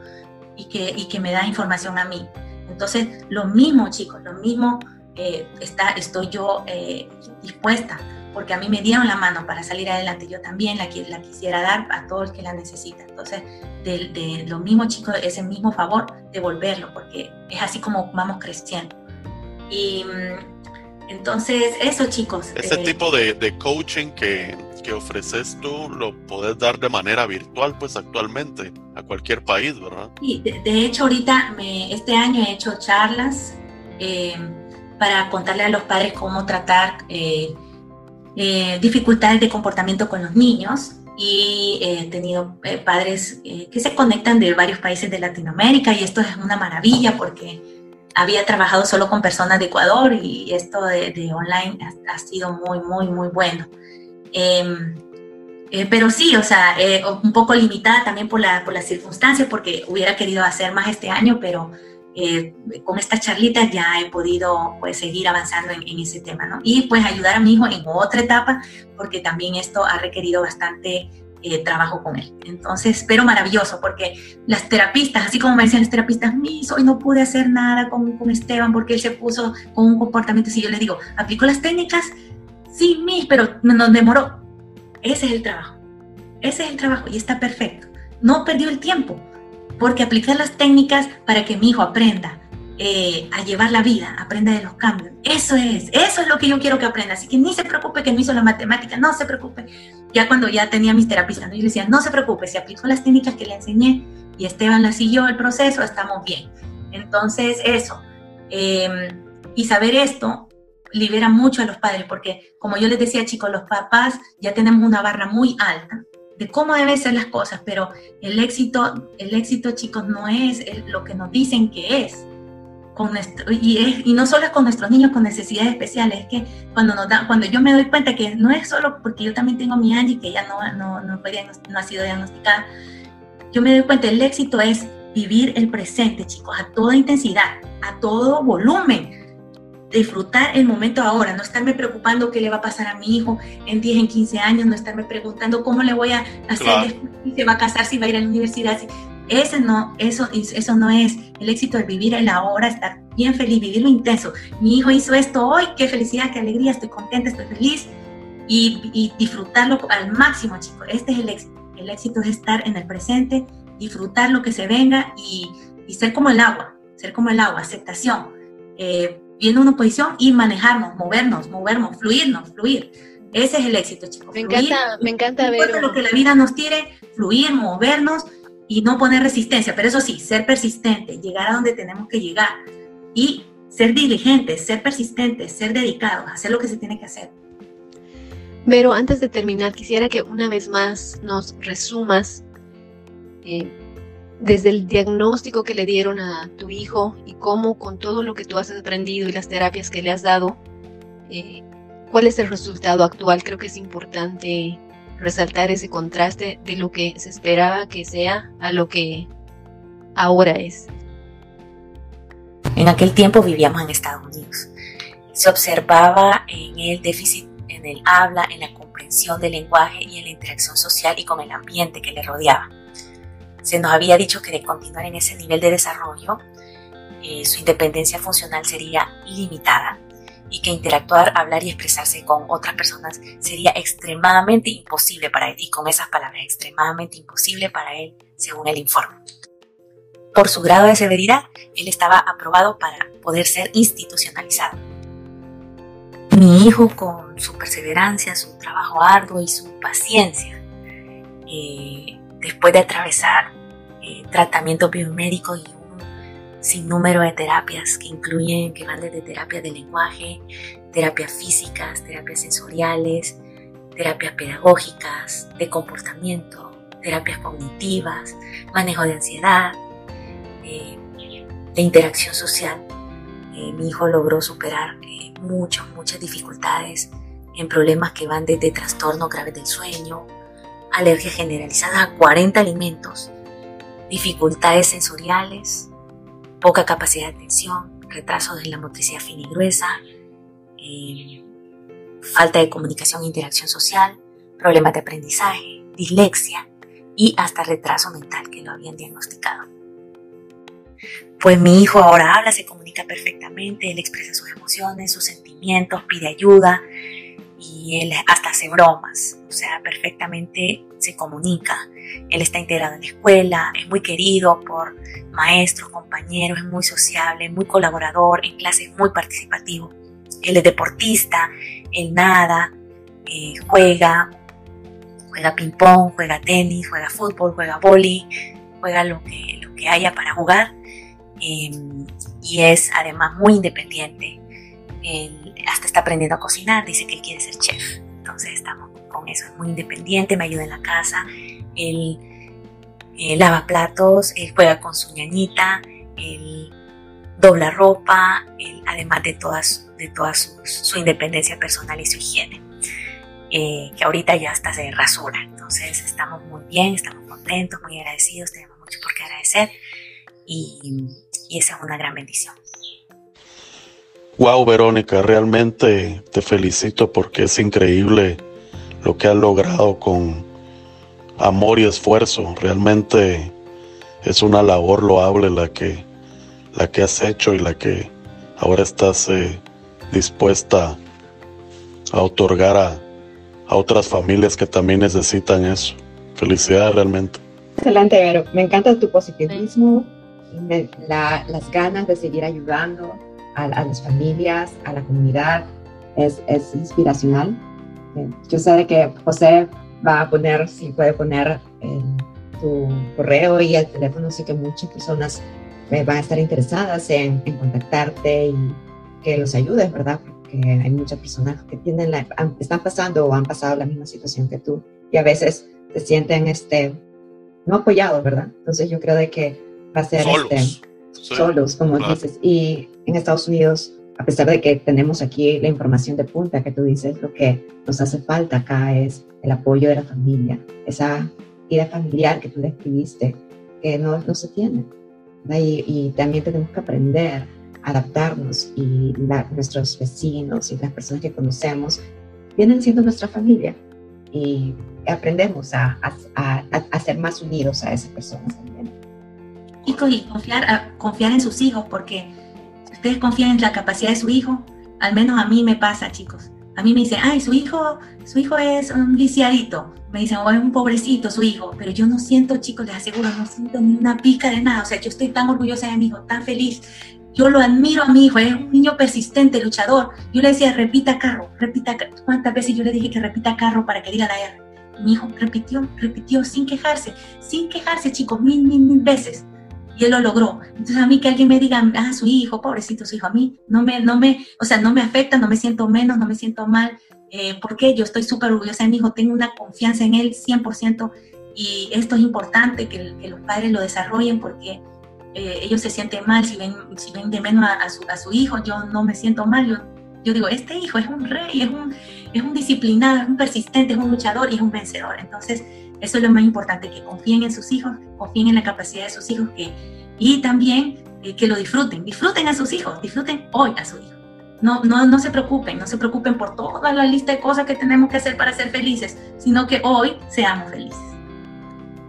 y que, y que me da información a mí. Entonces, lo mismo, chicos, lo mismo eh, está, estoy yo eh, dispuesta, porque a mí me dieron la mano para salir adelante, yo también la, la quisiera dar a todos los que la necesitan. Entonces, de, de lo mismo, chicos, ese mismo favor, devolverlo, porque es así como vamos creciendo. Y mm, Entonces, eso chicos. Ese eh, tipo de, de coaching que, que, ofreces tú lo puedes dar de manera virtual, pues actualmente, a cualquier país, ¿verdad? Sí, de, hecho ahorita, me, este año he hecho charlas eh, para contarle a los padres cómo tratar eh, dificultades de comportamiento con los niños y he tenido padres que se conectan de varios países de Latinoamérica y esto es una maravilla porque había trabajado solo con personas de Ecuador y esto de, online ha, sido muy, muy, muy bueno. Em, eh, pero sí, o sea, eh, un poco limitada también por, la, por las circunstancias, porque hubiera querido hacer más este año, pero eh, con estas charlitas ya he podido pues, seguir avanzando en, en, ese tema, ¿no? Y pues ayudar a mi hijo en otra etapa, porque también esto ha requerido bastante eh, trabajo con él. Entonces, pero maravilloso, porque las terapistas, así como me decían las terapistas, mis, hoy no pude hacer nada con, con Esteban porque él se puso con un comportamiento así. Yo le digo, ¿aplico las técnicas? Sí, mis, pero nos demoró. Ese es el trabajo. Ese es el trabajo y está perfecto. No perdió el tiempo, porque aplicar las técnicas para que mi hijo aprenda eh, a llevar la vida, aprenda de los cambios. Eso es, eso es lo que yo quiero que aprenda. Así que ni se preocupe que no hizo la matemática, no se preocupe. Ya cuando ya tenía mis terapistas, ¿no? yo le decía, no se preocupe, si aplicó las técnicas que le enseñé y Esteban la siguió el proceso, estamos bien. Entonces, eso. Em, y saber esto libera mucho a los padres, porque como yo les decía, chicos, los papás ya tenemos una barra muy alta de cómo deben ser las cosas, pero el éxito, el éxito, chicos, no es lo que nos dicen que es. Y, y, no solo es con nuestros niños con necesidades especiales, es que cuando, nos da, cuando yo me doy cuenta que no es solo porque yo también tengo mi Angie, que ya no, no, no, no ha sido diagnosticada, yo me doy cuenta, el éxito es vivir el presente, chicos, a toda intensidad, a todo volumen, disfrutar el momento ahora, no estarme preocupando qué le va a pasar a mi hijo en 10, en 15 años, no estarme preguntando cómo le voy a hacer, si se va a casar, si va a ir a la universidad, ese no, eso, eso no es el éxito de vivir el ahora, estar bien feliz, vivirlo intenso. Mi hijo hizo esto hoy, qué felicidad, qué alegría, estoy contenta, estoy feliz. Y, disfrutarlo al máximo, chicos. Este es el éxito. El éxito es estar en el presente, disfrutar lo que se venga y, ser como el agua, ser como el agua, aceptación. Eh, viendo una posición y manejarnos, movernos, movernos, fluirnos, fluir. Ese es el éxito, chicos. Me encanta, me encanta ver. Lo que la vida nos tire, fluir, movernos y no poner resistencia, pero eso sí, ser persistente, llegar a donde tenemos que llegar y ser diligentes, ser persistentes, ser dedicados, hacer lo que se tiene que hacer. Pero antes de terminar, quisiera que una vez más nos resumas eh, desde el diagnóstico que le dieron a tu hijo y cómo con todo lo que tú has aprendido y las terapias que le has dado, eh, cuál es el resultado actual. Creo que es importante resaltar ese contraste de lo que se esperaba que sea a lo que ahora es. En aquel tiempo vivíamos en Estados Unidos. Se observaba en el déficit en el habla, en la comprensión del lenguaje y en la interacción social y con el ambiente que le rodeaba. Se nos había dicho que de continuar en ese nivel de desarrollo, eh, su independencia funcional sería limitada y que interactuar, hablar y expresarse con otras personas sería extremadamente imposible para él y con esas palabras extremadamente imposible para él según el informe. Por su grado de severidad, él estaba aprobado para poder ser institucionalizado. Mi hijo con su perseverancia, su trabajo arduo y su paciencia, eh, después de atravesar eh, tratamiento biomédico y sin número de terapias que incluyen, que van desde terapia de lenguaje, terapias físicas, terapias sensoriales, terapias pedagógicas, de comportamiento, terapias cognitivas, manejo de ansiedad, eh, de interacción social. Eh, mi hijo logró superar eh, muchas, muchas dificultades en problemas que van desde trastornos graves del sueño, alergia generalizada a 40 alimentos, dificultades sensoriales, poca capacidad de atención, retrasos en la motricidad fina y gruesa, eh, falta de comunicación e interacción social, problemas de aprendizaje, dislexia y hasta retraso mental que lo habían diagnosticado. Pues mi hijo ahora habla, se comunica perfectamente, él expresa sus emociones, sus sentimientos, pide ayuda, y él hasta hace bromas, o sea, perfectamente se comunica. Él está integrado en la escuela, es muy querido por maestros, compañeros, es muy sociable, muy colaborador, en clases muy participativo. él es deportista, él nada, eh, juega, juega ping-pong, juega tenis, juega fútbol, juega boli, juega lo que, lo que haya para jugar. Em, y es además muy independiente. Él hasta está aprendiendo a cocinar, dice que él quiere ser chef. Entonces estamos con eso, es muy independiente, me ayuda en la casa. Él, lava platos, él juega con su ñañita, él dobla ropa, además de, todas, de toda su, independencia personal y su higiene. Eh, que ahorita ya hasta se rasura. Entonces estamos muy bien, estamos contentos, muy agradecidos, tenemos mucho por qué agradecer y, y esa es una gran bendición. Wow, Verónica, realmente te felicito porque es increíble lo que has logrado con amor y esfuerzo. Realmente es una labor loable la que, la que has hecho y la que ahora estás eh, dispuesta a otorgar a, a otras familias que también necesitan eso. Felicidades realmente. Excelente, Vero. Me encanta tu positivismo, las ganas de seguir ayudando a, las familias, a la comunidad. Es, es inspiracional. Eh, yo sé que José va a poner, si puede poner tu correo y el teléfono, sé que muchas personas eh, van a estar interesadas en, en contactarte y que los ayudes, ¿verdad? que hay muchas personas que tienen la, están pasando o han pasado la misma situación que tú y a veces se sienten este, no apoyados, ¿verdad? Entonces yo creo de que va a ser solos, este, solos como dices. Y en Estados Unidos, a pesar de que tenemos aquí la información de punta que tú dices, lo que nos hace falta acá es el apoyo de la familia, esa vida familiar que tú describiste, que no, no se tiene. Y, y también tenemos que aprender adaptarnos y nuestros vecinos y las personas que conocemos vienen siendo nuestra familia y aprendemos a, a, a, ser más unidos a esas personas también. Y, confiar, confiar en sus hijos, porque ustedes confían en la capacidad de su hijo, al menos a mí me pasa, chicos. A mí me dicen, ay, su hijo, su hijo es un viciadito. Me dicen, o es un pobrecito su hijo. Pero yo no siento, chicos, les aseguro, no siento ni una pica de nada. O sea, yo estoy tan orgullosa de mi hijo, tan feliz. Yo lo admiro a mi hijo, es un niño persistente, luchador. Yo le decía, repita carro, repita carro. ¿Cuántas veces yo le dije que repita carro para que diga la R? Mi hijo repitió, repitió sin quejarse, sin quejarse, chicos, mil, mil, mil veces. Y él lo logró. Entonces a mí que alguien me diga, ah, su hijo, pobrecito su hijo, a mí no me, no me, o sea, no me afecta, no me siento menos, no me siento mal, eh, porque yo estoy súper orgullosa de mi hijo, tengo una confianza en él 100% y esto es importante que, que los padres lo desarrollen porque eh, ellos se sienten mal si ven, si ven de menos a, su, a, su, hijo, yo no me siento mal, yo, yo digo, este hijo es un rey, es un, es un disciplinado, es un persistente, es un luchador y es un vencedor. Entonces, eso es lo más importante, que confíen en sus hijos, confíen en la capacidad de sus hijos que, y también eh, que lo disfruten, disfruten a sus hijos, disfruten hoy a su hijo. No, no, no se preocupen, no se preocupen por toda la lista de cosas que tenemos que hacer para ser felices, sino que hoy seamos felices.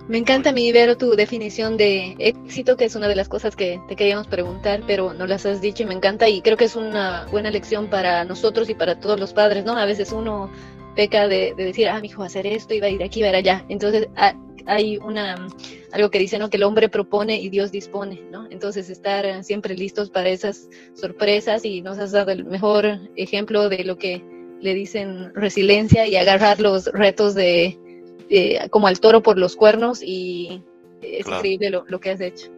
Me encanta, mi Vero, tu definición de éxito, que es una de las cosas que te queríamos preguntar, pero no las has dicho y me encanta y creo que es una buena lección para nosotros y para todos los padres, ¿no? A veces uno peca de, decir, ah, mi hijo va a hacer esto y va a ir aquí, va a ir allá. Entonces hay una algo que dice, ¿no? Que el hombre propone y Dios dispone, ¿no? Entonces estar siempre listos para esas sorpresas y nos has dado el mejor ejemplo de lo que le dicen resiliencia y agarrar los retos de eh, como al toro por los cuernos y es increíble lo, que has hecho.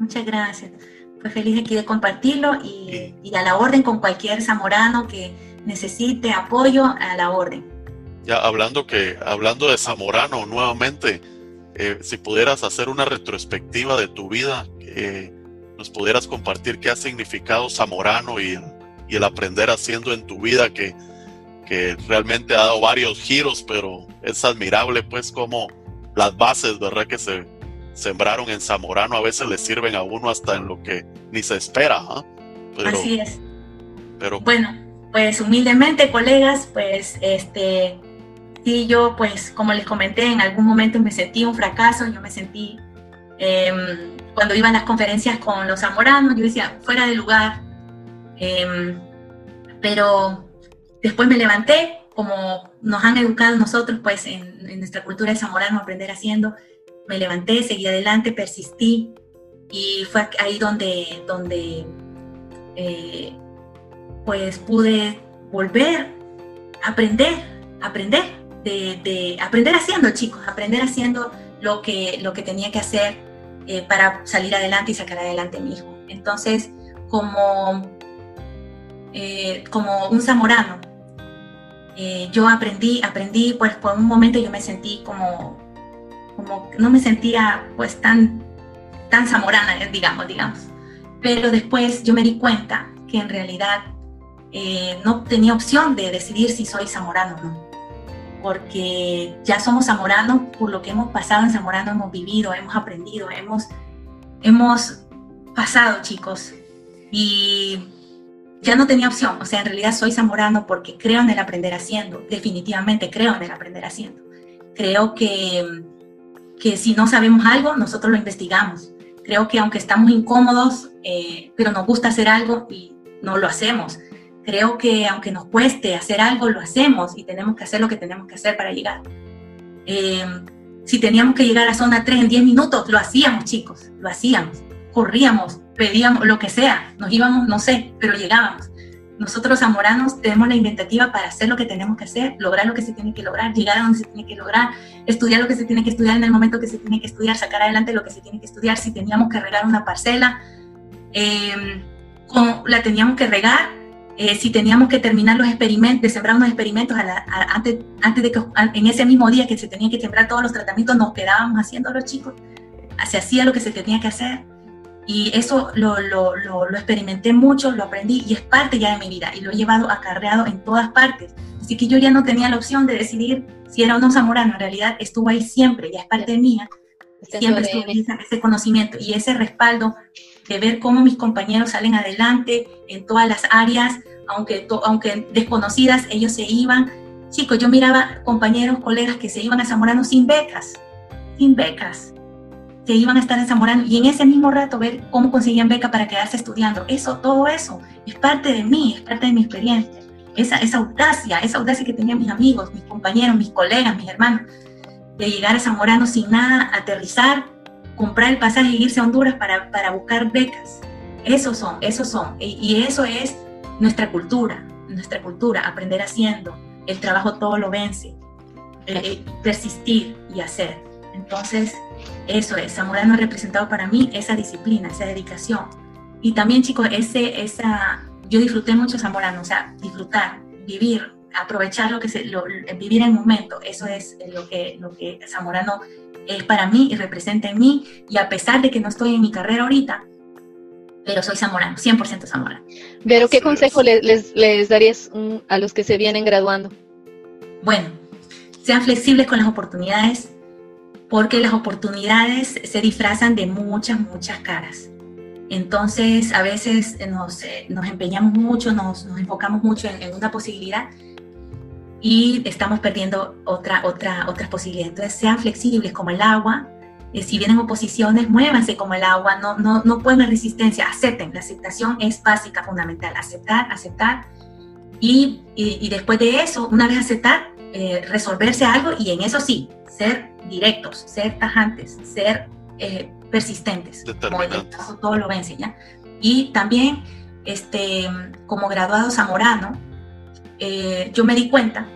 Muchas gracias. Pues feliz aquí de compartirlo y, a la orden con cualquier zamorano que necesite apoyo a la orden. Ya hablando que hablando de zamorano nuevamente, eh, si pudieras hacer una retrospectiva de tu vida, eh, nos pudieras compartir qué ha significado zamorano y, y el aprender haciendo en tu vida que que realmente ha dado varios giros, pero es admirable pues como las bases, ¿verdad? Que se sembraron en Zamorano a veces le sirven a uno hasta en lo que ni se espera. ¿ah? Así es. Pero bueno, pues humildemente, colegas, pues este, sí, yo pues como les comenté, en algún momento me sentí un fracaso, yo me sentí, em, cuando iba a las conferencias con los zamoranos, yo decía, fuera de lugar, em, pero Después me levanté, como nos han educado nosotros, pues en, nuestra cultura de zamorano, aprender haciendo, me levanté, seguí adelante, persistí y fue ahí donde, donde eh, pues pude volver a aprender, aprender, de, aprender haciendo, chicos, aprender haciendo lo que, lo que tenía que hacer eh, para salir adelante y sacar adelante a mi hijo. Entonces, como, eh, como un zamorano, eh, yo aprendí, aprendí, pues por un momento yo me sentí como, como no me sentía pues tan, tan zamorana, digamos, digamos. Pero después yo me di cuenta que en realidad eh, no tenía opción de decidir si soy zamorano o no. Porque ya somos zamoranos por lo que hemos pasado en Zamorano, hemos vivido, hemos aprendido, hemos, hemos pasado, chicos. Y ya no tenía opción. O sea, en realidad soy zamorano porque creo en el aprender haciendo. Definitivamente creo en el aprender haciendo. Creo que, que si no sabemos algo, nosotros lo investigamos. Creo que aunque estamos incómodos, eh, pero nos gusta hacer algo y no lo hacemos creo que aunque nos cueste hacer algo, lo hacemos y tenemos que hacer lo que tenemos que hacer para llegar. Eh, si teníamos que llegar a zona 3 en 10 minutos, lo hacíamos, chicos, lo hacíamos. Corríamos, pedíamos lo que sea, nos íbamos, no sé, pero llegábamos. Nosotros zamoranos tenemos la inventativa para hacer lo que tenemos que hacer, lograr lo que se tiene que lograr, llegar a donde se tiene que lograr, estudiar lo que se tiene que estudiar en el momento que se tiene que estudiar, sacar adelante lo que se tiene que estudiar. Si teníamos que regar una parcela, eh, la teníamos que regar eh, si teníamos que terminar los experimentos, de sembrar unos experimentos antes, antes de que en ese mismo día que se tenían que sembrar todos los tratamientos, nos quedábamos haciendo los chicos. Se hacía lo que se tenía que hacer. Y eso lo, lo, lo, lo, experimenté mucho, lo aprendí y es parte ya de mi vida y lo he llevado acarreado en todas partes. Así que yo ya no tenía la opción de decidir si era o no zamorano, en realidad estuvo ahí siempre, ya es parte mía. Siempre estuvo ese conocimiento y ese respaldo de ver cómo mis compañeros salen adelante en todas las áreas, aunque, aunque desconocidas, ellos se iban. Chicos, yo miraba compañeros, colegas que se iban a Zamorano sin becas, sin becas, se iban a estar en Zamorano y en ese mismo rato ver cómo conseguían beca para quedarse estudiando. Eso, todo eso, es parte de mí, es parte de mi experiencia. Esa, esa audacia, esa audacia que tenían mis amigos, mis compañeros, mis colegas, mis hermanos, de llegar a Zamorano sin nada, aterrizar comprar el pasaje y irse a Honduras para, para buscar becas. Esos son, esos son. Y, eso es nuestra cultura, nuestra cultura, aprender haciendo. El trabajo todo lo vence. Eh, eh, persistir y hacer. Entonces, eso es. Zamorano ha representado para mí esa disciplina, esa dedicación. Y también, chicos, ese, esa, yo disfruté mucho Zamorano, o sea, disfrutar, vivir, aprovechar lo que se, lo, vivir el momento. Eso es lo que, lo que Zamorano es para mí y representa en mí, y a pesar de que no estoy en mi carrera ahorita, pero soy zamorano, 100% zamorano. Pero, ¿qué consejo les, les, darías a los que se vienen graduando? Bueno, sean flexibles con las oportunidades, porque las oportunidades se disfrazan de muchas, muchas caras. Entonces, a veces nos, eh, nos empeñamos mucho, nos, nos enfocamos mucho en, en, una posibilidad y estamos perdiendo otra, otra, otras posibilidades. Entonces, sean flexibles como el agua. Eh, si vienen oposiciones, muévanse como el agua, no, no, no pueden resistencia, acepten. La aceptación es básica, fundamental. Aceptar, aceptar. Y, y, después de eso, una vez aceptar, eh, resolverse algo y en eso sí, ser directos, ser tajantes, ser eh, persistentes. Como en el todo lo va a enseñar. Y también, este, como graduado zamorano, eh, yo me di cuenta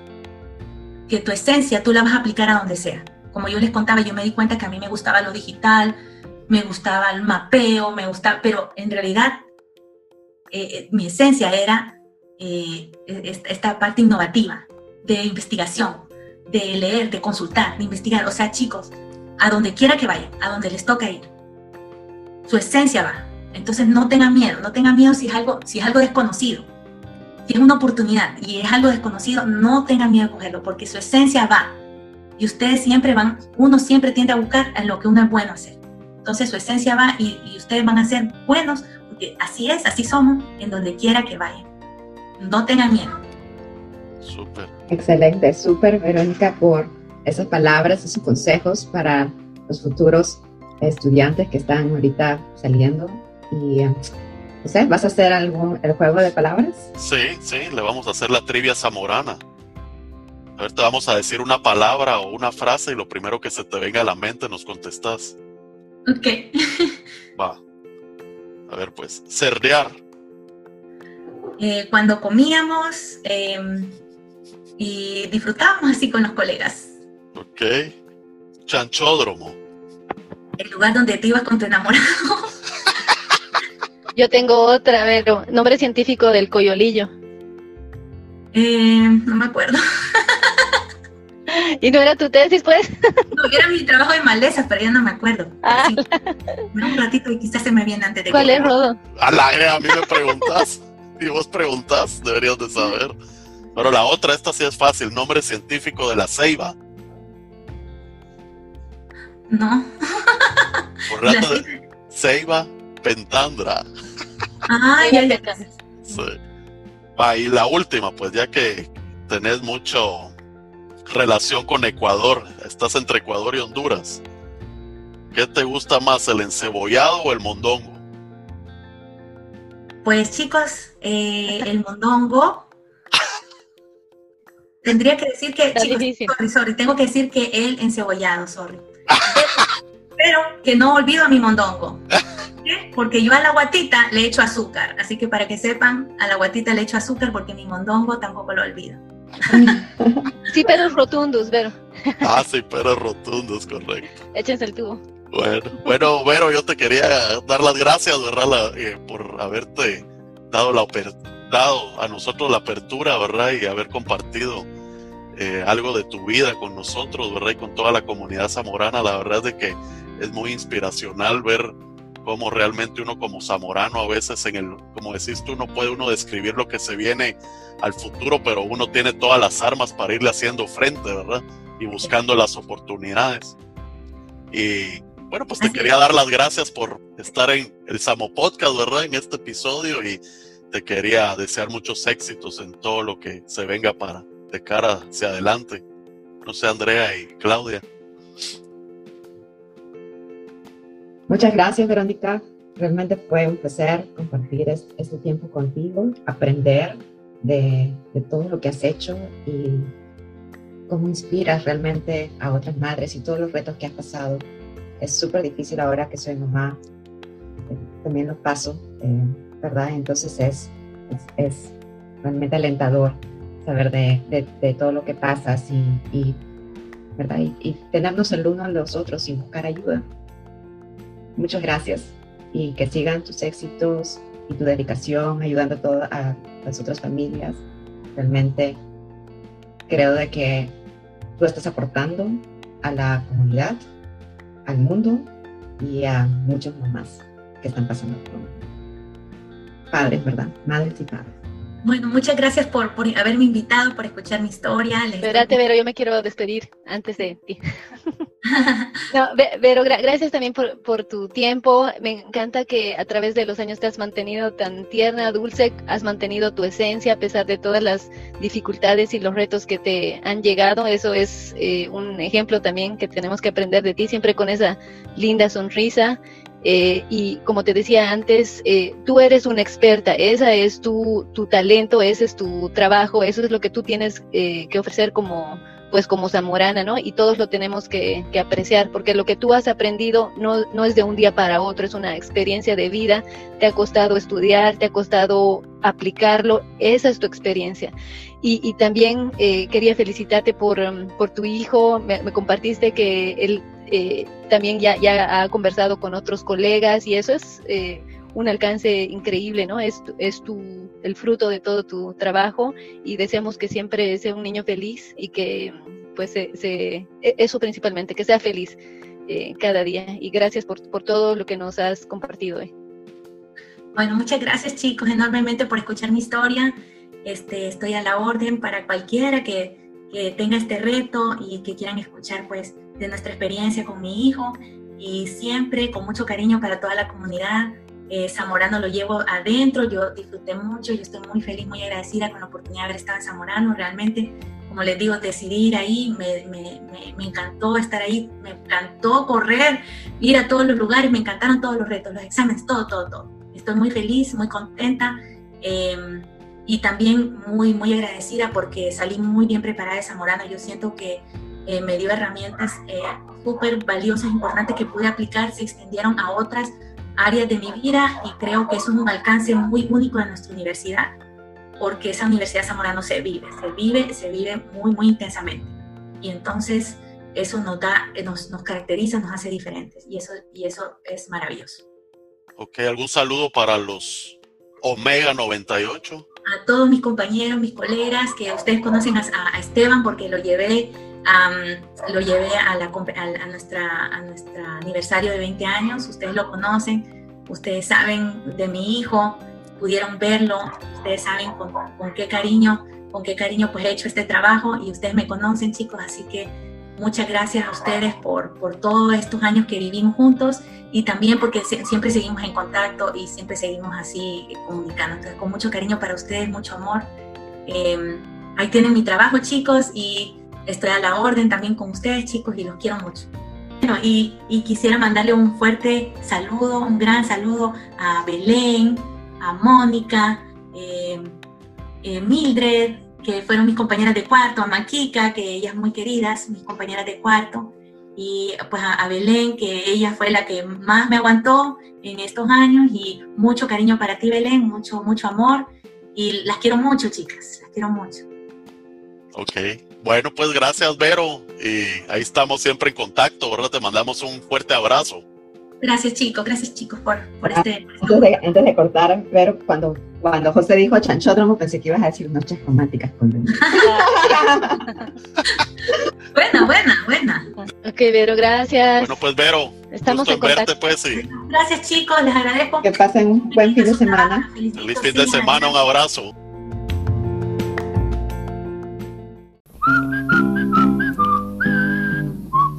que tu esencia tú la vas a aplicar a donde sea. Como yo les contaba, yo me di cuenta que a mí me gustaba lo digital, me gustaba el mapeo, me gustaba, pero en realidad eh, eh, mi esencia era esta parte innovativa de investigación, de leer, de consultar, de investigar. O sea, chicos, a donde quiera que vayan, a donde les toca ir, su esencia va. Entonces no tengan miedo, no tengan miedo si es algo, si es algo desconocido si es una oportunidad y es algo desconocido, no tengan miedo a cogerlo, porque su esencia va. Y ustedes siempre van, uno siempre tiende a buscar en lo que uno es bueno hacer. Entonces su esencia va y, ustedes van a ser buenos, porque así es, así somos, en donde quiera que vayan. No tengan miedo. Súper. Excelente, súper, Verónica, por esas palabras, esos consejos para los futuros estudiantes que están ahorita saliendo. Y no ¿vas a hacer algún el juego de palabras? Sí, sí, le vamos a hacer la trivia zamorana. A ver, te vamos a decir una palabra o una frase y lo primero que se te venga a la mente nos contestas. Ok. <laughs> Va. A ver, pues, cerdear. eh, cuando comíamos em, y disfrutábamos así con los colegas. Ok. Chanchódromo. El lugar donde te ibas con tu enamorado. <laughs> Yo tengo otra, a ver, nombre científico del coyolillo. Eh, no me acuerdo. ¿Y no era tu tesis, pues? No, era mi trabajo de malezas, pero ya no me acuerdo. Ah. un ratito y quizás se me viene antes de ¿Cuál es, Rodo? A la a mí me preguntas. y vos preguntas, deberías de saber. Pero la otra, esta sí es fácil. Nombre científico de la ceiba. No. Por rato de ceiba pentandra. Ay, ya, ya. Sí. Ah, y la última, pues ya que tenés mucho relación con Ecuador, estás entre Ecuador y Honduras. ¿Qué te gusta más, el encebollado o el mondongo? Pues chicos, eh, el mondongo. Tendría que decir que, chicos, sorry, sorry, tengo que decir que el encebollado, sorry. Pero que no olvido a mi mondongo. Porque yo a la guatita le echo azúcar. Así que para que sepan, a la guatita le echo azúcar porque mi mondongo tampoco lo olvido. Sí, peros rotundos, Vero. Ah, sí, peros rotundos, correcto. Échense el tubo. Bueno, bueno, Vero, yo te quería dar las gracias, ¿verdad? Eh, por haberte dado, la, dado a nosotros la apertura, ¿verdad? Y haber compartido eh, algo de tu vida con nosotros, ¿verdad? Y con toda la comunidad zamorana. La verdad es de que es muy inspiracional ver cómo realmente uno como zamorano a veces en el, como decís tú, no puede uno describir lo que se viene al futuro, pero uno tiene todas las armas para irle haciendo frente, ¿verdad? Y buscando las oportunidades. Y bueno, pues te quería dar las gracias por estar en el Samo Podcast, ¿verdad? En este episodio y te quería desear muchos éxitos en todo lo que se venga para de cara hacia adelante. No sé, Andrea y Claudia. Muchas gracias, Verónica. Realmente fue un placer compartir este tiempo contigo, aprender de, todo lo que has hecho y cómo inspiras realmente a otras madres y todos los retos que has pasado. Es súper difícil ahora que soy mamá, eh, también lo paso, eh, ¿verdad? Entonces es, realmente alentador saber de, todo lo que pasas y, ¿verdad? Y, y tenernos el uno a los otros y buscar ayuda. Muchas gracias y que sigan tus éxitos y tu dedicación ayudando a todas las otras familias. Realmente creo de que tú estás aportando a la comunidad, al mundo y a muchos mamás que están pasando por padres, ¿verdad? Madres y padres. Bueno, muchas gracias por, por haberme invitado, por escuchar mi historia. Espérate, Vero, yo me quiero despedir antes de ti. <laughs> no, Vero, gracias también por, por, tu tiempo. Me encanta que a través de los años te has mantenido tan tierna, dulce, has mantenido tu esencia a pesar de todas las dificultades y los retos que te han llegado. Eso es eh, un ejemplo también que tenemos que aprender de ti, siempre con esa linda sonrisa. Eh, y como te decía antes, eh, tú eres una experta, esa es tu, tu, talento, ese es tu trabajo, eso es lo que tú tienes eh, que ofrecer como, pues como zamorana, ¿no? Y todos lo tenemos que, que, apreciar, porque lo que tú has aprendido no, no es de un día para otro, es una experiencia de vida, te ha costado estudiar, te ha costado aplicarlo, esa es tu experiencia. Y, y también quería felicitarte por, um, por tu hijo, me, compartiste que él eh, también ya, ya ha conversado con otros colegas y eso es eh, un alcance increíble, ¿no? Es, es tu, el fruto de todo tu trabajo y deseamos que siempre sea un niño feliz y que, pues, se, e, eso principalmente, que sea feliz eh, cada día. Y gracias por, por, todo lo que nos has compartido hoy. Bueno, muchas gracias chicos enormemente por escuchar mi historia. Este, estoy a la orden para cualquiera que, que tenga este reto y que quieran escuchar, pues, de nuestra experiencia con mi hijo y siempre con mucho cariño para toda la comunidad. Eh, Zamorano lo llevo adentro, yo disfruté mucho, yo estoy muy feliz, muy agradecida con la oportunidad de haber estado en Zamorano, realmente, como les digo, decidir ir ahí, me, encantó estar ahí, me encantó correr, ir a todos los lugares, me encantaron todos los retos, los exámenes, todo, todo, todo. Estoy muy feliz, muy contenta eh, y también muy, muy agradecida porque salí muy bien preparada de Zamorano, yo siento que eh, me dio herramientas eh, súper valiosas, importantes que pude aplicar, se extendieron a otras áreas de mi vida y creo que es un alcance muy único de nuestra universidad. porque esa Universidad Zamorano se vive, se vive, se vive muy, muy intensamente. Y entonces eso nos da, nos, nos caracteriza, nos hace diferentes y eso, y eso es maravilloso. Ok, ¿algún saludo para los Omega 98? A todos mis compañeros, mis colegas, que ustedes conocen a, a Esteban porque lo llevé, lo llevé a, la, a, nuestra, a nuestro aniversario de 20 años, ustedes lo conocen, ustedes saben de mi hijo, pudieron verlo, ustedes saben con, con qué cariño, con qué cariño pues he hecho este trabajo y ustedes me conocen chicos, así que Muchas gracias a ustedes por, por todos estos años que vivimos juntos y también porque siempre seguimos en contacto y siempre seguimos así eh, comunicando. Entonces, con mucho cariño para ustedes, mucho amor. Em, ahí tienen mi trabajo, chicos, y estoy a la orden también con ustedes, chicos, y los quiero mucho. Bueno, y, y quisiera mandarle un fuerte saludo, un gran saludo a Belén, a Mónica, eh, eh, Mildred, que fueron mis compañeras de cuarto, a Maquica, que ellas muy queridas, mis compañeras de cuarto, y pues a, Belén, que ella fue la que más me aguantó en estos años, y mucho cariño para ti, Belén, mucho, mucho amor, y las quiero mucho, chicas, las quiero mucho. Ok, bueno, pues gracias, Vero, y ahí estamos siempre en contacto, ¿verdad? Te mandamos un fuerte abrazo. Gracias, chicos, gracias, chicos, por, por este... Antes de, antes de cortar, Vero, cuando cuando José dijo chanchódromo, pensé que ibas a decir noches románticas con <laughs> buena, buena, buena. Ok, Vero, gracias. Bueno, pues Vero, estamos en verte, pues sí. Gracias, chicos, les agradezco. Que pasen un buen fin de semana. Feliz fin de semana, un abrazo.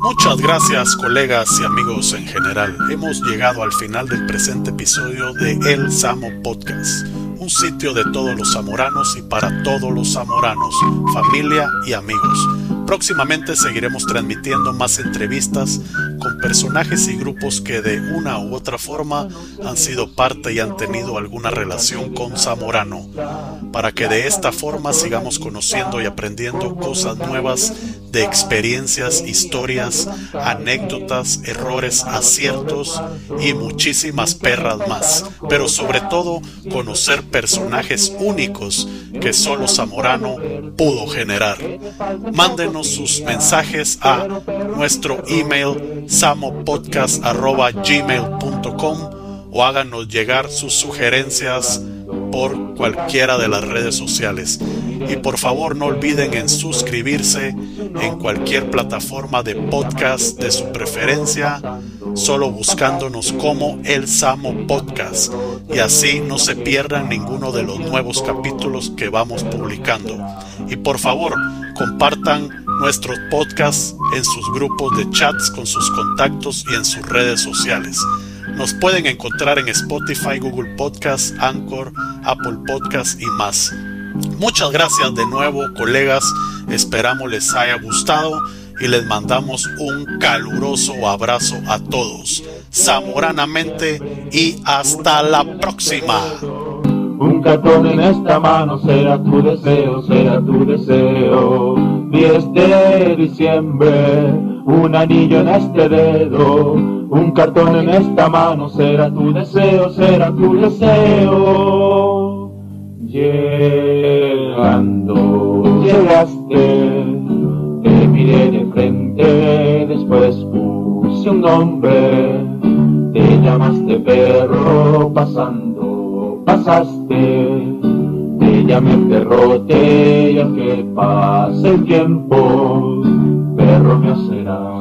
Muchas gracias colegas y amigos en general. Hemos llegado al final del presente episodio de El Samo Podcast un sitio de todos los zamoranos y para todos los zamoranos, familia y amigos. Próximamente seguiremos transmitiendo más entrevistas con personajes y grupos que de una u otra forma han sido parte y han tenido alguna relación con Zamorano, para que de esta forma sigamos conociendo y aprendiendo cosas nuevas de experiencias, historias, anécdotas, errores, aciertos y muchísimas perras más, pero sobre todo conocer personajes únicos que solo Zamorano pudo generar. Mándenos sus mensajes a nuestro email samopodcast.gmail.com o háganos llegar sus sugerencias por cualquiera de las redes sociales. Y por favor no olviden en suscribirse en cualquier plataforma de podcast de su preferencia, solo buscándonos como El Samo Podcast. Y así no se pierdan ninguno de los nuevos capítulos que vamos publicando. Y por favor, compartan nuestros podcasts en sus grupos de chats con sus contactos y en sus redes sociales. Nos pueden encontrar en Spotify, Google Podcasts, Anchor, Apple Podcasts y más. Muchas gracias de nuevo, colegas. Esperamos les haya gustado y les mandamos un caluroso abrazo a todos. Zamoranamente y hasta la próxima. Un cartón en esta mano será tu deseo, será tu deseo. 10 de diciembre, un anillo en este dedo. Un cartón en esta mano será tu deseo, será tu deseo. Llegando, llegaste, te miré de frente, después puse un nombre. Te llamaste perro pasando pasaste, te llamé perrote y que pase el tiempo, perro me será.